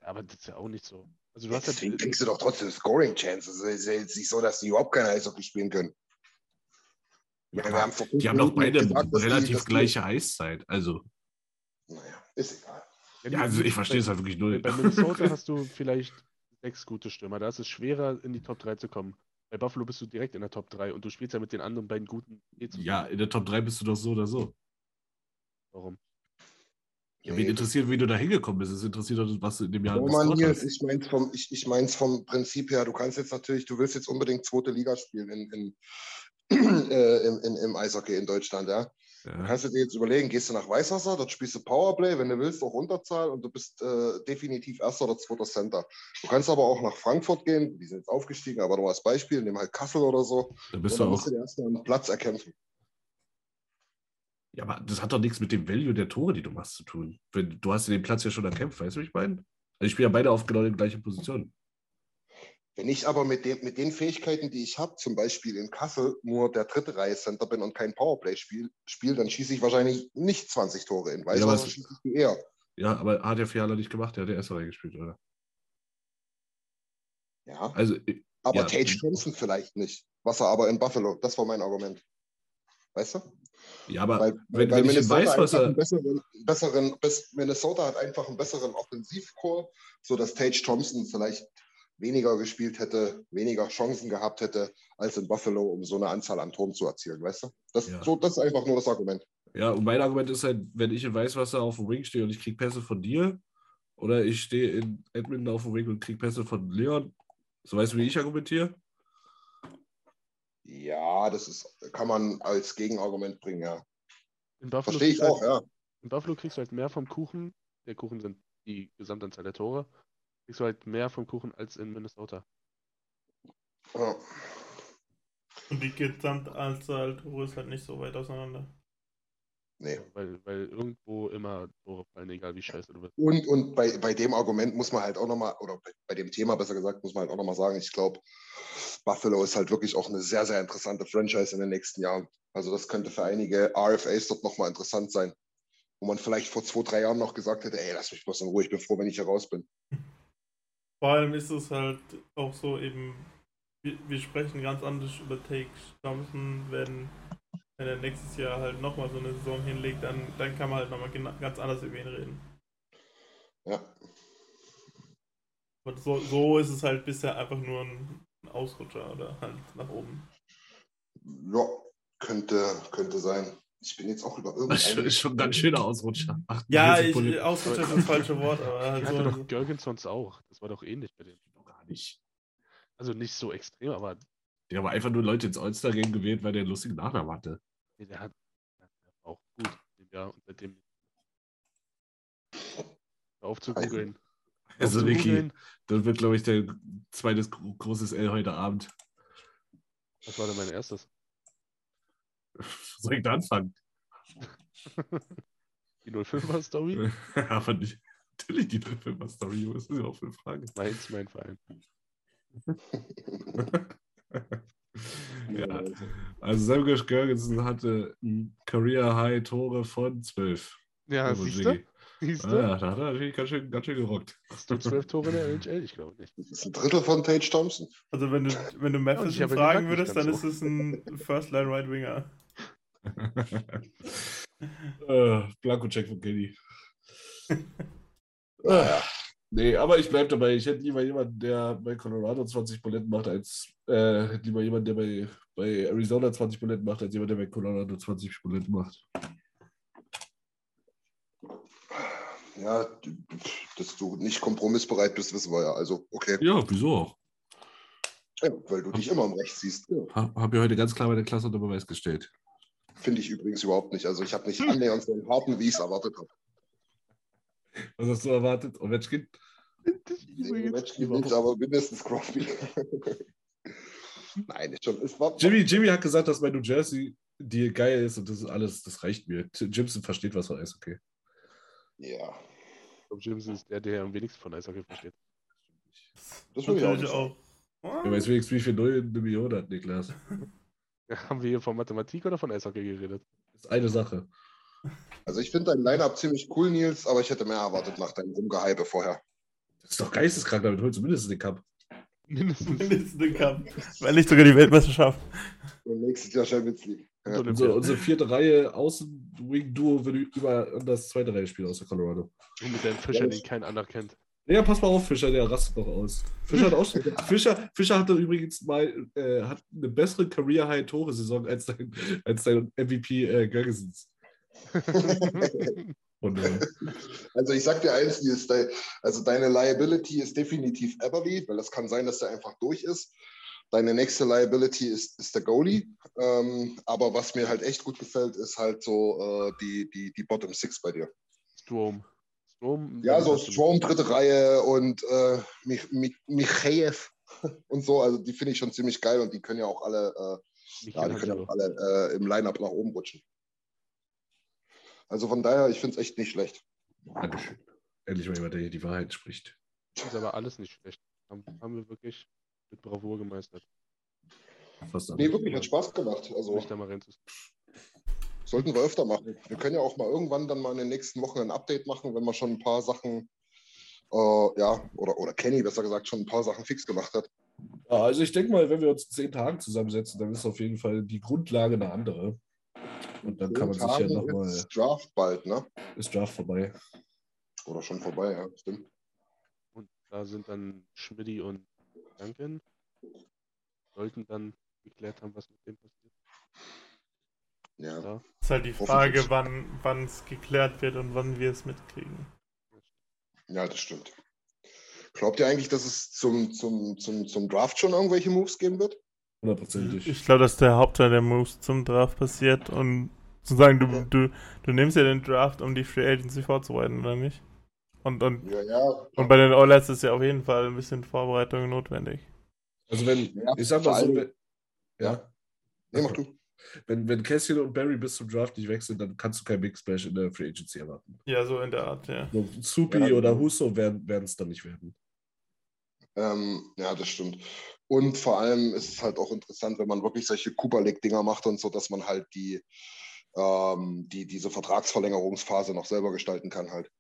Aber das ist ja auch nicht so. Also du hast Deswegen ja. kriegst du doch trotzdem Scoring Chances. Es ist ja jetzt nicht so, dass die überhaupt keine Eishockey spielen können. Ja, wir aber haben die haben doch beide gesagt, relativ die- gleiche Eiszeit. Also, Naja, ist egal. ja, also ich verstehe es halt wirklich null. Bei Minnesota hast du vielleicht sechs gute Stürmer. Da ist es schwerer, in die Top 3 zu kommen. Bei Buffalo bist du direkt in der Top 3 und du spielst ja mit den anderen beiden guten eh. Ja, in der Top 3 bist du doch so oder so. Warum? Ja, wen Nee, interessiert, wie du da hingekommen bist? Es interessiert doch, was du in dem Jahr Oh Nils, hast. ich mein's vom, ich, ich mein's vom Prinzip her, du kannst jetzt natürlich, du willst jetzt unbedingt zweite Liga spielen in, in, <clears throat> äh, im, in, im Eishockey in Deutschland, ja. Du Ja. kannst du dir jetzt überlegen, gehst du nach Weißwasser, dort spielst du Powerplay, wenn du willst, auch Unterzahl und du bist äh, definitiv erster oder zweiter Center. Du kannst aber auch nach Frankfurt gehen, die sind jetzt aufgestiegen, aber nur als Beispiel, nimm halt Kassel oder so. Da bist Ja, du dann musst auch. du dir erstmal einen Platz erkämpfen. Ja, aber das hat doch nichts mit dem Value der Tore, die du machst, zu tun. Wenn, du hast dir den Platz ja schon erkämpft, weißt du, wie ich meine? Also ich spiele ja beide auf genau den gleichen Positionen. Wenn ich aber mit, dem, mit den Fähigkeiten, die ich habe, zum Beispiel in Kassel, nur der dritte Reihe-Center bin und kein Powerplay spiele, spiel, dann schieße ich wahrscheinlich nicht 20 Tore in aber Weißwasser, es- schieße ich eher. Ja, aber hat der Fiala nicht gemacht, der hat ja erst reingespielt, oder? Ja. Also, äh, Aber ja. Tage Thompson vielleicht nicht. Was er aber in Buffalo, das war mein Argument. Weißt du? ja, aber Weil, wenn, weil wenn Minnesota, weiß, was einfach er. einen besseren, besseren, bess- Minnesota hat einfach einen besseren Offensivcore, sodass Tage Thompson vielleicht weniger gespielt hätte, weniger Chancen gehabt hätte, als in Buffalo, um so eine Anzahl an Toren zu erzielen, weißt du? Das, Ja. so, das ist einfach nur das Argument. Ja, und mein Argument ist halt, wenn ich in Weißwasser auf dem Ring stehe und ich kriege Pässe von dir, oder ich stehe in Edmonton auf dem Ring und kriege Pässe von Leon, so weißt du, wie ich argumentiere? Ja, das ist, kann man als Gegenargument bringen, ja. Verstehe ich auch, halt, ja. In Buffalo kriegst du halt mehr vom Kuchen. Der Kuchen sind die Gesamtanzahl der Tore. Kriegst du halt mehr vom Kuchen als in Minnesota. ja. Und die Gesamtanzahl Tore ist halt nicht so weit auseinander. Nee. Weil, weil irgendwo immer Tore fallen, egal wie scheiße du bist. Und, und bei, bei dem Argument muss man halt auch nochmal, oder bei, bei dem Thema besser gesagt, muss man halt auch nochmal sagen, ich glaube, Buffalo ist halt wirklich auch eine sehr, sehr interessante Franchise in den nächsten Jahren. Also das könnte für einige RFAs dort nochmal interessant sein. Wo man vielleicht vor zwei, drei Jahren noch gesagt hätte, ey, lass mich bloß in Ruhe, ich bin froh, wenn ich hier raus bin. <laughs> Vor allem ist es halt auch so eben, wir, wir sprechen ganz anders über Take Thompson, wenn, wenn er nächstes Jahr halt nochmal so eine Saison hinlegt, dann, dann kann man halt nochmal ganz anders über ihn reden. Ja, Und so, so ist es halt bisher einfach nur ein Ausrutscher oder halt nach oben. ja könnte, könnte sein. Ich bin jetzt auch über <laughs> Das ist schon- ein ganz schöner Ausrutscher. Ja, 48 ich, Poli- Ausrutscher ist das falsche Wort, aber halt hatte so. doch Görgensons auch. Das war doch ähnlich bei dem. Doch gar nicht. Also nicht so extrem, aber Der war einfach nur Leute ins All-Star-Game gewählt, weil der einen lustigen Nachnamen hatte. nee, der hat auch gut. Jahr und seitdem. Auf zu Also, googeln. <laughs> Also, Niki, das wird, glaube ich, der zweite gro- großes L heute Abend. Was war denn mein erstes? Soll ich da anfangen? <laughs> Die 05er Story? <laughs> Aber nicht. Natürlich die Filmer-Story, Junge. Das ist ja auch eine Frage. Mainz, mein Verein. <laughs> ja, also Samuel Görgensen hatte ein Career-High Tore von 12. Ja, siehst du? Siehst Ah, du? ja, da hat er natürlich ganz schön, ganz schön gerockt. Hast du zwölf Tore in der NHL? Ich glaube nicht. Das ist ein Drittel von Tage Thompson. Also wenn du, wenn du Matheson fragen würdest, dann ganz ist es ein First Line Right Winger. Äh, Blanko-Check von Kenny. <laughs> Naja. Nee, aber ich bleibe dabei. Ich hätte lieber jemanden, der bei Colorado 20 Buletten macht, als äh, hätte lieber jemanden, der bei, bei Arizona 20 Buletten macht, als jemand, der bei Colorado 20 Buletten macht. Ja, dass du nicht kompromissbereit bist, wissen wir ja. Also, okay. Ja, wieso auch? Ja, weil du dich immer im Recht siehst. Ja. Ha, Habe ja heute ganz klar meine Klasse unter Beweis gestellt. Finde ich übrigens überhaupt nicht. Also, ich habe nicht annähernd so einen harten, wie ich es erwartet habe. Was hast du erwartet? Ovechkin? Ovechkin nicht, aber mindestens Crosby. <laughs> Nein, ist schon. Es war, Jimmy, Jimmy hat gesagt, dass mein New Jersey Deal geil ist und das ist alles, das reicht mir. Jimson versteht was von Eishockey. Ja, Ich glaube, James ist der, der am wenigsten von Eishockey versteht. das will ich auch nicht. sagen. auch. Er weiß wenigstens, wie viel Null eine Million hat, Niklas. <laughs> <laughs> Haben wir hier von Mathematik oder von Eishockey geredet? Das ist eine Sache. Also, ich finde dein Line-Up ziemlich cool, Nils, aber ich hätte mehr erwartet nach deinem Rumgehype vorher. Das ist doch geisteskrank, damit holst du mindestens den Cup. Mindestens. Mindestens den Cup. Wenn nicht sogar die Weltmeisterschaft. Und nächstes Jahr Champions League. Ja. Unsere, unsere vierte Reihe Außen-Wing-Duo würde über das zweite Reihe spielen aus der Colorado. Und mit deinem Fischer, den kein anderer kennt. Ja, pass mal auf, Fischer, der rastet noch aus. Fischer hat auch <laughs> Fischer, Fischer hatte übrigens mal äh, hat eine bessere Career-High-Tore-Saison als dein, als dein MVP äh, Gergesens. <laughs> Und, äh, Also ich sag dir eins, de, also deine Liability ist definitiv Eberly, weil das kann sein, dass der einfach durch ist. Deine nächste Liability ist, ist der Goalie. Ähm, aber was mir halt echt gut gefällt, ist halt so äh, die, die, die Bottom Six bei dir. Strom. Strom. Ja, so Strom, dritte Reihe und äh, Mich, Mich, Michaev <laughs> und so. Also die finde ich schon ziemlich geil und die können ja auch alle, äh, ja, die können auch alle äh, im Line-Up nach oben rutschen. Also von daher, ich finde es echt nicht schlecht. Dankeschön. Endlich mal jemand, der hier die Wahrheit spricht. Das ist aber alles nicht schlecht. Haben, haben wir wirklich mit Bravour gemeistert. Fast Nee, wirklich, hat Spaß gemacht. Also Nicht da mal reinzuskippen. Sollten wir öfter machen. Wir können ja auch mal irgendwann dann mal in den nächsten Wochen ein Update machen, wenn man schon ein paar Sachen, äh, ja, oder, oder Kenny besser gesagt, schon ein paar Sachen fix gemacht hat. Ja, also ich denke mal, wenn wir uns in zehn Tagen zusammensetzen, dann ist auf jeden Fall die Grundlage eine andere. Und dann kann man sich ja nochmal. ist Draft bald, ne? Ist Draft vorbei. Oder schon vorbei, ja, stimmt. Und da sind dann Schmidti und Duncan. Sollten dann geklärt haben, was mit dem passiert. Ja. Ja. Ist halt die. Frage, wann wann es geklärt wird und wann wir es mitkriegen. ja, das stimmt. Glaubt ihr eigentlich, dass es zum, zum, zum, zum Draft schon irgendwelche Moves geben wird? Hundertprozentig. Ich glaube, dass der Hauptteil der Moves zum Draft passiert und sozusagen, du, du, du nimmst ja den Draft, um die Free Agency vorzubereiten, oder nicht? Und, und, Ja, ja. und bei den Oilers ist ja auf jeden Fall ein bisschen Vorbereitung notwendig. Also wenn, Ja, ich sag mal so, wenn, ja, Nee, mach du. Wenn, wenn Cassian und Barry bis zum Draft nicht wechseln, dann kannst du kein Big Splash in der Free Agency erwarten. Ja, so in der Art, ja. So, Supi Ja. oder Husso werden es dann nicht werden. Ähm, ja, das stimmt. Und vor allem ist es halt auch interessant, wenn man wirklich solche Cooper League-Dinger macht und so, dass man halt die, ähm, die, diese Vertragsverlängerungsphase noch selber gestalten kann, halt.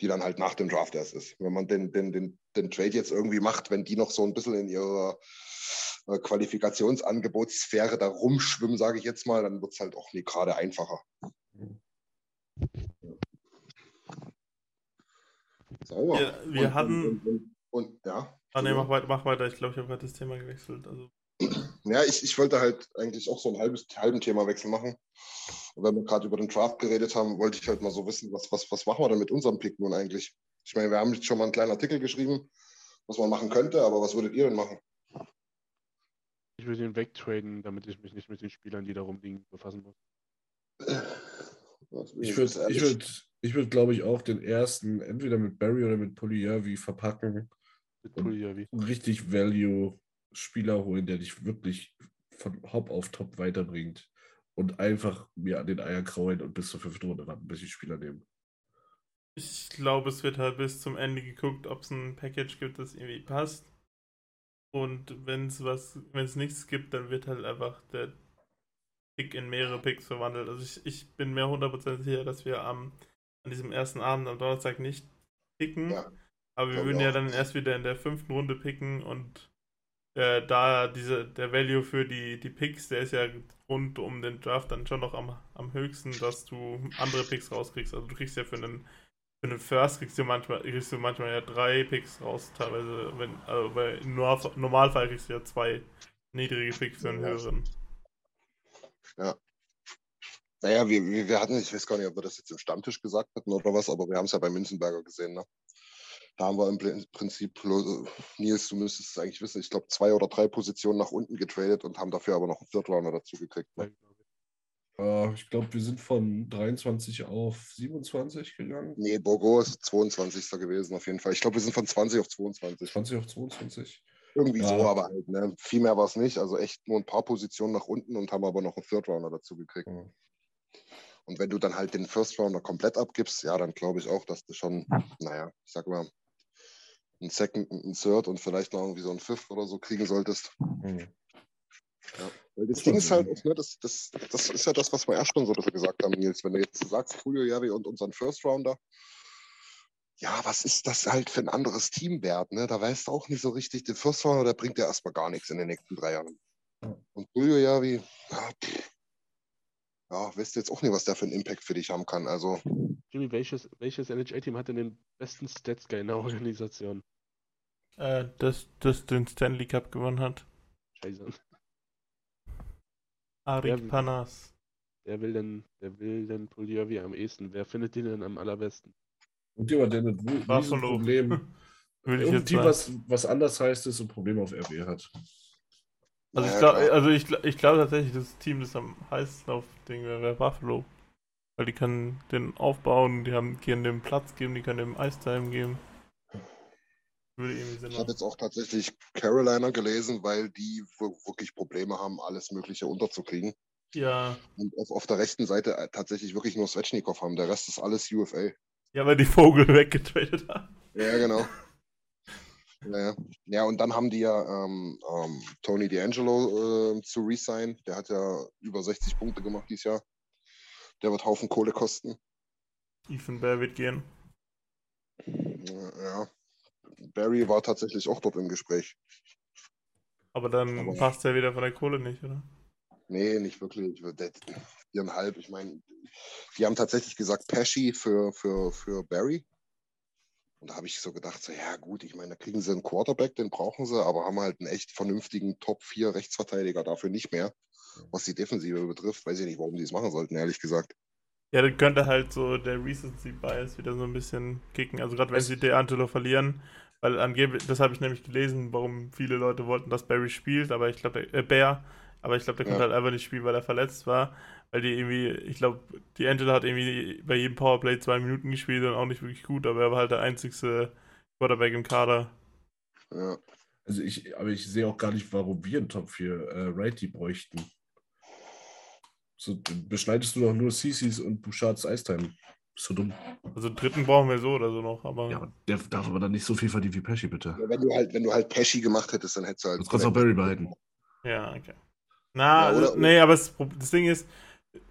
Die dann halt nach dem Draft erst ist. Wenn man den, den, den, den Trade jetzt irgendwie macht, wenn die noch so ein bisschen in ihrer äh, Qualifikationsangebotssphäre da rumschwimmen, sage ich jetzt mal, dann wird es halt auch nie gerade einfacher. Sauer. Ja, wir und, hatten- Und, und, und, ja. Ah, ne, mach weiter, mach weiter. Ich glaube, ich habe gerade das Thema gewechselt. Also, Ja, ich, ich wollte halt eigentlich auch so einen halbes, halben Themawechsel machen. Und wenn wir gerade über den Draft geredet haben, wollte ich halt mal so wissen, was, was, was machen wir denn mit unserem Pick nun eigentlich? Ich meine, wir haben jetzt schon mal einen kleinen Artikel geschrieben, was man machen könnte, aber was würdet ihr denn machen? Ich würde ihn wegtraden, damit ich mich nicht mit den Spielern, die da rumliegen, befassen muss. Ich würde, ich würd, ich würd, glaube ich, auch den ersten entweder mit Barry oder mit Polyervi verpacken Mit und richtig Value-Spieler holen, der dich wirklich von Hop auf Top weiterbringt. Und einfach mir an den Eier kraulen und bis zur fünften Runde warten, bis ich Spieler nehme. Ich glaube, es wird halt bis zum Ende geguckt, ob es ein Package gibt, das irgendwie passt. Und wenn es was, wenn es nichts gibt, dann wird halt einfach der Pick in mehrere Picks verwandelt. Also ich, ich bin mir 100% sicher, dass wir am, an diesem ersten Abend am Donnerstag nicht picken. Ja, aber wir würden ja dann erst wieder in der fünften Runde picken und äh, da diese, der Value für die, die Picks, der ist ja rund um den Draft dann schon noch am, am höchsten, dass du andere Picks rauskriegst. Also du kriegst ja für einen für einen First kriegst du manchmal kriegst du manchmal ja drei Picks raus, teilweise, wenn, also bei Normalfall kriegst du ja zwei niedrige Picks für einen Ja. höheren. naja, wir, wir, hatten, ich weiß gar nicht, ob wir das jetzt im Stammtisch gesagt hatten oder was, aber wir haben es ja bei Münzenberger gesehen, ne? Da haben wir im Prin- Prinzip, Nils, du müsstest es eigentlich wissen, ich glaube, zwei oder drei Positionen nach unten getradet und haben dafür aber noch einen Third Runner dazu gekriegt. Ne? Äh, ich glaube, wir sind von 23 auf 27 gegangen. Nee, Bogo ist 22. gewesen auf jeden Fall. Ich glaube, wir sind von 20 auf 22. 20 auf 22. Irgendwie Ja. so, aber halt, ne? viel mehr war es nicht. Also echt nur ein paar Positionen nach unten und haben aber noch einen Third Rounder dazu gekriegt. Ja. Und wenn du dann halt den First Rounder komplett abgibst, ja, dann glaube ich auch, dass du schon, naja, ich sag mal, einen Second, einen Third und vielleicht noch irgendwie so einen Fifth oder so kriegen solltest. Hm. Weil das Stimmt, Ding ist halt ja. auch, ne, das, das, das ist ja das, was wir erst schon so ein bisschen gesagt haben, Nils. Wenn du jetzt sagst, Julio Javi und unseren First Rounder, ja, was ist das halt für ein anderes Team wert? Ne? Da weißt du auch nicht so richtig, der First Rounder, der bringt ja erstmal gar nichts in den nächsten drei Jahren. Ja. Und Julio Javi, ja, pff, ja, weißt du jetzt auch nicht, was der für einen Impact für dich haben kann. Also, Jimmy, welches, welches NHL-Team hat denn den besten Stats-Guy in der Organisation? Äh, das, das den Stanley Cup gewonnen hat. Scheiße. Arik Panas. Wer will denn, wer will denn Puljavi am ehesten? Wer findet den denn am allerbesten? Und jemand, der Buffalo. Riesenproblem, Würde ich irgendwie was, was anders heißt, ist ein Problem auf RW hat. Also ich glaube also ich, ich glaub tatsächlich, das Team, das am heißesten auf Ding wäre, wäre Buffalo. Weil die können den aufbauen, die haben können dem Platz geben, die können dem Eistime geben. Ich habe jetzt auch tatsächlich Carolina gelesen, weil die wirklich Probleme haben, alles Mögliche unterzukriegen. Ja, Und auf, auf der rechten Seite äh, tatsächlich wirklich nur Svechnikov haben. Der Rest ist alles UFA. ja, weil die Vogel <laughs> weggetradet haben. Ja, genau. Ja, und dann haben die ja ähm, ähm, Tony D'Angelo äh, zu resign. Der hat ja über 60 Punkte gemacht dieses Jahr. Der wird Haufen Kohle kosten. Ethan Bear wird gehen. Ja. Barry war tatsächlich auch dort im Gespräch. Aber dann Aber- passt ja wieder von der Kohle nicht, oder? Nee, nicht wirklich. Viereinhalb. Ich meine, die haben tatsächlich gesagt Pesci für, für, für Barry. Und da habe ich so gedacht, so, ja gut, ich meine, da kriegen sie einen Quarterback, den brauchen sie, aber haben halt einen echt vernünftigen Top-4 Rechtsverteidiger dafür nicht mehr. Was die Defensive betrifft, weiß ich nicht, warum die es machen sollten, ehrlich gesagt. Ja, dann könnte halt so der Recency Bias wieder so ein bisschen kicken. Also gerade wenn sie D'Angelo verlieren, weil angeblich, das habe ich nämlich gelesen, warum viele Leute wollten, dass Barry spielt, aber ich glaube, der äh, Bear, aber ich glaube, der Ja. konnte halt einfach nicht spielen, weil er verletzt war. Weil die irgendwie, ich glaube, D'Angelo hat irgendwie bei jedem Powerplay zwei Minuten gespielt und auch nicht wirklich gut, aber er war halt der einzigste Quarterback im Kader. Ja. Also ich, aber ich sehe auch gar nicht, warum wir einen Top 4 äh, Righty bräuchten. So beschneidest du doch nur CCs und Bouchards Eistime. Bist du dumm? Also dritten brauchen wir so oder so noch, aber Ja, aber der darf aber dann nicht so viel verdienen wie Pesci, bitte. Ja, Wenn du halt, wenn du halt Pesci gemacht hättest, dann hättest du halt. Du kannst auch Barry behalten. Ja, okay. Na, Ja, oder- also, nee, aber das, das Ding ist,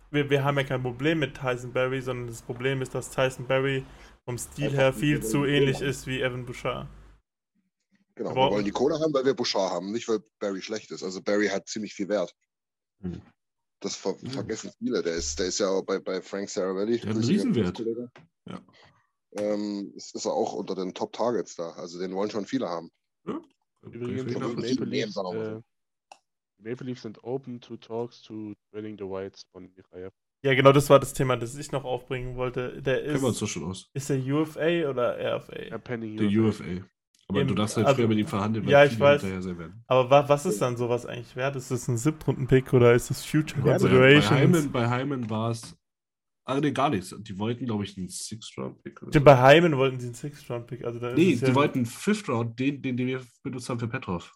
wir, wir haben ja kein Problem mit Tyson Berry, sondern das Problem ist, dass Tyson Berry vom Stil Einfach her viel so zu ähnlich ist wie Evan Bouchard. Genau, Aber- wir wollen die Kohle haben, weil wir Bouchard haben, nicht weil Barry schlecht ist. Also Barry hat ziemlich viel Wert. Hm. Das ver Hm. vergessen viele. Der ist, der ist ja auch bei, bei Frank Saravelli. Der hat einen Riesenwert. Ja. Ähm, ist, ist er auch unter den Top-Targets da. Also den wollen schon viele haben. Übrigens, die. Maple Leafs, mal so. äh, Maple Leafs sind open to talks to trading the Whites von Mikhail. Ja, genau, das war das Thema, das ich noch aufbringen wollte. Der Kennen wir uns ist, doch schon aus. ist der UFA oder RFA? Ja, Penning Der UFA. Aber Eben, du darfst halt also- früher mit ihm verhandeln, Ja, ich weiß. hinterher sein werden. Aber wa was ist dann sowas eigentlich wert? Ist das ein Siebtrunden-Pick oder ist das Future Bei, bei, bei Hyman war es. Ah, nee, gar nichts. Die wollten, glaube ich, einen Stimmt, so. Bei Hyman wollten sie einen Six-Round-Pick. Also Nee, die ja, wollten einen Fifth-Round, den, den, den wir benutzt haben für Petrov.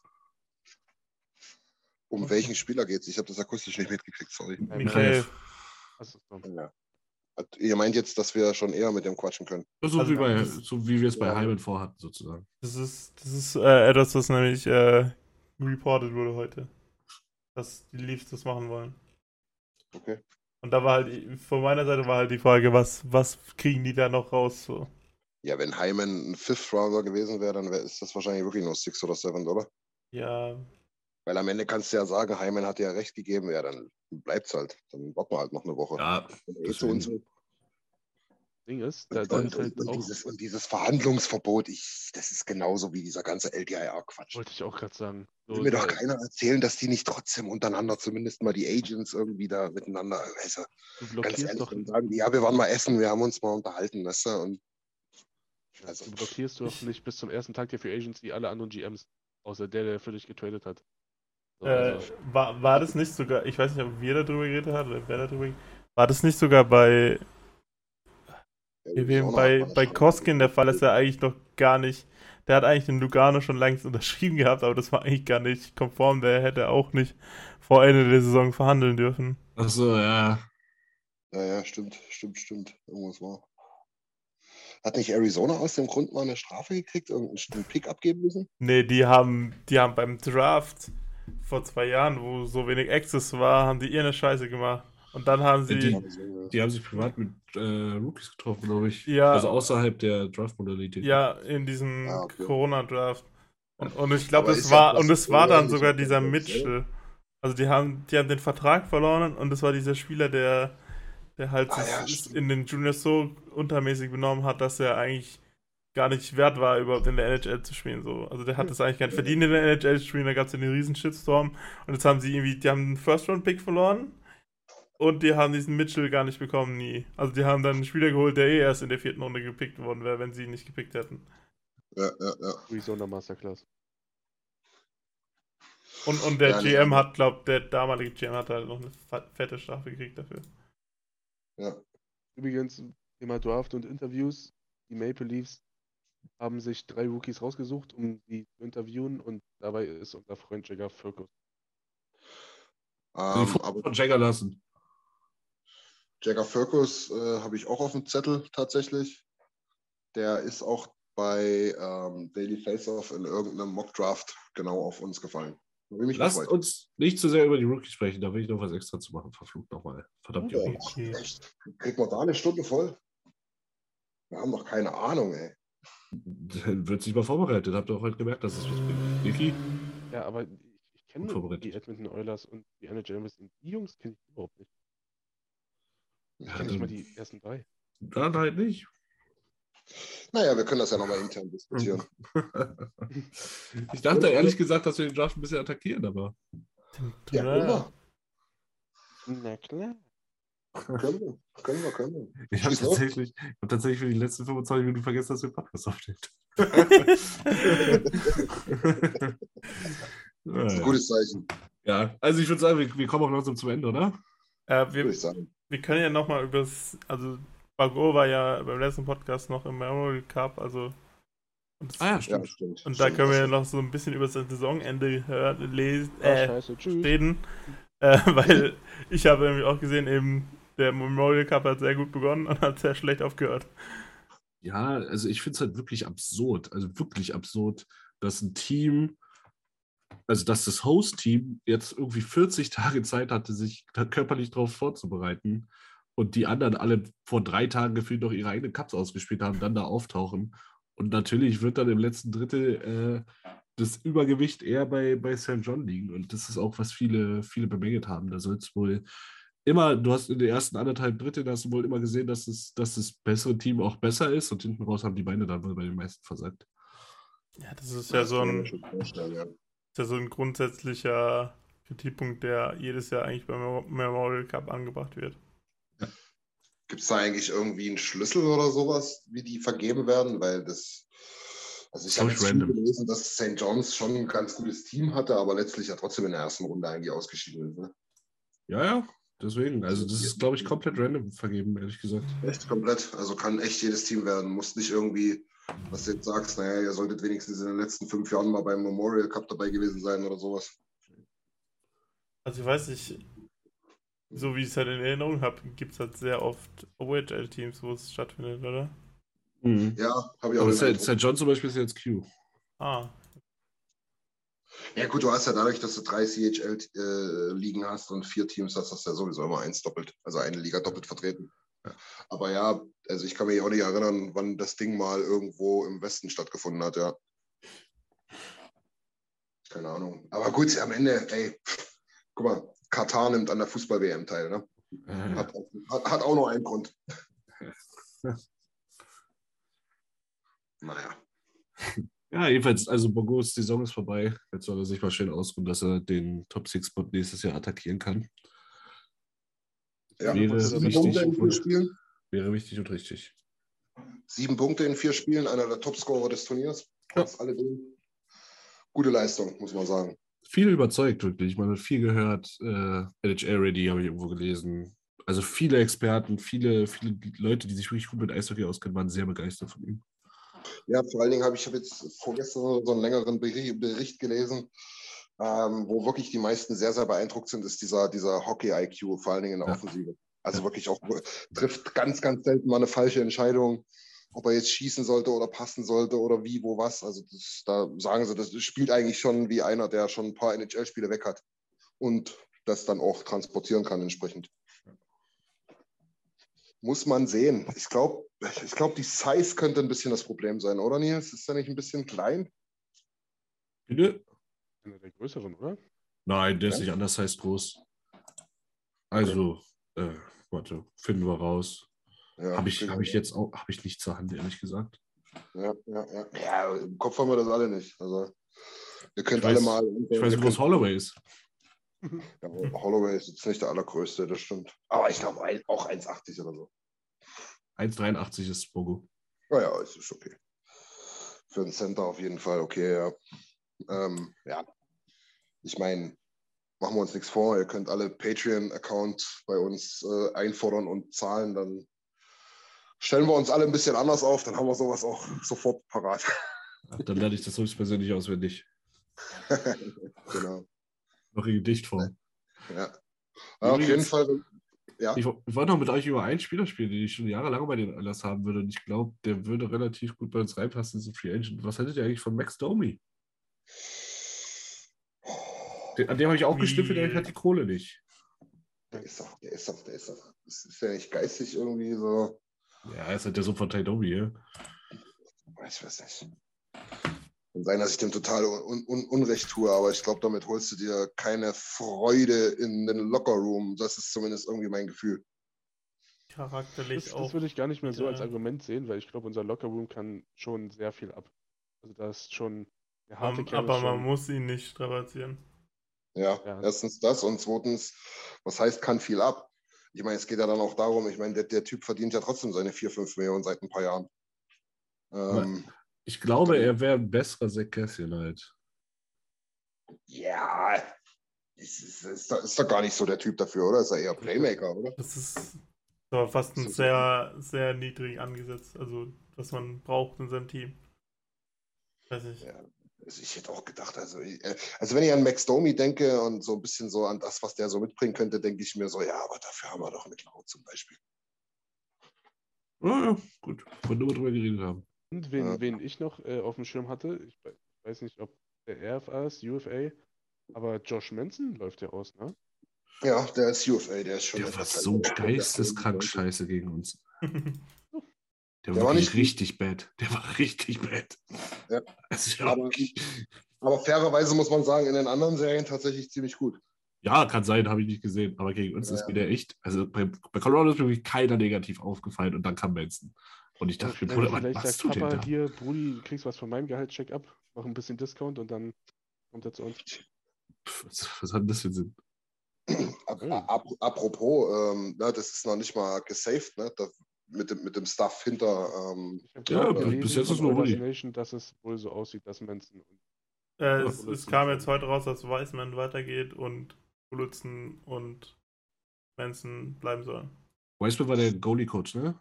Um welchen Spieler geht es? Ich habe das akustisch nicht mitgekriegt, sorry. Michael. Ja. Ihr meint jetzt, dass wir schon eher mit dem quatschen können? So, Also, wie, bei, so wie wir es bei Ja. Hyman vorhatten, sozusagen. Das ist, das ist äh, etwas, was nämlich äh, reported wurde heute. Dass die Leafs das machen wollen. Okay. Und da war halt, von meiner Seite war halt die Frage, was, was kriegen die da noch raus? So. Ja, wenn Hyman ein Fifth-Rounder gewesen wäre, dann wär, ist das wahrscheinlich wirklich nur Six oder Seven, oder? Ja, Weil am Ende kannst du ja sagen, Hyman hat dir ja recht gegeben, ja, dann bleibt's halt. Dann warten wir halt noch eine Woche. Ja, Und eh und so. Ding ist, da, Und, und, ist halt und, auch, dieses, und dieses Verhandlungsverbot, ich, das ist genauso wie dieser ganze LTIR-Quatsch. wollte ich auch gerade sagen. So, Will mir doch da- keiner erzählen, dass die nicht trotzdem untereinander zumindest mal die Agents irgendwie da miteinander, weißt du, du ganz ehrlich, doch, sagen ja, wir waren mal essen, wir haben uns mal unterhalten, weißt du, und also, du blockierst doch nicht bis zum ersten Tag der Free Agency alle anderen GMs, außer der, der für dich getradet hat. Äh, war, war das nicht sogar, ich weiß nicht, ob wir darüber geredet haben oder wer darüber war das nicht sogar bei, ja, bei, bei Koskin der Fall ist ja eigentlich noch gar nicht, der hat eigentlich den Lugano schon längst unterschrieben gehabt, aber das war eigentlich gar nicht konform, der hätte auch nicht vor Ende der Saison verhandeln dürfen. achso, ja. Ja, ja, stimmt, stimmt, stimmt. Irgendwas war. Hat nicht Arizona aus dem Grund mal eine Strafe gekriegt, irgendeinen Pick abgeben müssen? Nee, die haben, die haben beim Draft vor zwei Jahren, wo so wenig Access war, haben die ihr eine Scheiße gemacht. Und dann haben sie, Die- Die haben sich privat mit äh, Rookies getroffen, glaube ich. Ja. Also außerhalb der Draft-Modalität. ja, in diesem Ah, okay. Corona-Draft. Und, und ich glaube, es war, und es war dann sogar dieser dem Mitchell. Also die haben, die haben den Vertrag verloren und es war dieser Spieler, der, der halt Ah, sich ja, in den Juniors so untermäßig benommen hat, dass er eigentlich gar nicht wert war, überhaupt in der NHL zu spielen. So. Also der hat es eigentlich gar nicht verdient, in der NHL zu spielen. Da gab es ja einen riesen Shitstorm. Und jetzt haben sie irgendwie, die haben einen First-Round-Pick verloren. Und die haben diesen Mitchell gar nicht bekommen, nie. Also die haben dann einen Spieler geholt, der eh erst in der vierten Runde gepickt worden wäre, wenn sie ihn nicht gepickt hätten. ja, ja, ja. Arizona Masterclass. Und, und der Ja, GM hat, glaubt, der damalige GM hat halt noch eine fe- fette Strafe gekriegt dafür. ja. Übrigens, Thema Draft und Interviews. Die Maple Leafs haben sich drei Rookies rausgesucht, um die zu interviewen und dabei ist unser Freund Jagger Furkus. Die Ähm, aber von Jagger lassen. Jagger Firkus äh, habe ich auch auf dem Zettel tatsächlich. Der ist auch bei ähm, Daily Face-Off in irgendeinem Mock-Draft genau auf uns gefallen. Lasst gefreut. uns nicht zu sehr über die Rookies sprechen, da will ich noch was extra zu machen. Verflucht nochmal. Verdammt, Ja, Junge. Okay. echt. Kriegt man da eine Stunde voll? Wir haben doch keine Ahnung, ey. Dann <laughs> wird sich mal vorbereitet. Habt ihr auch heute gemerkt, dass es was bringt. Niki? Ja, aber ich, ich kenne die Edmonton Oilers und die NHL West. Die Jungs kenne ich überhaupt nicht. Ich Ja, kenne nicht mal die ersten drei. Dann halt nicht. Naja, wir können das ja nochmal intern diskutieren. <laughs> ich dachte ehrlich gesagt, dass wir den Draft ein bisschen attackieren, aber Ja. Na klar. Können wir, können wir, können wir. <laughs> ich habe tatsächlich, ich hab tatsächlich für die letzten 25 Minuten vergessen, dass wir Podcast aufsteht. Das ist ein gutes Zeichen, ja, also ich würde sagen, wir, wir kommen auch langsam zum Ende, oder? Äh, würde wir, ich sagen. wir können ja nochmal übers. Also, Bago war ja beim letzten Podcast noch im Memorial Cup, also. Und, Ah ja, Ja, stimmt. stimmt. und da stimmt, können wir ja das noch so ein bisschen über das Saisonende hören, lesen, äh, scheiße, tschüss. reden. Äh, <laughs> weil ich habe nämlich auch gesehen, eben der Memorial Cup hat sehr gut begonnen und hat sehr schlecht aufgehört. Ja, also ich finde es halt wirklich absurd, also wirklich absurd, dass ein Team, also dass das Host-Team jetzt irgendwie 40 Tage Zeit hatte, sich körperlich darauf vorzubereiten und die anderen alle vor drei Tagen gefühlt noch ihre eigenen Cups ausgespielt haben, dann da auftauchen. Und natürlich wird dann im letzten Drittel äh, das Übergewicht eher bei, bei St. John liegen. Und das ist auch, was viele, viele bemängelt haben. Da soll es wohl immer, du hast in den ersten anderthalb Dritteln hast du wohl immer gesehen, dass, es, dass das bessere Team auch besser ist und hinten raus haben die Beine dann wohl bei den meisten versagt. Ja, das ist Ja, so ein, ist ja so ein grundsätzlicher Kritikpunkt, der jedes Jahr eigentlich beim Memo- Memorial Cup angebracht wird. Gibt es da eigentlich irgendwie einen Schlüssel oder sowas, wie die vergeben werden? Weil das, also ich habe gelesen, dass St. John's schon ein ganz gutes Team hatte, aber letztlich ja trotzdem in der ersten Runde eigentlich ausgeschieden ist. Ne? Ja, ja, deswegen. Also das ist, glaube ich, komplett random vergeben, ehrlich gesagt. Echt komplett. Also kann echt jedes Team werden. Muss nicht irgendwie, was du jetzt sagst, naja, ihr solltet wenigstens in den letzten fünf Jahren mal beim Memorial Cup dabei gewesen sein oder sowas. Also ich weiß nicht, so wie ich es halt in Erinnerung habe, gibt es halt sehr oft OHL-Teams, wo es stattfindet, oder? Ja, habe ich auch Aber St. John zum Beispiel ist jetzt Q. Ah, Ja gut, du hast ja dadurch, dass du drei CHL-Ligen hast und vier Teams hast, hast du ja sowieso immer eins doppelt, also eine Liga doppelt vertreten. Aber ja, also ich kann mich auch nicht erinnern, wann das Ding mal irgendwo im Westen stattgefunden hat, ja. Keine Ahnung. Aber gut, am Ende, ey, guck mal, Katar nimmt an der Fußball-WM teil, ne? Äh, Hat, hat, hat auch nur einen Grund. <laughs> Naja. <laughs> Ja, jedenfalls, also Bogos Saison ist vorbei. Jetzt soll er sich mal schön ausruhen, dass er den Top-6-Spot nächstes Jahr attackieren kann. Ja, Wäre wichtig und- Spielen. Wäre wichtig und richtig. Sieben Punkte in vier Spielen, einer der Topscorer des Turniers. Ja. Alledem. Gute Leistung, muss man sagen. Viel überzeugt, wirklich. Man hat viel gehört. Äh, NHL Ready habe ich irgendwo gelesen. Also viele Experten, viele, viele Leute, die sich wirklich gut mit Eishockey auskennen, waren sehr begeistert von ihm. Ja, vor allen Dingen habe ich hab jetzt vorgestern so einen längeren Beri- Bericht gelesen, ähm, wo wirklich die meisten sehr, sehr beeindruckt sind, ist dieser, dieser Hockey-IQ, vor allen Dingen in der. Offensive. Also wirklich auch trifft ganz, ganz selten mal eine falsche Entscheidung, ob er jetzt schießen sollte oder passen sollte oder wie, wo, was. Also das, da sagen sie, das spielt eigentlich schon wie einer, der schon ein paar NHL-Spiele weg hat und das dann auch transportieren kann entsprechend. Muss man sehen. Ich glaube, ich glaub, die Size könnte ein bisschen das Problem sein, oder Nils? Ist der nicht ein bisschen klein? Bitte? Einer der größeren, oder? Nein, der ist Ja? nicht anders, heißt groß. Also, äh, warte, finden wir raus. Ja, Habe ich, hab ich jetzt auch, habe ich nicht zur Hand, ehrlich gesagt. Ja, ja, ja. ja, im Kopf haben wir das alle nicht. Also, ihr könnt Ich alle weiß- mal. Ich weiß, könnt- Holloway ist. Ja, Holloway ist jetzt nicht der allergrößte, das stimmt. Aber ich glaube auch 1,80 oder so. 1,83 ist Bogo. Naja, es ist okay. Für einen Center auf jeden Fall okay, ja. Ähm, ja. Ich meine, machen wir uns nichts vor. Ihr könnt alle Patreon-Account bei uns äh, einfordern und zahlen. Dann stellen wir uns alle ein bisschen anders auf. Dann haben wir sowas auch sofort parat. Dann lerne ich das höchstpersönlich auswendig. <laughs> genau. In Gedichtform. Ja. Auf jeden Fall. Ja. Ich, ich wollte noch mit euch über einen Spieler spielen, den ich schon jahrelang bei den Oilers haben würde. Und ich glaube, der würde relativ gut bei uns reinpassen, so Free Agent. Was haltet ihr eigentlich von Max Domi? Den, an dem habe ich auch gestiftet, der hat die Kohle nicht. Der ist doch, der ist doch, der ist doch. Das ist ja nicht geistig irgendwie so. Ja, er ist halt der Sohn von Ty Domi, ja. Ich weiß nicht. Kann sein, dass ich dem total un un Unrecht tue, aber ich glaube, damit holst du dir keine Freude in den Lockerroom. Das ist zumindest irgendwie mein Gefühl. Charakterlich Das, auch. das würde ich gar nicht mehr so als. Argument sehen, weil ich glaube, unser Lockerroom kann schon sehr viel ab. Also da ist schon der harte ist aber man schon, muss ihn nicht strapazieren. Ja, Ja. erstens das und zweitens, was heißt, kann viel ab. Ich meine, es geht ja dann auch darum, ich meine, der, der Typ verdient ja trotzdem seine 4, 5 Millionen seit ein paar Jahren. Ähm, Ich glaube, er wäre ein besserer Zack Cassian halt. ja, ist, ist, ist, doch- ist doch gar nicht so der Typ dafür, oder? Ist er eher Playmaker, oder? Das ist aber fast ein sehr, sehr niedrig angesetzt, also was man braucht in seinem Team. Weiß ich. Ja. Also ich hätte auch gedacht, also, ich- äh, also wenn ich an Max Domi denke und so ein bisschen so an das, was der so mitbringen könnte, denke ich mir so, ja, aber dafür haben wir doch McLeod zum Beispiel. Ja, gut. Wollen nur drüber geredet haben. Und wen, Ja. wen ich noch äh, auf dem Schirm hatte, ich we- weiß nicht, ob der RFA ist, UFA, aber Josh Manson läuft ja aus, ne? Ja, der ist UFA, der ist schon. Der war so geisteskrank scheiße gegen uns. <laughs> Der Der war nicht richtig bad. Der war richtig bad. Ja. <laughs> Also, ja, Aber, aber fairerweise muss man sagen, in den anderen Serien tatsächlich ziemlich gut. ja, kann sein, habe ich nicht gesehen. Aber gegen uns ist Ja. mir der echt. Also bei, bei Colorado ist mir wirklich keiner negativ aufgefallen und dann kam Benson. Und ich dachte Bruder, was vielleicht machst sagt du denn Papa da? hier, Brudi, du kriegst was von meinem Gehalt, check ab, mach ein bisschen Discount und dann kommt er zu uns. Was, was hat denn das für Sinn? Ap Ja. ap apropos, ähm, ne, das ist noch nicht mal gesaved, ne? Da, mit, dem, mit dem Stuff hinter. Ähm, Ich habe Ja, gelesen bis jetzt ist nur Rudi. Dass es wohl so aussieht, dass Manson und Äh, es, es kam jetzt heute raus, dass Weisman weitergeht und Bullutsen und Manson bleiben sollen. Weisman war der Goalie-Coach, ne?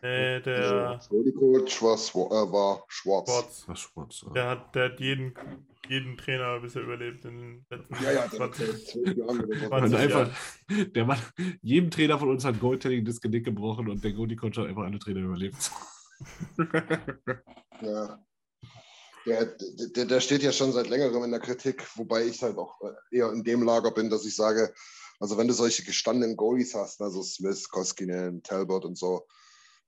Äh, der Goalie Coach war, äh, war Schwarz. Sports, Was Schwarz. der hat, der hat jeden, jeden Trainer bisher überlebt in den letzten Ja, ja, der hat 20. seit zwölf Jahren oder so. 20 Und einfach, der Mann, jedem Trainer von uns hat Goaltending das Genick gebrochen und der Goalie-Coach hat einfach alle Trainer überlebt. <laughs> Ja. Der, der, der steht ja schon seit längerem in der Kritik, wobei ich halt auch eher in dem Lager bin, dass ich sage, also wenn du solche gestandenen Goalies hast, also Smith, Koskinen, Talbot und so,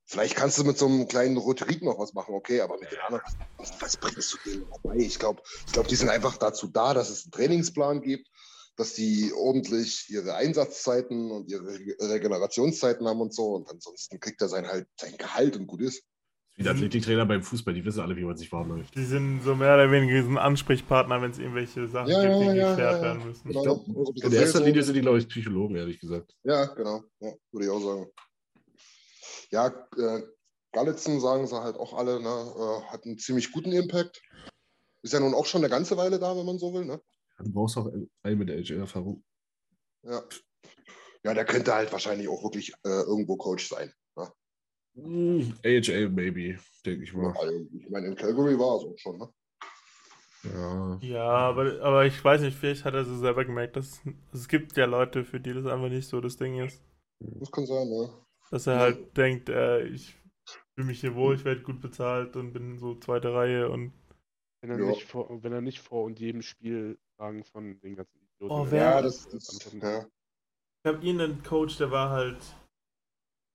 vielleicht kannst du mit so einem kleinen Rhetorik noch was machen, okay, aber mit den anderen, was, bringst du denen noch bei? Ich glaube, ich glaub, die sind einfach dazu da, dass es einen Trainingsplan gibt, dass die ordentlich ihre Einsatzzeiten und ihre Re- Regenerationszeiten haben und so und ansonsten kriegt er sein halt sein Gehalt und gut ist. Wie der Athletiktrainer beim Fußball, die wissen alle, wie man sich warm läuft. Die sind so mehr oder weniger so ein Ansprechpartner, wenn es irgendwelche Sachen Ja, gibt, die ja, geklärt ja, ja. werden müssen. Genau. Ich bisschen in erster. Linie sind die, glaube ich, Psychologen, ehrlich gesagt. Ja, genau. Ja, würde ich auch sagen. Ja, äh, Gallitzen sagen sie halt auch alle, ne, äh, hat einen ziemlich guten Impact. Ist ja nun auch schon eine ganze Weile da, wenn man so will, ne? Du brauchst auch einen mit der HL-Erfahrung. Ja. Ja, der könnte halt wahrscheinlich auch wirklich äh, irgendwo Coach sein. Ne? Hm, AHL, maybe, denke ich mal. Also, ich meine, in Calgary war es auch schon, ne? Ja. Ja, aber, aber ich weiß nicht, vielleicht hat er so selber gemerkt, dass es gibt ja Leute, für die das einfach nicht so das Ding ist. Das kann sein, ne? Dass er halt denkt, äh, ich fühle mich hier wohl, ich werde gut bezahlt und bin so zweite Reihe und wenn er, Ja. nicht vor, wenn er nicht vor und jedem Spiel Fragen von den ganzen Idioten Oh, wer- Ja, das, das antworten ja. ich habe ihn einen Coach, der war halt,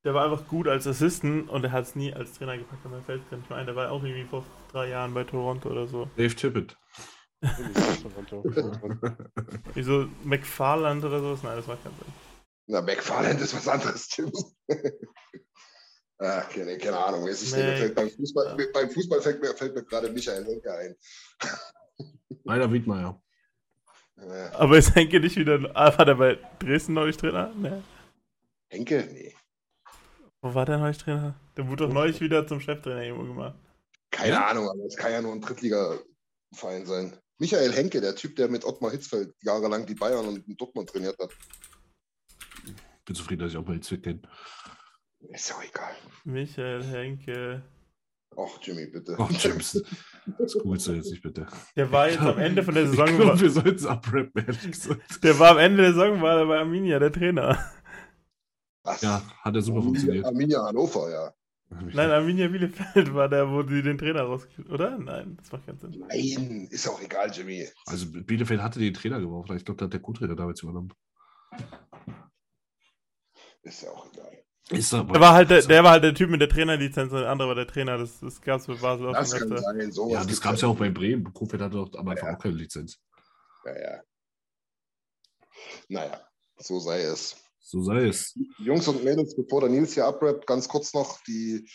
der war einfach gut als Assistant und er hat es nie als Trainer gepackt, aber mir fällt gar nicht mehr ein. Der war auch irgendwie vor drei Jahren bei Toronto oder so. Dave Tippett. <laughs> Wieso McFarland oder sowas? Nein, das war kein Sinn. Na, McFarland ist was anderes, Tim. Ach, <laughs> keine, keine Ahnung. Mir ist nicht Nee. beim, Fußball, Ja. beim Fußball fällt mir, fällt mir gerade Michael Henke ein. <laughs> Rainer Wiedmeier. Aber ist Henke nicht wieder. Ah, war der bei Dresden neulich Trainer? Ne. Henke? Nee. Wo war der neulich Trainer? Der wurde doch neulich wieder zum Cheftrainer irgendwo gemacht. Keine Ja? Ahnung, aber es kann ja nur ein Drittliga-Verein sein. Michael Henke, der Typ, der mit Ottmar Hitzfeld jahrelang die Bayern und Dortmund trainiert hat. Bin zufrieden, dass ich auch mal den Zwick kenne. Ist ja auch egal. Michael Henke. Ach, Jimmy, bitte. Oh, James. <laughs> Das googelst du jetzt nicht, bitte. Der war jetzt am Ende von der Ich Saison. glaube, war, wir sollten es abrappen, ehrlich gesagt. der war am Ende der Saison, war er bei Arminia, der Trainer. Was? Ja, hat er super Arminia, funktioniert. Arminia Hannover, ja. Nein, Arminia Bielefeld war der, wo sie den Trainer rausgekriegt Oder? Nein, das macht keinen Sinn. Nein, ist auch egal, Jimmy. Also Bielefeld hatte den Trainer gebraucht. Ich glaube, da hat der Co-Trainer damals übernommen. Ist ja auch egal. Ist aber, Der war halt der, der war halt der Typ mit der Trainerlizenz und der andere war der Trainer. Das, das gab es bei Basel auch Das kann sein. Sowas ja, das gab es ja auch bei Bremen. Kofeld hatte doch am Anfang Ja. auch keine Lizenz. Ja, ja. Naja, so sei es. So sei es. Jungs und Mädels, bevor der Nils hier abrappt, ganz kurz noch, die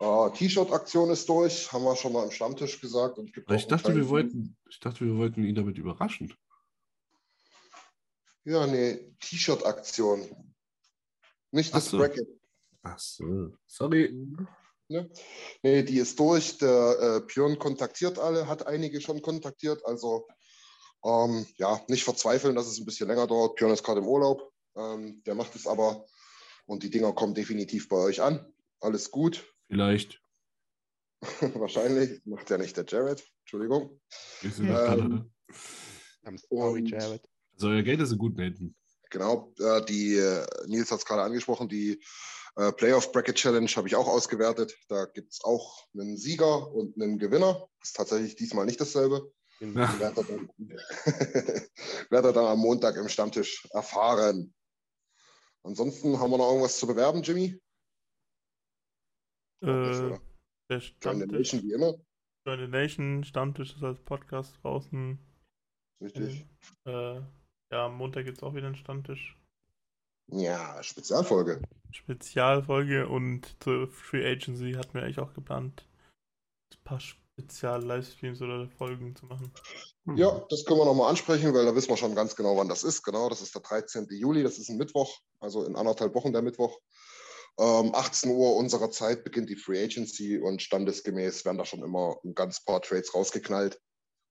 äh, T-Shirt-Aktion ist durch, haben wir schon mal am Stammtisch gesagt. Und Aber ich dachte, wir wollten, ich dachte, wir wollten ihn damit überraschen. Ja, nee, T-Shirt-Aktion. Nicht das Ach so. Bracket. Ach so. Sorry. Ne? Nee, die ist durch. Der äh, Björn kontaktiert alle, hat einige schon kontaktiert. Also ähm, ja, nicht verzweifeln, dass es ein bisschen länger dauert. Björn ist gerade im Urlaub. Ähm, der macht es aber. Und die Dinger kommen definitiv bei euch an. Alles gut. <laughs> Vielleicht. Wahrscheinlich. Macht ja nicht der Jared. Entschuldigung. Wir sind Ähm, Kanada. I'm sorry, Jared. Also euer Geld ist in guten Händen. Genau, äh, die äh, Nils hat es gerade angesprochen, die äh, Playoff Bracket Challenge habe ich auch ausgewertet. Da gibt es auch einen Sieger und einen Gewinner. Ist tatsächlich diesmal nicht dasselbe. Den- Ja. Werdet dann, <laughs> werdet ihr dann am Montag im Stammtisch erfahren. Ansonsten haben wir noch irgendwas zu bewerben, Jimmy? Äh, der Join the Stammtisch, Nation wie immer. Join the Nation, Stammtisch ist als Podcast draußen. Richtig. Äh, ja, am Montag gibt es auch wieder einen Stammtisch. Ja, Spezialfolge. Spezialfolge und zur Free Agency hatten wir eigentlich auch geplant, ein paar Spezial-Livestreams oder Folgen zu machen. Ja, das können wir nochmal ansprechen, weil da wissen wir schon ganz genau, wann das ist. Genau, das ist der 13. Juli, das ist ein Mittwoch, also in anderthalb Wochen der Mittwoch. Ähm, 18 Uhr unserer Zeit beginnt die Free Agency und standesgemäß werden da schon immer ein ganz paar Trades rausgeknallt.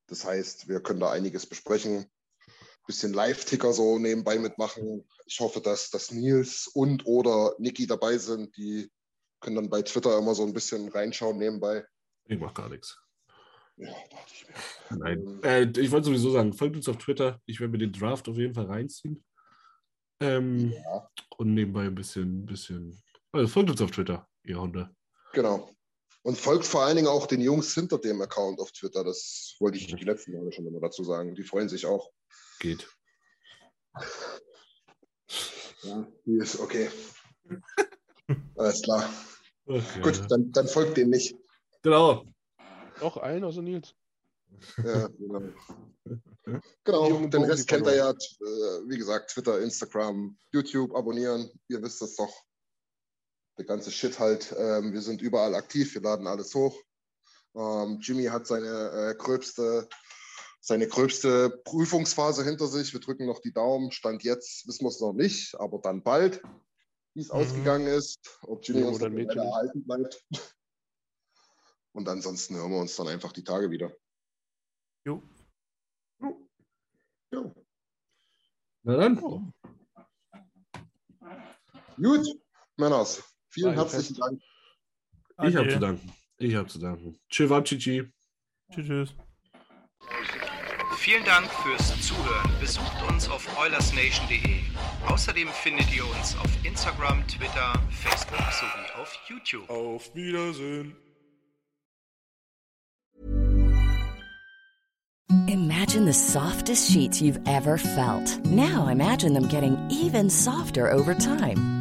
Das heißt, wir können da einiges besprechen. Bisschen Live-Ticker so nebenbei mitmachen. Ich hoffe, dass, dass Nils und oder Niki dabei sind. Die können dann bei Twitter immer so ein bisschen reinschauen nebenbei. Ich mach gar nichts. Ja, dachte ich mir. Nein. Äh, ich wollte sowieso sagen, folgt uns auf Twitter. Ich werde mir den Draft auf jeden Fall reinziehen. Ähm, Ja. Und nebenbei ein bisschen, bisschen. Also folgt uns auf Twitter, ihr Hunde. Genau. Und folgt vor allen Dingen auch den Jungs hinter dem Account auf Twitter. Das wollte ich die letzten Male schon immer dazu sagen. Die freuen sich auch. Geht. Ja, die ist okay. Alles klar. Okay. Gut, dann, dann folgt denen nicht. Genau. Auch allen außer Nils. Ja, genau. Genau, den Rest kennt ihr ja. Äh, wie gesagt, Twitter, Instagram, YouTube abonnieren. Ihr wisst es doch. Der ganze Shit halt. Ähm, wir sind überall aktiv. Wir laden alles hoch. Ähm, Jimmy hat seine äh, gröbste, seine gröbste Prüfungsphase hinter sich. Wir drücken noch die Daumen. Stand jetzt wissen wir es noch nicht, aber dann bald, wie es Mhm. ausgegangen ist. Ob Jimmy Ja, uns erhalten bleibt. Und ansonsten hören wir uns dann einfach die Tage wieder. Jo. Jo. Na dann. Gut, Männers. Vielen War herzlichen Fest. Dank. Ich habe zu danken. Ich habe zu danken. Tschüss. Tschüss, tschüss. Vielen Dank fürs Zuhören. Besucht uns auf oilersnation.de. Außerdem findet ihr uns auf Instagram, Twitter, Facebook sowie auf YouTube. Auf Wiedersehen. Imagine the softest sheets you've ever felt. Now imagine them getting even softer over time.